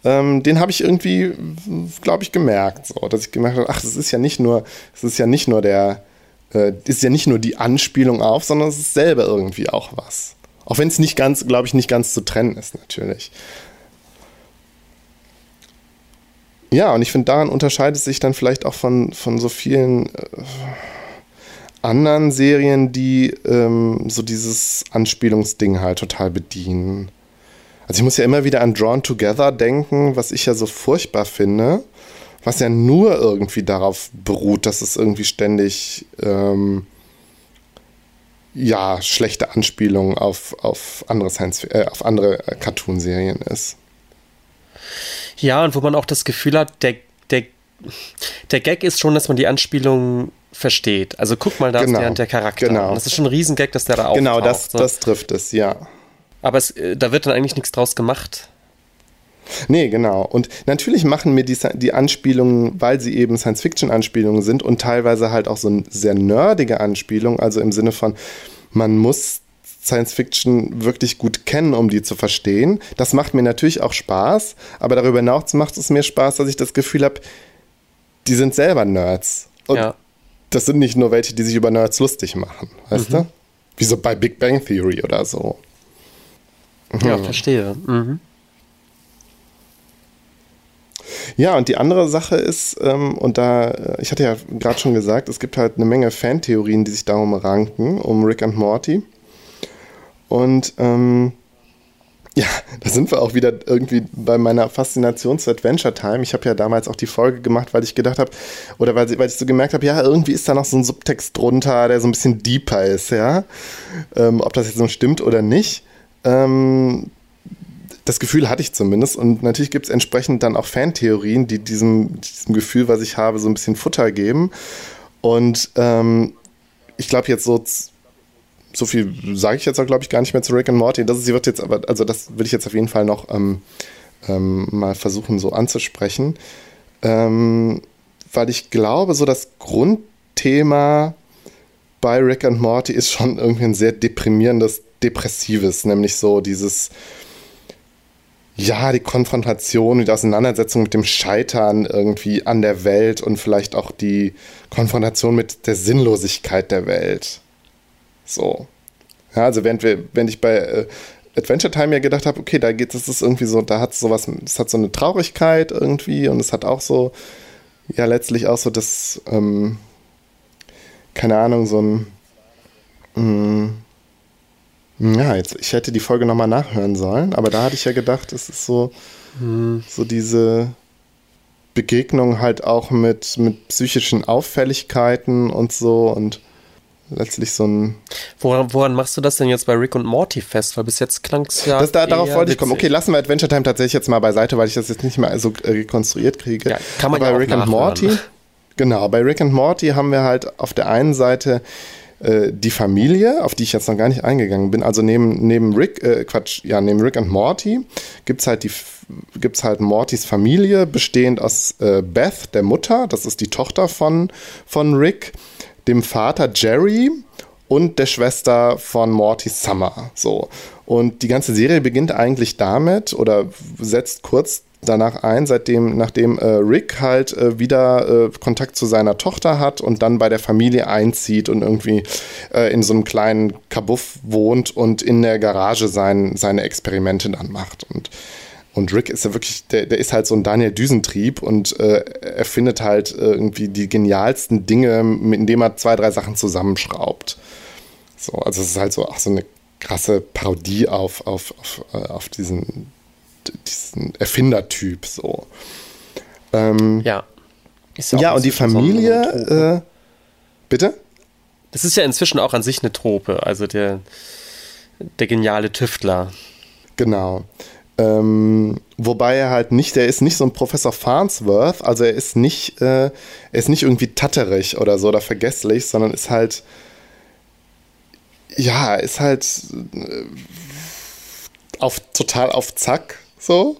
ähm, den habe ich irgendwie, glaube ich, gemerkt, so, dass ich gemerkt habe, ach, das ist ja nicht nur, es ist ja nicht nur der, äh, ist ja nicht nur die Anspielung auf, sondern es ist selber irgendwie auch was. Auch wenn es nicht ganz, glaube ich, nicht ganz zu trennen ist, natürlich. Ja, und ich finde, daran unterscheidet es sich dann vielleicht auch von, von so vielen äh, anderen Serien, die ähm, so dieses Anspielungsding halt total bedienen. Also ich muss ja immer wieder an Drawn Together denken, was ich ja so furchtbar finde, was ja nur irgendwie darauf beruht, dass es irgendwie ständig ähm, ja schlechte Anspielungen auf, auf andere Science äh, auf andere Cartoon-Serien ist. Ja, und wo man auch das Gefühl hat, der, der, der Gag ist schon, dass man die Anspielung versteht. Also guck mal, da genau, ist der, der Charakter. Genau. Und das ist schon ein Riesengag, dass der da auftaucht. Genau, das, so. das trifft es, ja. Aber es, äh, da wird dann eigentlich nichts draus gemacht. Nee, genau. Und natürlich machen mir die, die Anspielungen, weil sie eben Science-Fiction-Anspielungen sind und teilweise halt auch so eine sehr nerdige Anspielung, also im Sinne von, man muss Science-Fiction wirklich gut kennen, um die zu verstehen. Das macht mir natürlich auch Spaß, aber darüber hinaus macht es mir Spaß, dass ich das Gefühl habe, die sind selber Nerds. Und ja. das sind nicht nur welche, die sich über Nerds lustig machen, weißt mhm. du? Wie so bei Big Bang Theory oder so. Ja, verstehe. Mhm. Ja, und die andere Sache ist, ähm, und da, äh, ich hatte ja gerade schon gesagt, es gibt halt eine Menge Fantheorien, die sich darum ranken, um Rick und Morty. Und ähm, ja, da sind wir auch wieder irgendwie bei meiner Faszination zu Adventure Time. Ich habe ja damals auch die Folge gemacht, weil ich gedacht habe, oder weil, weil ich so gemerkt habe, ja, irgendwie ist da noch so ein Subtext drunter, der so ein bisschen deeper ist, ja. Ähm, ob das jetzt so stimmt oder nicht. Ähm, das Gefühl hatte ich zumindest. Und natürlich gibt es entsprechend dann auch Fantheorien, die diesem, diesem Gefühl, was ich habe, so ein bisschen Futter geben. Und ähm, ich glaube jetzt so, so viel sage ich jetzt auch, glaube ich, gar nicht mehr zu Rick and Morty. Das ist, sie wird jetzt aber, also das will ich jetzt auf jeden Fall noch ähm, ähm, mal versuchen so anzusprechen. Ähm, weil ich glaube, so das Grundthema bei Rick and Morty ist schon irgendwie ein sehr deprimierendes Depressives, nämlich so dieses, ja, die Konfrontation, die Auseinandersetzung mit dem Scheitern irgendwie an der Welt und vielleicht auch die Konfrontation mit der Sinnlosigkeit der Welt. So. Ja, also während, wir, während ich bei äh, Adventure Time ja gedacht habe, okay, da geht es irgendwie so, da hat es sowas, es hat so eine Traurigkeit irgendwie und es hat auch so, ja, letztlich auch so das, ähm, keine Ahnung, so ein, mh, mm, ja, jetzt, ich hätte die Folge nochmal nachhören sollen, aber da hatte ich ja gedacht, es ist so, hm. so diese Begegnung halt auch mit, mit psychischen Auffälligkeiten und so und letztlich so ein. Woran, woran, machst du das denn jetzt bei Rick und Morty fest? Weil bis jetzt klang es ja. Das, da, darauf wollte ich kommen. Okay, lassen wir Adventure Time tatsächlich jetzt mal beiseite, weil ich das jetzt nicht mehr so rekonstruiert kriege. Ja, kann man Aber ja bei Rick und Morty. Genau, bei Rick und Morty haben wir halt auf der einen Seite äh, die Familie, auf die ich jetzt noch gar nicht eingegangen bin. Also neben, neben Rick, äh, Quatsch, ja, neben Rick und Morty gibt's halt die gibt's halt Mortys Familie, bestehend aus äh, Beth, der Mutter, das ist die Tochter von, von Rick, dem Vater Jerry und der Schwester von Morty Summer. So. Und die ganze Serie beginnt eigentlich damit oder setzt kurz danach ein, seitdem, nachdem äh, Rick halt äh, wieder äh, Kontakt zu seiner Tochter hat und dann bei der Familie einzieht und irgendwie äh, in so einem kleinen Kabuff wohnt und in der Garage sein, seine Experimente dann macht. Und, und Rick ist ja wirklich, der, der ist halt so ein Daniel Düsentrieb und äh, er findet halt irgendwie die genialsten Dinge, indem er zwei, drei Sachen zusammenschraubt. So, also es ist halt so, ach, so eine krasse Parodie auf, auf, auf, äh, auf diesen diesen Erfindertyp so. Ähm, ja. ja, und die Familie, äh, bitte? Das ist ja inzwischen auch an sich eine Trope, also der, der geniale Tüftler. Genau. Ähm, wobei er halt nicht, der ist nicht so ein Professor Farnsworth, also er ist nicht, äh, er ist nicht irgendwie tatterig oder so oder vergesslich, sondern ist halt, ja, ist halt äh, auf, total auf Zack so.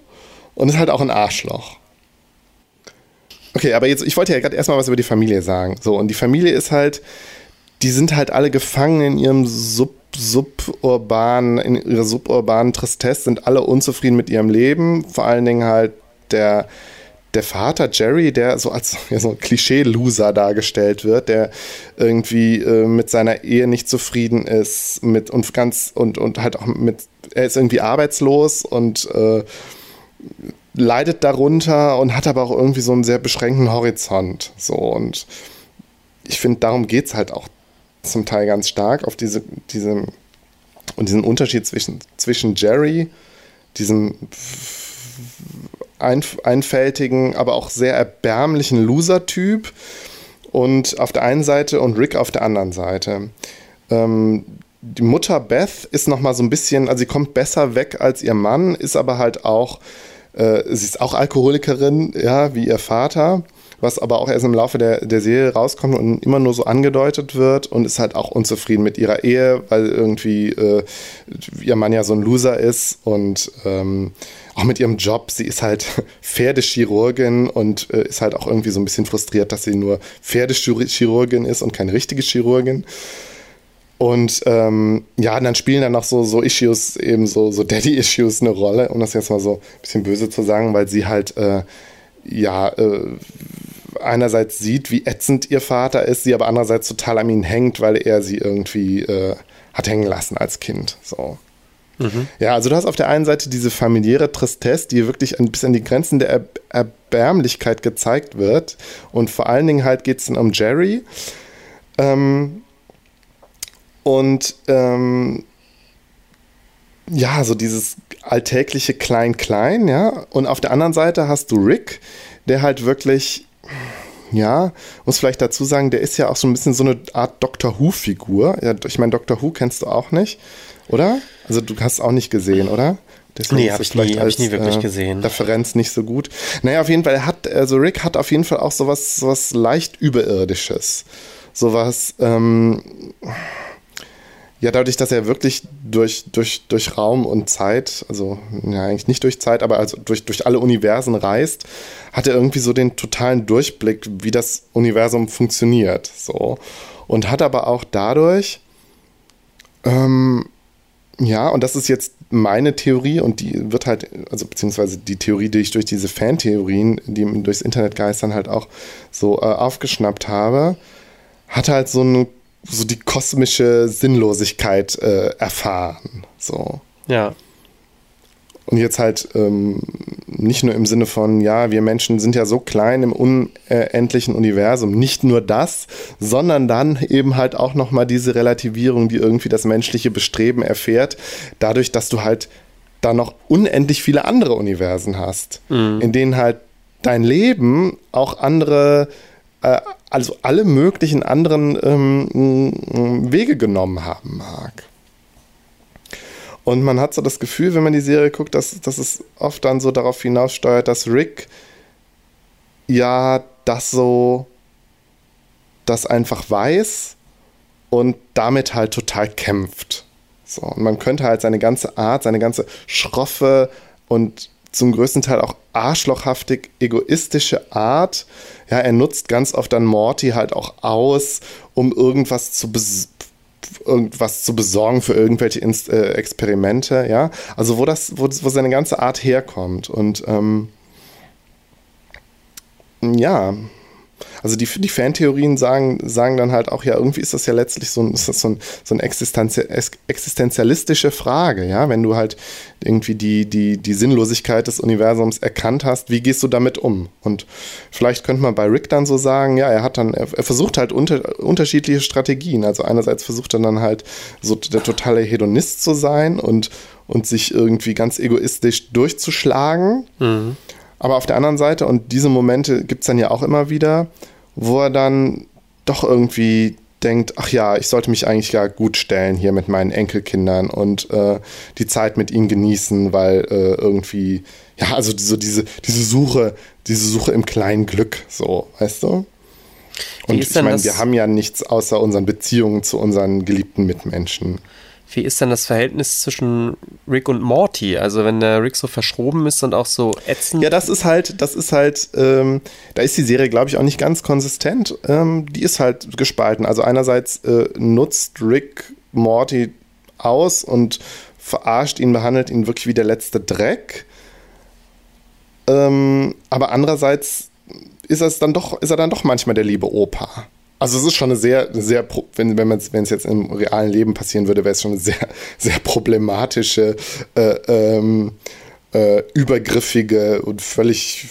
Und ist halt auch ein Arschloch. Okay, aber jetzt, ich wollte ja gerade erstmal was über die Familie sagen. So, und die Familie ist halt, die sind halt alle gefangen in ihrem Sub, suburbanen, in ihrer suburbanen Tristesse, sind alle unzufrieden mit ihrem Leben. Vor allen Dingen halt der, der Vater Jerry, der so als ja, so Klischee-Loser dargestellt wird, der irgendwie äh, mit seiner Ehe nicht zufrieden ist, mit und ganz und, und halt auch mit, er ist irgendwie arbeitslos und äh, leidet darunter und hat aber auch irgendwie so einen sehr beschränkten Horizont. So und ich finde, darum geht es halt auch zum Teil ganz stark auf diese, diese und diesen Unterschied zwischen, zwischen Jerry, diesem einfältigen, aber auch sehr erbärmlichen Loser-Typ und auf der einen Seite und Rick auf der anderen Seite. Ähm, die Mutter Beth ist noch mal so ein bisschen, also sie kommt besser weg als ihr Mann, ist aber halt auch, äh, sie ist auch Alkoholikerin, ja, wie ihr Vater was aber auch erst im Laufe der, der Serie rauskommt und immer nur so angedeutet wird und ist halt auch unzufrieden mit ihrer Ehe, weil irgendwie äh, ihr Mann ja so ein Loser ist und ähm, auch mit ihrem Job. Sie ist halt Pferdechirurgin und äh, ist halt auch irgendwie so ein bisschen frustriert, dass sie nur Pferdechirurgin ist und keine richtige Chirurgin. Und ähm, ja, dann spielen dann noch so, so Issues, eben so, so Daddy-Issues eine Rolle, um das jetzt mal so ein bisschen böse zu sagen, weil sie halt äh, ja, äh, einerseits sieht, wie ätzend ihr Vater ist, sie aber andererseits total an ihn hängt, weil er sie irgendwie äh, hat hängen lassen als Kind. So. Mhm. Ja, also du hast auf der einen Seite diese familiäre Tristesse, die wirklich bisschen an die Grenzen der er Erbärmlichkeit gezeigt wird. Und vor allen Dingen halt geht es dann um Jerry. Ähm, und ähm, ja, so dieses alltägliche Klein-Klein, ja. Und auf der anderen Seite hast du Rick, der halt wirklich, ja, muss vielleicht dazu sagen, der ist ja auch so ein bisschen so eine Art Doctor Who-Figur. Ja, ich meine, Doctor Who kennst du auch nicht, oder? Also du hast es auch nicht gesehen, oder? Deswegen nee, habe ich, nie, hab ich nie wirklich äh, gesehen. Referenz nicht so gut. Naja, auf jeden Fall, er hat, also Rick hat auf jeden Fall auch sowas, sowas leicht Überirdisches. Sowas, ähm, ja, dadurch, dass er wirklich durch, durch, durch Raum und Zeit, also ja, eigentlich nicht durch Zeit, aber also durch, durch alle Universen reist, hat er irgendwie so den totalen Durchblick, wie das Universum funktioniert. So. Und hat aber auch dadurch, ähm, ja, und das ist jetzt meine Theorie und die wird halt, also beziehungsweise die Theorie, die ich durch diese Fantheorien, die durchs Internet geistern, halt auch so äh, aufgeschnappt habe, hat halt so eine, so die kosmische Sinnlosigkeit äh, erfahren. So. Ja. Und jetzt halt ähm, nicht nur im Sinne von, ja, wir Menschen sind ja so klein im unendlichen Universum, nicht nur das, sondern dann eben halt auch nochmal diese Relativierung, die irgendwie das menschliche Bestreben erfährt, dadurch, dass du halt da noch unendlich viele andere Universen hast, mhm. in denen halt dein Leben auch andere, also alle möglichen anderen ähm, Wege genommen haben mag. Und man hat so das Gefühl, wenn man die Serie guckt, dass, dass es oft dann so darauf hinaussteuert, dass Rick ja das so, das einfach weiß und damit halt total kämpft. So, und man könnte halt seine ganze Art, seine ganze schroffe und zum größten Teil auch arschlochhaftig egoistische Art. Ja, er nutzt ganz oft dann Morty halt auch aus, um irgendwas zu irgendwas zu besorgen für irgendwelche Inst äh, Experimente, ja. Also wo das, wo, wo seine ganze Art herkommt. Und ähm, ja, also die, die Fantheorien sagen, sagen dann halt auch, ja, irgendwie ist das ja letztlich so ein, so, ein, so eine existenzialistische Frage, ja, wenn du halt irgendwie die, die, die Sinnlosigkeit des Universums erkannt hast, wie gehst du damit um? Und vielleicht könnte man bei Rick dann so sagen, ja, er hat dann, er, er versucht halt unter, unterschiedliche Strategien. Also einerseits versucht er dann halt so der totale Hedonist zu sein und, und sich irgendwie ganz egoistisch durchzuschlagen. Mhm. Aber auf der anderen Seite, und diese Momente gibt es dann ja auch immer wieder, wo er dann doch irgendwie denkt, ach ja, ich sollte mich eigentlich gar gut stellen hier mit meinen Enkelkindern und äh, die Zeit mit ihnen genießen, weil äh, irgendwie, ja, also so diese, diese Suche, diese Suche im kleinen Glück, so, weißt du? Und ich meine, wir haben ja nichts außer unseren Beziehungen zu unseren geliebten Mitmenschen. Wie ist denn das Verhältnis zwischen Rick und Morty? Also wenn der Rick so verschroben ist und auch so ätzend. Ja, das ist halt, das ist halt, ähm, da ist die Serie, glaube ich, auch nicht ganz konsistent. Ähm, die ist halt gespalten. Also einerseits äh, nutzt Rick Morty aus und verarscht ihn, behandelt ihn wirklich wie der letzte Dreck. Ähm, aber andererseits ist, es dann doch, ist er dann doch manchmal der liebe Opa. Also es ist schon eine sehr, sehr, wenn, wenn es jetzt im realen Leben passieren würde, wäre es schon eine sehr, sehr problematische, äh, ähm, äh, übergriffige und völlig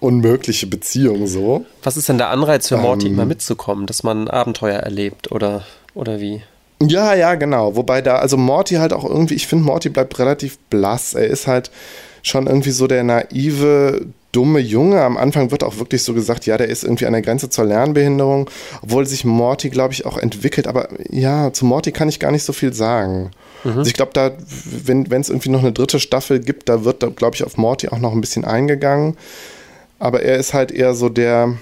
unmögliche Beziehung so. Was ist denn der Anreiz für Morty, ähm, immer mitzukommen, dass man Abenteuer erlebt oder, oder wie? Ja, ja, genau. Wobei da, also Morty halt auch irgendwie, ich finde, Morty bleibt relativ blass. Er ist halt schon irgendwie so der naive dumme Junge. Am Anfang wird auch wirklich so gesagt, ja, der ist irgendwie an der Grenze zur Lernbehinderung, obwohl sich Morty, glaube ich, auch entwickelt. Aber ja, zu Morty kann ich gar nicht so viel sagen. Mhm. Also ich glaube, da, wenn es irgendwie noch eine dritte Staffel gibt, da wird, glaube ich, auf Morty auch noch ein bisschen eingegangen. Aber er ist halt eher so der,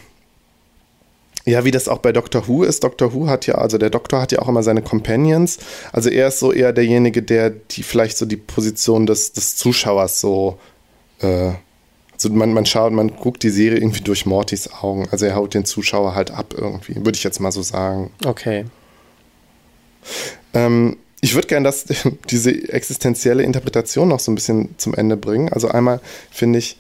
ja, wie das auch bei Doctor Who ist. Doctor Who hat ja, also der Doktor hat ja auch immer seine Companions. Also er ist so eher derjenige, der die vielleicht so die Position des, des Zuschauers so äh, also man, man schaut, man guckt die Serie irgendwie durch Mortys Augen. Also er haut den Zuschauer halt ab irgendwie, würde ich jetzt mal so sagen. Okay. Ähm, ich würde gerne diese existenzielle Interpretation noch so ein bisschen zum Ende bringen. Also einmal finde ich,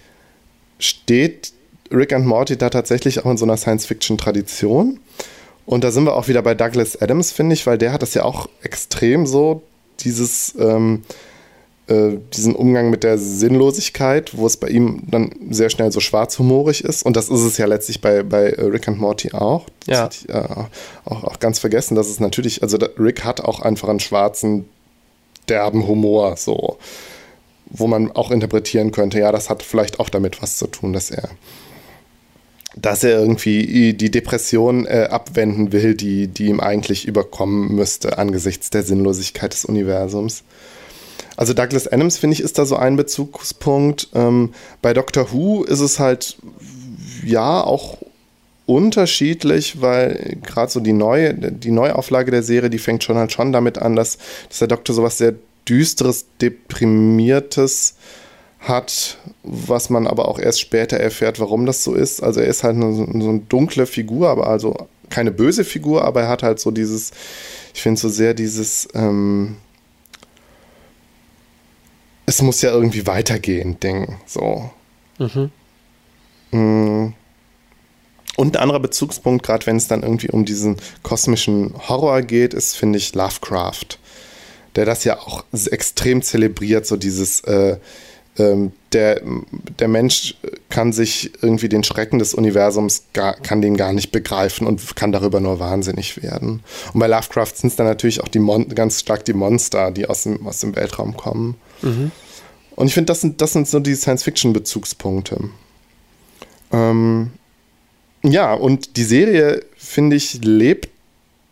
steht Rick and Morty da tatsächlich auch in so einer Science-Fiction-Tradition. Und da sind wir auch wieder bei Douglas Adams, finde ich, weil der hat das ja auch extrem so, dieses ähm, äh, diesen Umgang mit der Sinnlosigkeit, wo es bei ihm dann sehr schnell so schwarzhumorig ist. Und das ist es ja letztlich bei, bei äh, Rick and Morty auch. Das ja. Ich, äh, auch, auch ganz vergessen, dass es natürlich, also Rick hat auch einfach einen schwarzen, derben Humor, so, wo man auch interpretieren könnte, ja, das hat vielleicht auch damit was zu tun, dass er dass er irgendwie die Depression äh, abwenden will, die, die ihm eigentlich überkommen müsste angesichts der Sinnlosigkeit des Universums. Also Douglas Adams, finde ich, ist da so ein Bezugspunkt. Ähm, bei Doctor Who ist es halt, ja, auch unterschiedlich, weil gerade so die neue, die Neuauflage der Serie, die fängt schon halt schon damit an, dass, dass der Doktor sowas sehr düsteres, deprimiertes hat, was man aber auch erst später erfährt, warum das so ist. Also er ist halt eine, so eine dunkle Figur, aber also keine böse Figur, aber er hat halt so dieses, ich finde so sehr dieses, ähm, es muss ja irgendwie weitergehen, Ding. So. Mhm. Mm. Und ein anderer Bezugspunkt, gerade wenn es dann irgendwie um diesen kosmischen Horror geht, ist, finde ich, Lovecraft. Der das ja auch extrem zelebriert, so dieses, äh, ähm, der, der Mensch kann sich irgendwie den Schrecken des Universums, gar, kann den gar nicht begreifen und kann darüber nur wahnsinnig werden. Und bei Lovecraft sind es dann natürlich auch die Mon ganz stark die Monster, die aus dem, aus dem Weltraum kommen. Und ich finde, das sind, das sind so die Science-Fiction-Bezugspunkte. Ähm, ja, und die Serie, finde ich, lebt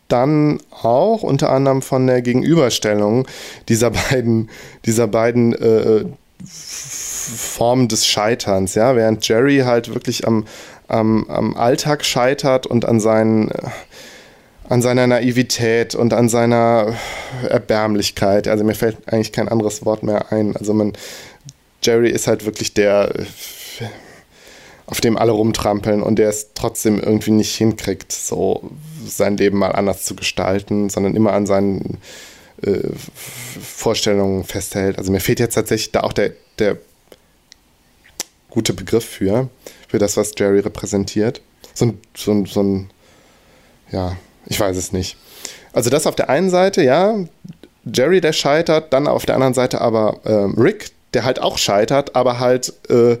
dann auch unter anderem von der Gegenüberstellung dieser beiden, dieser beiden äh, Formen des Scheiterns, ja, während Jerry halt wirklich am, am, am Alltag scheitert und an seinen an seiner Naivität und an seiner Erbärmlichkeit. Also mir fällt eigentlich kein anderes Wort mehr ein. Also man, Jerry ist halt wirklich der, auf dem alle rumtrampeln und der es trotzdem irgendwie nicht hinkriegt, so sein Leben mal anders zu gestalten, sondern immer an seinen äh, Vorstellungen festhält. Also mir fehlt jetzt tatsächlich da auch der, der gute Begriff für, für das, was Jerry repräsentiert. So ein, so ein, so ein ja, ich weiß es nicht. Also das auf der einen Seite, ja, Jerry, der scheitert, dann auf der anderen Seite aber ähm, Rick, der halt auch scheitert, aber halt äh,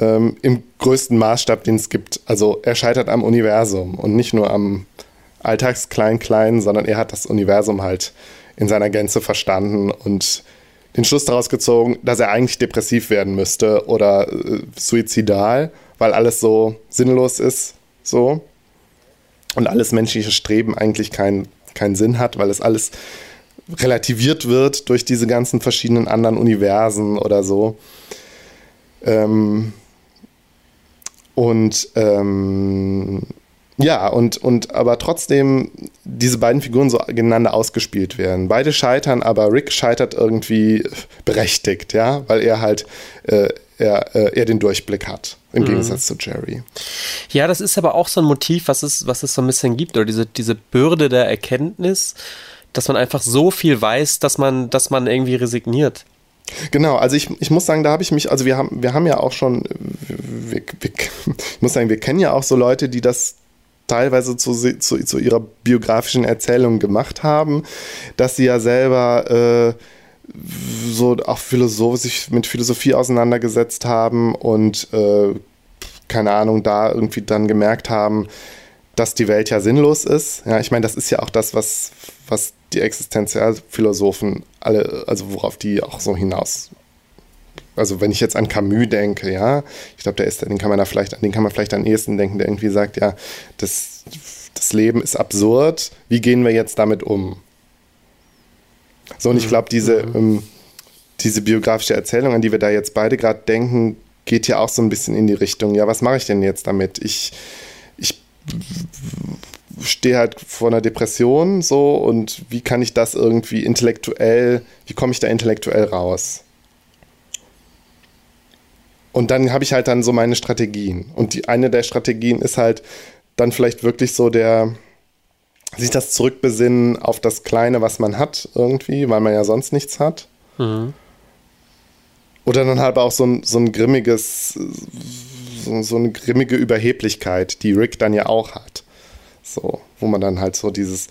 ähm, im größten Maßstab, den es gibt. Also er scheitert am Universum und nicht nur am Alltagsklein-Klein, sondern er hat das Universum halt in seiner Gänze verstanden und den Schluss daraus gezogen, dass er eigentlich depressiv werden müsste oder äh, suizidal, weil alles so sinnlos ist, so und alles menschliche Streben eigentlich keinen keinen Sinn hat, weil es alles relativiert wird durch diese ganzen verschiedenen anderen Universen oder so. Ähm, und ähm, ja, und, und aber trotzdem diese beiden Figuren so gegeneinander ausgespielt werden. Beide scheitern, aber Rick scheitert irgendwie berechtigt, ja, weil er halt äh, er, äh, er den Durchblick hat, im mhm. Gegensatz zu Jerry. Ja, das ist aber auch so ein Motiv, was es, was es so ein bisschen gibt, oder diese, diese Bürde der Erkenntnis, dass man einfach so viel weiß, dass man, dass man irgendwie resigniert. Genau, also ich, ich muss sagen, da habe ich mich, also wir haben, wir haben ja auch schon, wir, wir, ich muss sagen, wir kennen ja auch so Leute, die das teilweise zu, zu, zu ihrer biografischen Erzählung gemacht haben, dass sie ja selber äh, so auch Philosoph sich mit Philosophie auseinandergesetzt haben und äh, keine Ahnung, da irgendwie dann gemerkt haben, dass die Welt ja sinnlos ist. Ja, ich meine, das ist ja auch das, was, was die Existenzialphilosophen alle, also worauf die auch so hinaus. Also wenn ich jetzt an Camus denke, ja, ich glaube, der ist, den kann man da vielleicht, an den kann man vielleicht am ehesten denken, der irgendwie sagt, ja, das, das Leben ist absurd, wie gehen wir jetzt damit um? So, und ich mhm. glaube, diese, mhm. ähm, diese biografische Erzählung, an die wir da jetzt beide gerade denken, geht ja auch so ein bisschen in die Richtung, ja, was mache ich denn jetzt damit? Ich, ich stehe halt vor einer Depression so und wie kann ich das irgendwie intellektuell, wie komme ich da intellektuell raus? Und dann habe ich halt dann so meine Strategien. Und die eine der Strategien ist halt dann vielleicht wirklich so der, sich das zurückbesinnen auf das Kleine, was man hat, irgendwie, weil man ja sonst nichts hat. Mhm. Oder dann halt auch so ein, so ein grimmiges, so, so, eine grimmige Überheblichkeit, die Rick dann ja auch hat. So, wo man dann halt so dieses,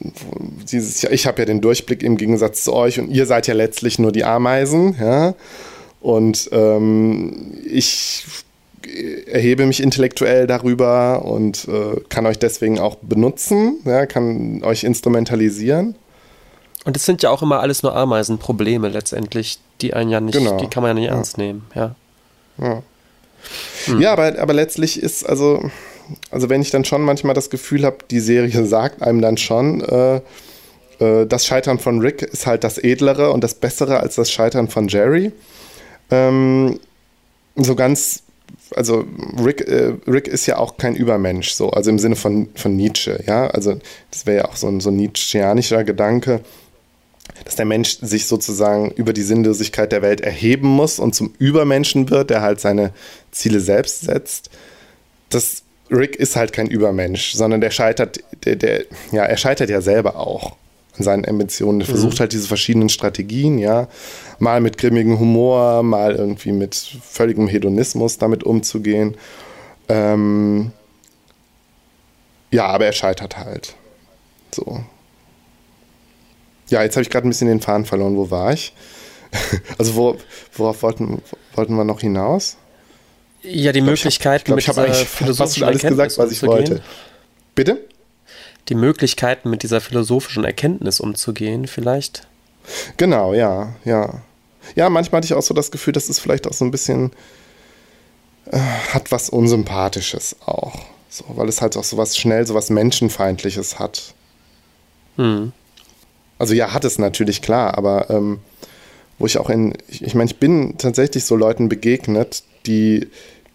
dieses, ich habe ja den Durchblick im Gegensatz zu euch und ihr seid ja letztlich nur die Ameisen, ja. Und ähm, ich erhebe mich intellektuell darüber und äh, kann euch deswegen auch benutzen, ja, kann euch instrumentalisieren. Und es sind ja auch immer alles nur Ameisenprobleme letztendlich, die einen ja nicht, genau. die kann man ja nicht ja. ernst nehmen, ja. Ja, hm. ja aber, aber letztlich ist, also, also wenn ich dann schon manchmal das Gefühl habe, die Serie sagt einem dann schon, äh, äh, das Scheitern von Rick ist halt das Edlere und das Bessere als das Scheitern von Jerry. Ähm, so ganz also Rick, äh, Rick ist ja auch kein Übermensch, so, also im Sinne von, von Nietzsche, ja. Also das wäre ja auch so ein, so ein Nietzscheanischer Gedanke, dass der Mensch sich sozusagen über die Sinnlosigkeit der Welt erheben muss und zum Übermenschen wird, der halt seine Ziele selbst setzt. Das Rick ist halt kein Übermensch, sondern der scheitert, der, der, ja, er scheitert ja selber auch. An seinen Ambitionen. Er mhm. versucht halt diese verschiedenen Strategien, ja. Mal mit grimmigem Humor, mal irgendwie mit völligem Hedonismus damit umzugehen. Ähm ja, aber er scheitert halt. So. Ja, jetzt habe ich gerade ein bisschen den Faden verloren. Wo war ich? also wo, worauf wollten, wollten wir noch hinaus? Ja, die Möglichkeiten ich glaub, ich habe eigentlich fast schon alles gesagt, was ich wollte. Bitte? Die Möglichkeiten mit dieser philosophischen Erkenntnis umzugehen, vielleicht? Genau, ja, ja. Ja, manchmal hatte ich auch so das Gefühl, dass es vielleicht auch so ein bisschen äh, hat was Unsympathisches auch. So, weil es halt auch so was schnell, so was Menschenfeindliches hat. Hm. Also ja, hat es natürlich klar, aber ähm, wo ich auch in, ich, ich meine, ich bin tatsächlich so Leuten begegnet, die,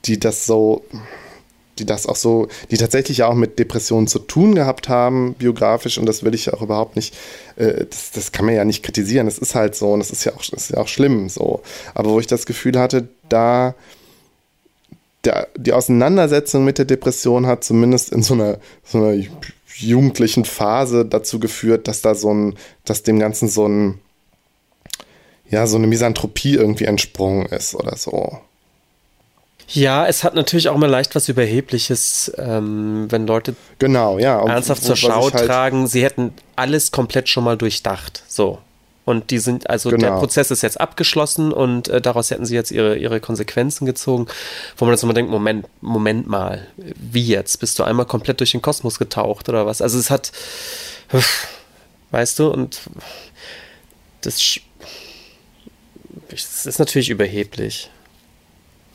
die das so, die das auch so, die tatsächlich auch mit Depressionen zu tun gehabt haben, biografisch, und das will ich auch überhaupt nicht, äh, das, das kann man ja nicht kritisieren, das ist halt so und das ist ja auch, ist ja auch schlimm so. Aber wo ich das Gefühl hatte, da der, die Auseinandersetzung mit der Depression hat zumindest in so einer, so einer jugendlichen Phase dazu geführt, dass da so ein, dass dem Ganzen so ein, ja, so eine Misanthropie irgendwie entsprungen ist oder so. Ja, es hat natürlich auch immer leicht was Überhebliches, ähm, wenn Leute genau, ja, ernsthaft zur Schau halt tragen, sie hätten alles komplett schon mal durchdacht. So. Und die sind, also genau. der Prozess ist jetzt abgeschlossen und äh, daraus hätten sie jetzt ihre, ihre Konsequenzen gezogen, wo man jetzt immer denkt, Moment, Moment mal, wie jetzt? Bist du einmal komplett durch den Kosmos getaucht oder was? Also es hat, weißt du, und das es ist natürlich überheblich.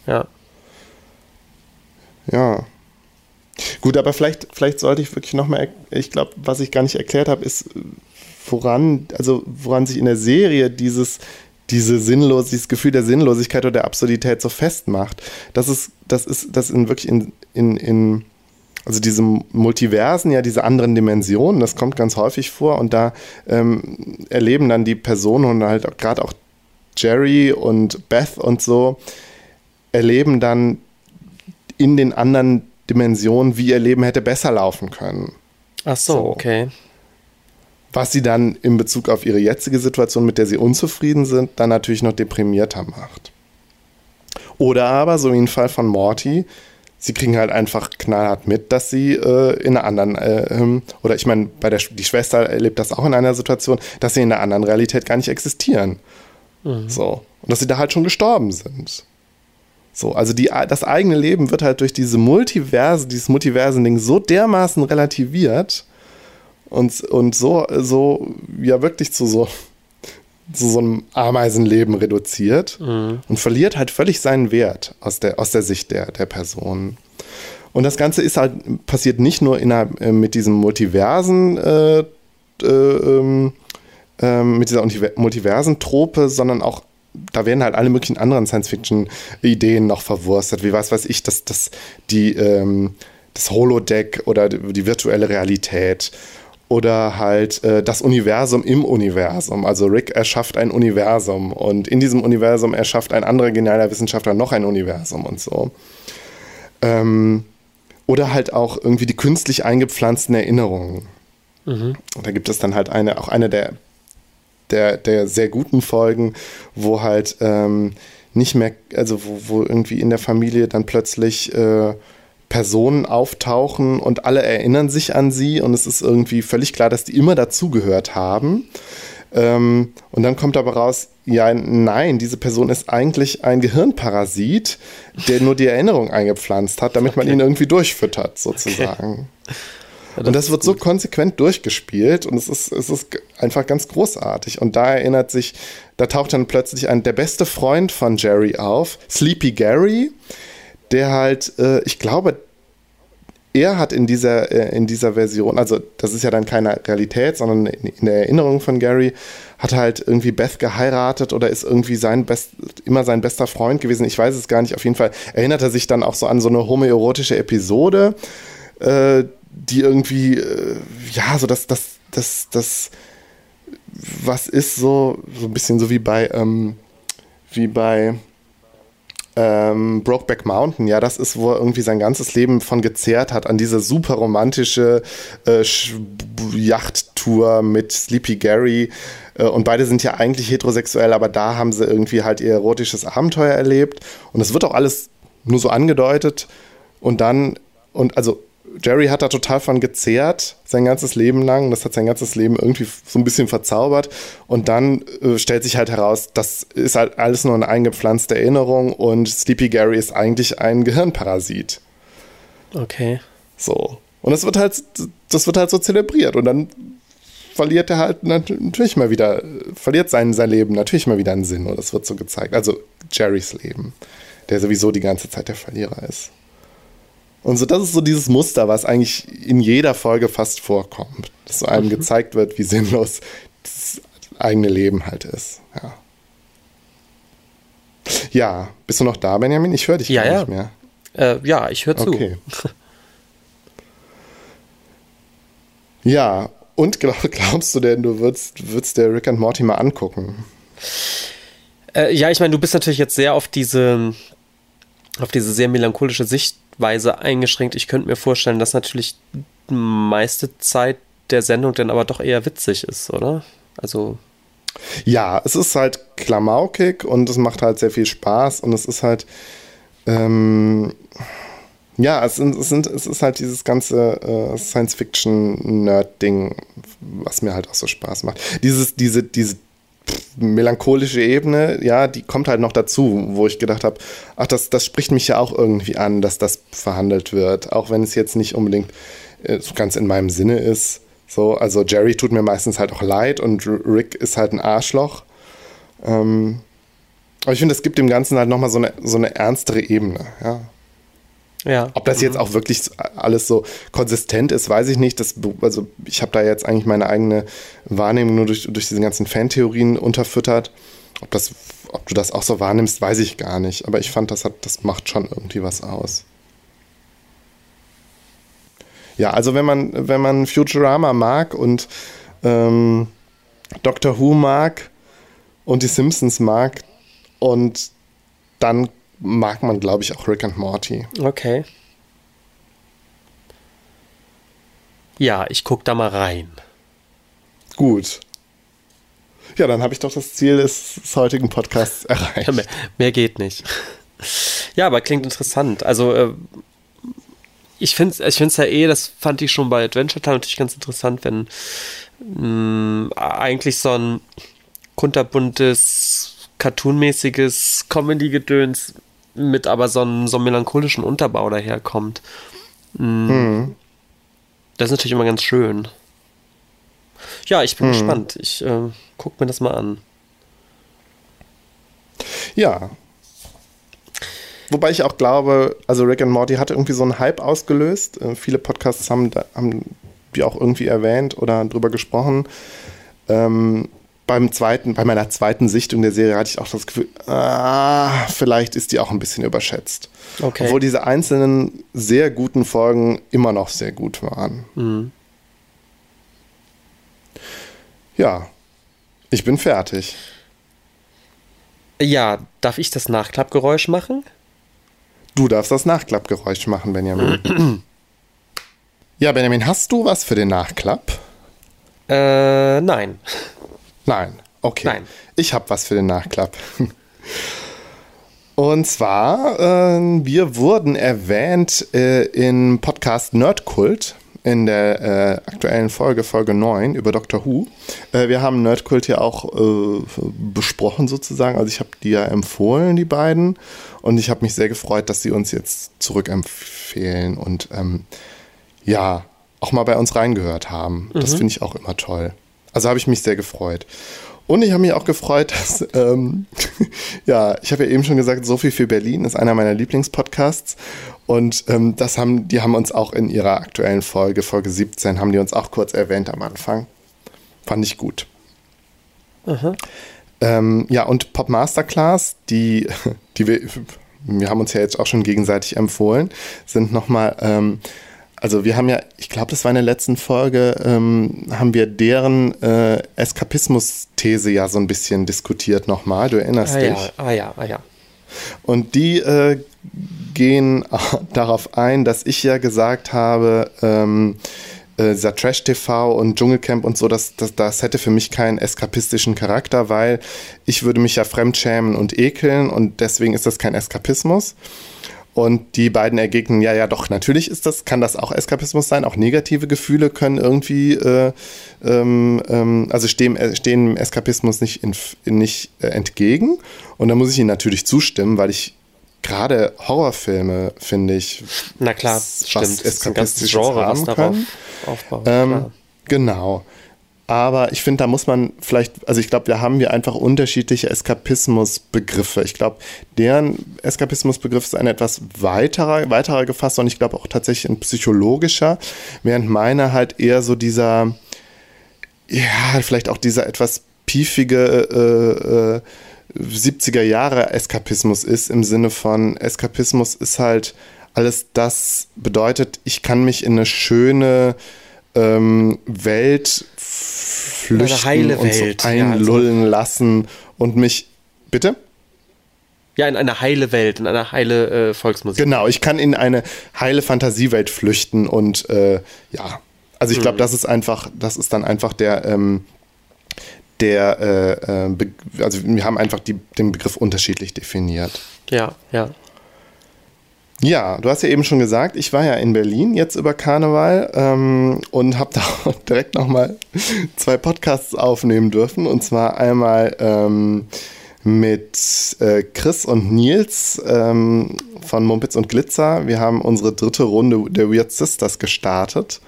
Ja. Ja. Gut, aber vielleicht, vielleicht sollte ich wirklich nochmal, ich glaube, was ich gar nicht erklärt habe, ist, woran, also woran sich in der Serie dieses, diese Sinnlos, dieses Gefühl der Sinnlosigkeit oder der Absurdität so festmacht. Das ist, das ist, das in wirklich in, in, in also diese Multiversen, ja, diese anderen Dimensionen, das kommt ganz häufig vor und da ähm, erleben dann die Personen und halt gerade auch Jerry und Beth und so erleben dann in den anderen Dimensionen, wie ihr Leben hätte besser laufen können. Ach so, so. okay. Was sie dann in Bezug auf ihre jetzige Situation, mit der sie unzufrieden sind, dann natürlich noch deprimierter macht. Oder aber, so wie im Fall von Morty, sie kriegen halt einfach knallhart mit, dass sie äh, in einer anderen, äh, ähm, oder ich meine, bei der die Schwester erlebt das auch in einer Situation, dass sie in einer anderen Realität gar nicht existieren. Mhm. So. Und dass sie da halt schon gestorben sind. So, also die, das eigene Leben wird halt durch diese Multiverse, dieses Multiversen-Ding so dermaßen relativiert und, und so, so, ja, wirklich zu so, zu so einem Ameisenleben reduziert mhm. und verliert halt völlig seinen Wert aus der, aus der Sicht der, der Person. Und das Ganze ist halt, passiert nicht nur innerhalb, äh, mit diesem Multiversen, äh, äh, ähm, ähm, mit dieser Multiversen-Trope, sondern auch da werden halt alle möglichen anderen Science-Fiction-Ideen noch verwurstet, wie was weiß ich, dass das die ähm, das Holodeck oder die virtuelle Realität oder halt äh, das Universum im Universum. Also Rick erschafft ein Universum und in diesem Universum erschafft ein anderer genialer Wissenschaftler noch ein Universum und so. Ähm, oder halt auch irgendwie die künstlich eingepflanzten Erinnerungen. Mhm. Da gibt es dann halt eine, auch eine der der, der sehr guten Folgen, wo halt ähm, nicht mehr, also wo, wo irgendwie in der Familie dann plötzlich äh, Personen auftauchen und alle erinnern sich an sie und es ist irgendwie völlig klar, dass die immer dazugehört haben. Ähm, und dann kommt aber raus, ja, nein, diese Person ist eigentlich ein Gehirnparasit, der nur die Erinnerung eingepflanzt hat, damit okay. man ihn irgendwie durchfüttert, sozusagen. Okay. Das und das wird so konsequent durchgespielt und es ist, es ist einfach ganz großartig. Und da erinnert sich, da taucht dann plötzlich ein, der beste Freund von Jerry auf, Sleepy Gary, der halt, äh, ich glaube, er hat in dieser, äh, in dieser Version, also das ist ja dann keine Realität, sondern in, in, der Erinnerung von Gary, hat halt irgendwie Beth geheiratet oder ist irgendwie sein best, immer sein bester Freund gewesen. Ich weiß es gar nicht. Auf jeden Fall erinnert er sich dann auch so an so eine homoerotische Episode, äh, die irgendwie, äh, ja, so das, das, das, das, was ist so, so ein bisschen so wie bei, ähm, wie bei ähm, Brokeback Mountain, ja, das ist, wo er irgendwie sein ganzes Leben von gezehrt hat, an diese super romantische äh, Yachttour mit Sleepy Gary. Äh, und beide sind ja eigentlich heterosexuell, aber da haben sie irgendwie halt ihr erotisches Abenteuer erlebt. Und es wird auch alles nur so angedeutet. Und dann, und also Jerry hat da total von gezehrt, sein ganzes Leben lang. Das hat sein ganzes Leben irgendwie so ein bisschen verzaubert. Und dann äh, stellt sich halt heraus, das ist halt alles nur eine eingepflanzte Erinnerung und Sleepy Gary ist eigentlich ein Gehirnparasit. Okay. So. Und das wird halt, das wird halt so zelebriert. Und dann verliert er halt natürlich mal wieder, verliert sein, sein Leben natürlich mal wieder einen Sinn. Und das wird so gezeigt. Also Jerrys Leben, der sowieso die ganze Zeit der Verlierer ist. Und so, das ist so dieses Muster, was eigentlich in jeder Folge fast vorkommt. Dass so einem mhm. gezeigt wird, wie sinnlos das eigene Leben halt ist. Ja. Ja, bist du noch da, Benjamin? Ich höre dich ja, gar ja. nicht mehr. Äh, ja, ich höre zu. Okay. ja, und glaub, glaubst du denn, du würdest, würdest der Rick and Morty mal angucken? Äh, ja, ich meine, du bist natürlich jetzt sehr auf diese, auf diese sehr melancholische Sicht Weise eingeschränkt. Ich könnte mir vorstellen, dass natürlich die meiste Zeit der Sendung dann aber doch eher witzig ist, oder? Also. Ja, es ist halt klamaukig und es macht halt sehr viel Spaß und es ist halt. Ähm, ja, es, sind, es, sind, es ist halt dieses ganze äh, Science-Fiction-Nerd-Ding, was mir halt auch so Spaß macht. Dieses, diese, diese melancholische Ebene, ja, die kommt halt noch dazu, wo ich gedacht habe, ach, das, das spricht mich ja auch irgendwie an, dass das verhandelt wird, auch wenn es jetzt nicht unbedingt äh, so ganz in meinem Sinne ist. So, also Jerry tut mir meistens halt auch leid und Rick ist halt ein Arschloch. Ähm, aber ich finde, es gibt dem Ganzen halt nochmal so eine, so eine ernstere Ebene, ja. Ja. Ob das jetzt mhm. auch wirklich alles so konsistent ist, weiß ich nicht. Das, also ich habe da jetzt eigentlich meine eigene Wahrnehmung nur durch, durch diese ganzen Fantheorien unterfüttert. Ob, das, ob du das auch so wahrnimmst, weiß ich gar nicht. Aber ich fand, das, hat, das macht schon irgendwie was aus. Ja, also wenn man, wenn man Futurama mag und ähm, Doctor Who mag und die Simpsons mag und dann mag man, glaube ich, auch Rick and Morty. Okay. Ja, ich gucke da mal rein. Gut. Ja, dann habe ich doch das Ziel des, des heutigen Podcasts erreicht. Ja, mehr, mehr, geht nicht. Ja, aber klingt interessant. Also, äh, ich finde es ich ja eh, das fand ich schon bei Adventure Time natürlich ganz interessant, wenn mh, mm, eigentlich so ein kunterbuntes, cartoonmäßiges Comedy-Gedöns mit aber so einem, so einem melancholischen Unterbau daherkommt. Mhm. Das ist natürlich immer ganz schön. Ja, ich bin mhm. gespannt. Ich äh, gucke mir das mal an. Ja. Wobei ich auch glaube, also Rick and Morty hatte irgendwie so einen Hype ausgelöst. Äh, viele Podcasts haben, haben die auch irgendwie erwähnt oder drüber gesprochen. Ähm, beim zweiten, bei meiner zweiten Sichtung der Serie hatte ich auch das Gefühl, ah, vielleicht ist die auch ein bisschen überschätzt. Okay. Obwohl diese einzelnen sehr guten Folgen immer noch sehr gut waren. Mhm. Ja, ich bin fertig. Ja, darf ich das Nachklappgeräusch machen? Du darfst das Nachklappgeräusch machen, Benjamin. ja, Benjamin, hast du was für den Nachklapp? Äh, nein. Nein, okay. Nein. Ich habe was für den Nachklapp. Und zwar, äh, wir wurden erwähnt äh, im Podcast Nerdkult in der äh, aktuellen Folge, Folge 9 über Doctor Who. Äh, wir haben Nerdkult ja auch äh, besprochen sozusagen. Also ich habe die ja empfohlen, die beiden. Und ich habe mich sehr gefreut, dass sie uns jetzt zurückempfehlen und ähm, ja, auch mal bei uns reingehört haben. Mhm. Das finde ich auch immer toll. Also habe ich mich sehr gefreut. Und ich habe mich auch gefreut, dass, ähm, ja, ich habe ja eben schon gesagt, Sophie für Berlin ist einer meiner Lieblingspodcasts. Und ähm, das haben, die haben uns auch in ihrer aktuellen Folge, Folge 17, haben die uns auch kurz erwähnt am Anfang. Fand ich gut. Ähm, ja, und Pop Masterclass, die, die wir, wir haben uns ja jetzt auch schon gegenseitig empfohlen, sind nochmal ähm, also wir haben ja, ich glaube, das war in der letzten Folge, ähm, haben wir deren äh, Eskapismus-These ja so ein bisschen diskutiert nochmal. Du erinnerst ah, dich? Ja, ah ja, ah ja. Und die äh, gehen darauf ein, dass ich ja gesagt habe, ähm, äh, dieser Trash-TV und Dschungelcamp und so, das, das, das hätte für mich keinen eskapistischen Charakter, weil ich würde mich ja fremdschämen und ekeln und deswegen ist das kein Eskapismus. Und die beiden ergegnen, ja, ja, doch, natürlich ist das, kann das auch Eskapismus sein. Auch negative Gefühle können irgendwie, äh, ähm, ähm, also stehen, äh, stehen Eskapismus nicht, in, nicht äh, entgegen. Und da muss ich ihnen natürlich zustimmen, weil ich gerade Horrorfilme, finde ich, Na klar, was stimmt. Eskapistisches Genre, haben was können. Aufbaut, ähm, genau. Aber ich finde, da muss man vielleicht, also ich glaube, da haben wir einfach unterschiedliche Eskapismusbegriffe. Ich glaube, deren Eskapismusbegriff ist ein etwas weiterer, weiterer gefasst und ich glaube auch tatsächlich ein psychologischer, während meiner halt eher so dieser, ja, vielleicht auch dieser etwas piefige äh, äh, 70er Jahre Eskapismus ist, im Sinne von Eskapismus ist halt alles das bedeutet, ich kann mich in eine schöne ähm, Welt flüchten und so einlullen ja, also. lassen und mich. Bitte? Ja, in eine heile Welt, in eine heile äh, Volksmusik. Genau, ich kann in eine heile Fantasiewelt flüchten und äh, ja. Also ich glaube, mhm. das ist einfach, das ist dann einfach der, ähm, der, äh, äh also wir haben einfach die, den Begriff unterschiedlich definiert. Ja, ja. Ja, du hast ja eben schon gesagt, ich war ja in Berlin jetzt über Karneval ähm, und habe da direkt nochmal zwei Podcasts aufnehmen dürfen. Und zwar einmal ähm, mit äh, Chris und Nils ähm, von Mumpitz und Glitzer. Wir haben unsere dritte Runde der Weird Sisters gestartet.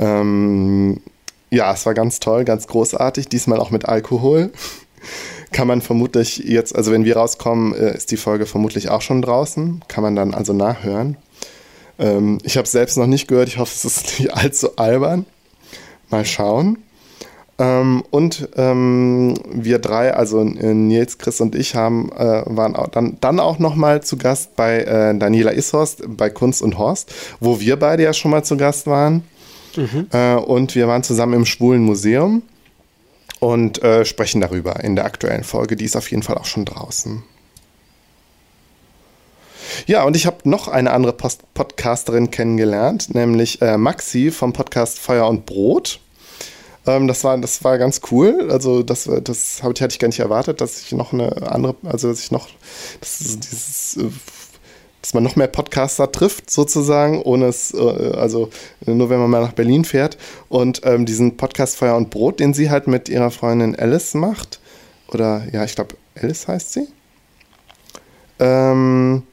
Ähm, ja, es war ganz toll, ganz großartig. Diesmal auch mit Alkohol kann man vermutlich jetzt, also wenn wir rauskommen, äh, ist die Folge vermutlich auch schon draußen. Kann man dann also nachhören. Ähm, ich habe es selbst noch nicht gehört. Ich hoffe, es ist nicht allzu albern. Mal schauen. Ähm, und ähm, wir drei, also äh, Nils, Chris und ich, haben, äh, waren auch dann, dann auch nochmal zu Gast bei äh, Daniela Ishorst bei Kunst und Horst, wo wir beide ja schon mal zu Gast waren. Mhm. Äh, und wir waren zusammen im Schwulen Museum und äh, sprechen darüber in der aktuellen Folge. Die ist auf jeden Fall auch schon draußen. Ja, und ich habe noch eine andere Post Podcasterin kennengelernt, nämlich äh, Maxi vom Podcast Feuer und Brot. Ähm, das, war, das war ganz cool. Also, das, das hätte ich gar nicht erwartet, dass ich noch eine andere, also dass ich noch das, dieses äh, dass man noch mehr Podcaster trifft, sozusagen, ohne es, äh, also nur wenn man mal nach Berlin fährt. Und ähm, diesen Podcast Feuer und Brot, den sie halt mit ihrer Freundin Alice macht, oder ja, ich glaube, Alice heißt sie, ähm,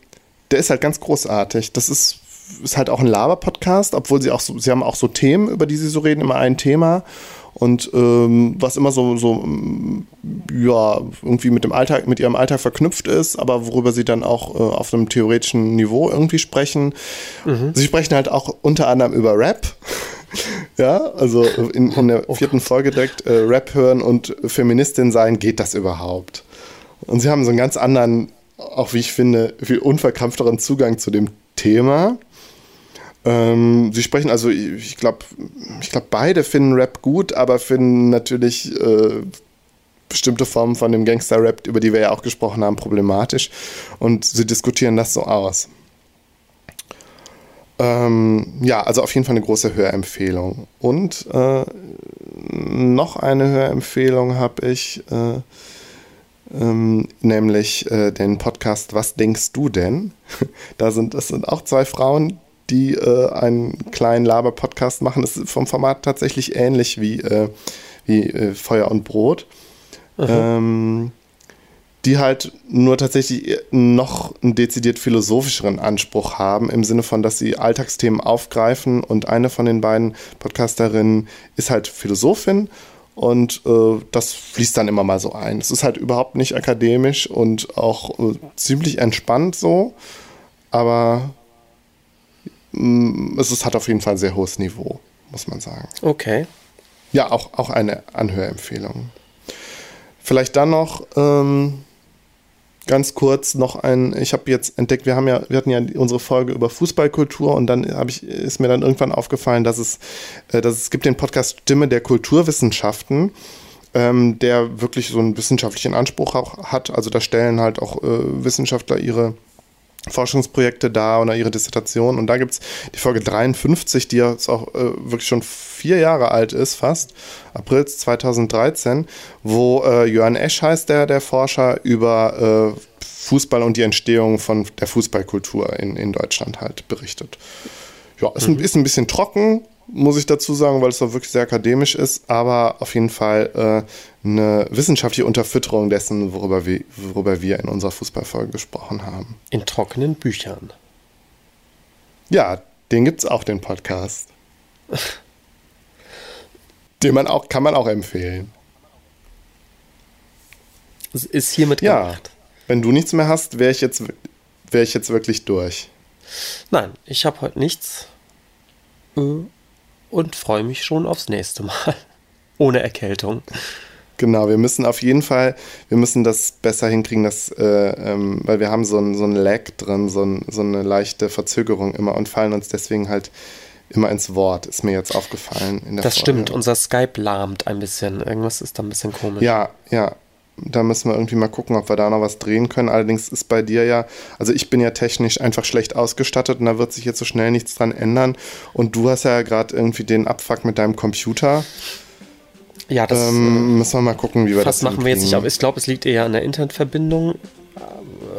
der ist halt ganz großartig. Das ist, ist halt auch ein Laber-Podcast, obwohl sie auch so, sie haben auch so Themen, über die sie so reden, immer ein Thema und ähm, was immer so, so mm, ja, irgendwie mit dem Alltag, mit ihrem Alltag verknüpft ist, aber worüber sie dann auch äh, auf einem theoretischen Niveau irgendwie sprechen. Mhm. Sie sprechen halt auch unter anderem über Rap. ja, also in, in der vierten Folge direkt äh, Rap hören und Feministin sein, geht das überhaupt? Und sie haben so einen ganz anderen, auch wie ich finde, viel unverkrampfteren Zugang zu dem Thema. Ähm, sie sprechen also, ich glaube, ich glaube, beide finden Rap gut, aber finden natürlich äh, bestimmte Formen von dem Gangster-Rap, über die wir ja auch gesprochen haben, problematisch. Und sie diskutieren das so aus. Ähm, ja, also auf jeden Fall eine große Hörempfehlung. Und äh, noch eine Hörempfehlung habe ich, äh, ähm, nämlich äh, den Podcast Was denkst du denn? da sind, das sind auch zwei Frauen, die äh, einen kleinen Laber-Podcast machen. Das ist vom Format tatsächlich ähnlich wie, äh, wie äh, Feuer und Brot. Ähm, die halt nur tatsächlich noch einen dezidiert philosophischeren Anspruch haben, im Sinne von, dass sie Alltagsthemen aufgreifen und eine von den beiden Podcasterinnen ist halt Philosophin und äh, das fließt dann immer mal so ein. Es ist halt überhaupt nicht akademisch und auch äh, ziemlich entspannt so, aber es ist, hat auf jeden Fall ein sehr hohes Niveau, muss man sagen. Okay. Ja, auch, auch eine Anhörempfehlung. Vielleicht dann noch ähm, ganz kurz noch ein, ich habe jetzt entdeckt, wir haben ja, wir hatten ja unsere Folge über Fußballkultur und dann habe ich, ist mir dann irgendwann aufgefallen, dass es, äh, dass es gibt den Podcast Stimme der Kulturwissenschaften ähm, der wirklich so einen wissenschaftlichen Anspruch auch hat. Also da stellen halt auch äh, Wissenschaftler ihre Forschungsprojekte da oder ihre Dissertation. Und da gibt es die Folge 53, die jetzt auch äh, wirklich schon vier Jahre alt ist, fast, April 2013, wo äh, Jörn Esch heißt der, der Forscher, über äh, Fußball und die Entstehung von der Fußballkultur in, in Deutschland halt berichtet. Ja, ist, mhm. ein, ist ein bisschen trocken, muss ich dazu sagen, weil es doch wirklich sehr akademisch ist, aber auf jeden Fall äh, eine wissenschaftliche Unterfütterung dessen, worüber wir, worüber wir in unserer Fußballfolge gesprochen haben. In trockenen Büchern. Ja, den gibt es auch, den Podcast. den man auch, kann man auch empfehlen. Es ist hiermit gemacht. Ja, wenn du nichts mehr hast, wäre ich, jetzt, wär ich jetzt wirklich durch. Nein, ich habe heute nichts. Äh, und freue mich schon aufs nächste Mal. Ohne Erkältung. Genau, wir müssen auf jeden Fall, wir müssen das besser hinkriegen, dass, äh, ähm, weil wir haben so ein, so ein Lag drin, so, ein, so eine leichte Verzögerung immer und fallen uns deswegen halt immer ins Wort, ist mir jetzt aufgefallen. In der das Folge. stimmt, unser Skype lahmt ein bisschen. Irgendwas ist da ein bisschen komisch. Ja, ja. Da müssen wir irgendwie mal gucken, ob wir da noch was drehen können. Allerdings ist bei dir ja, also ich bin ja technisch einfach schlecht ausgestattet und da wird sich jetzt so schnell nichts dran ändern. Und du hast ja gerade irgendwie den Abfuck mit deinem Computer. Ja, das ähm, müssen wir mal gucken, wie wir das machen wir jetzt nicht. Aber ich glaube, es liegt eher an der Internetverbindung.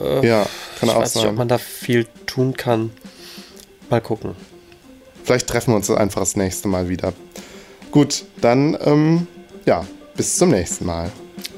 Äh, ja, kann ich auch weiß sein. nicht, ob man da viel tun kann. Mal gucken. Vielleicht treffen wir uns einfach das nächste Mal wieder. Gut, dann ähm, ja, bis zum nächsten Mal.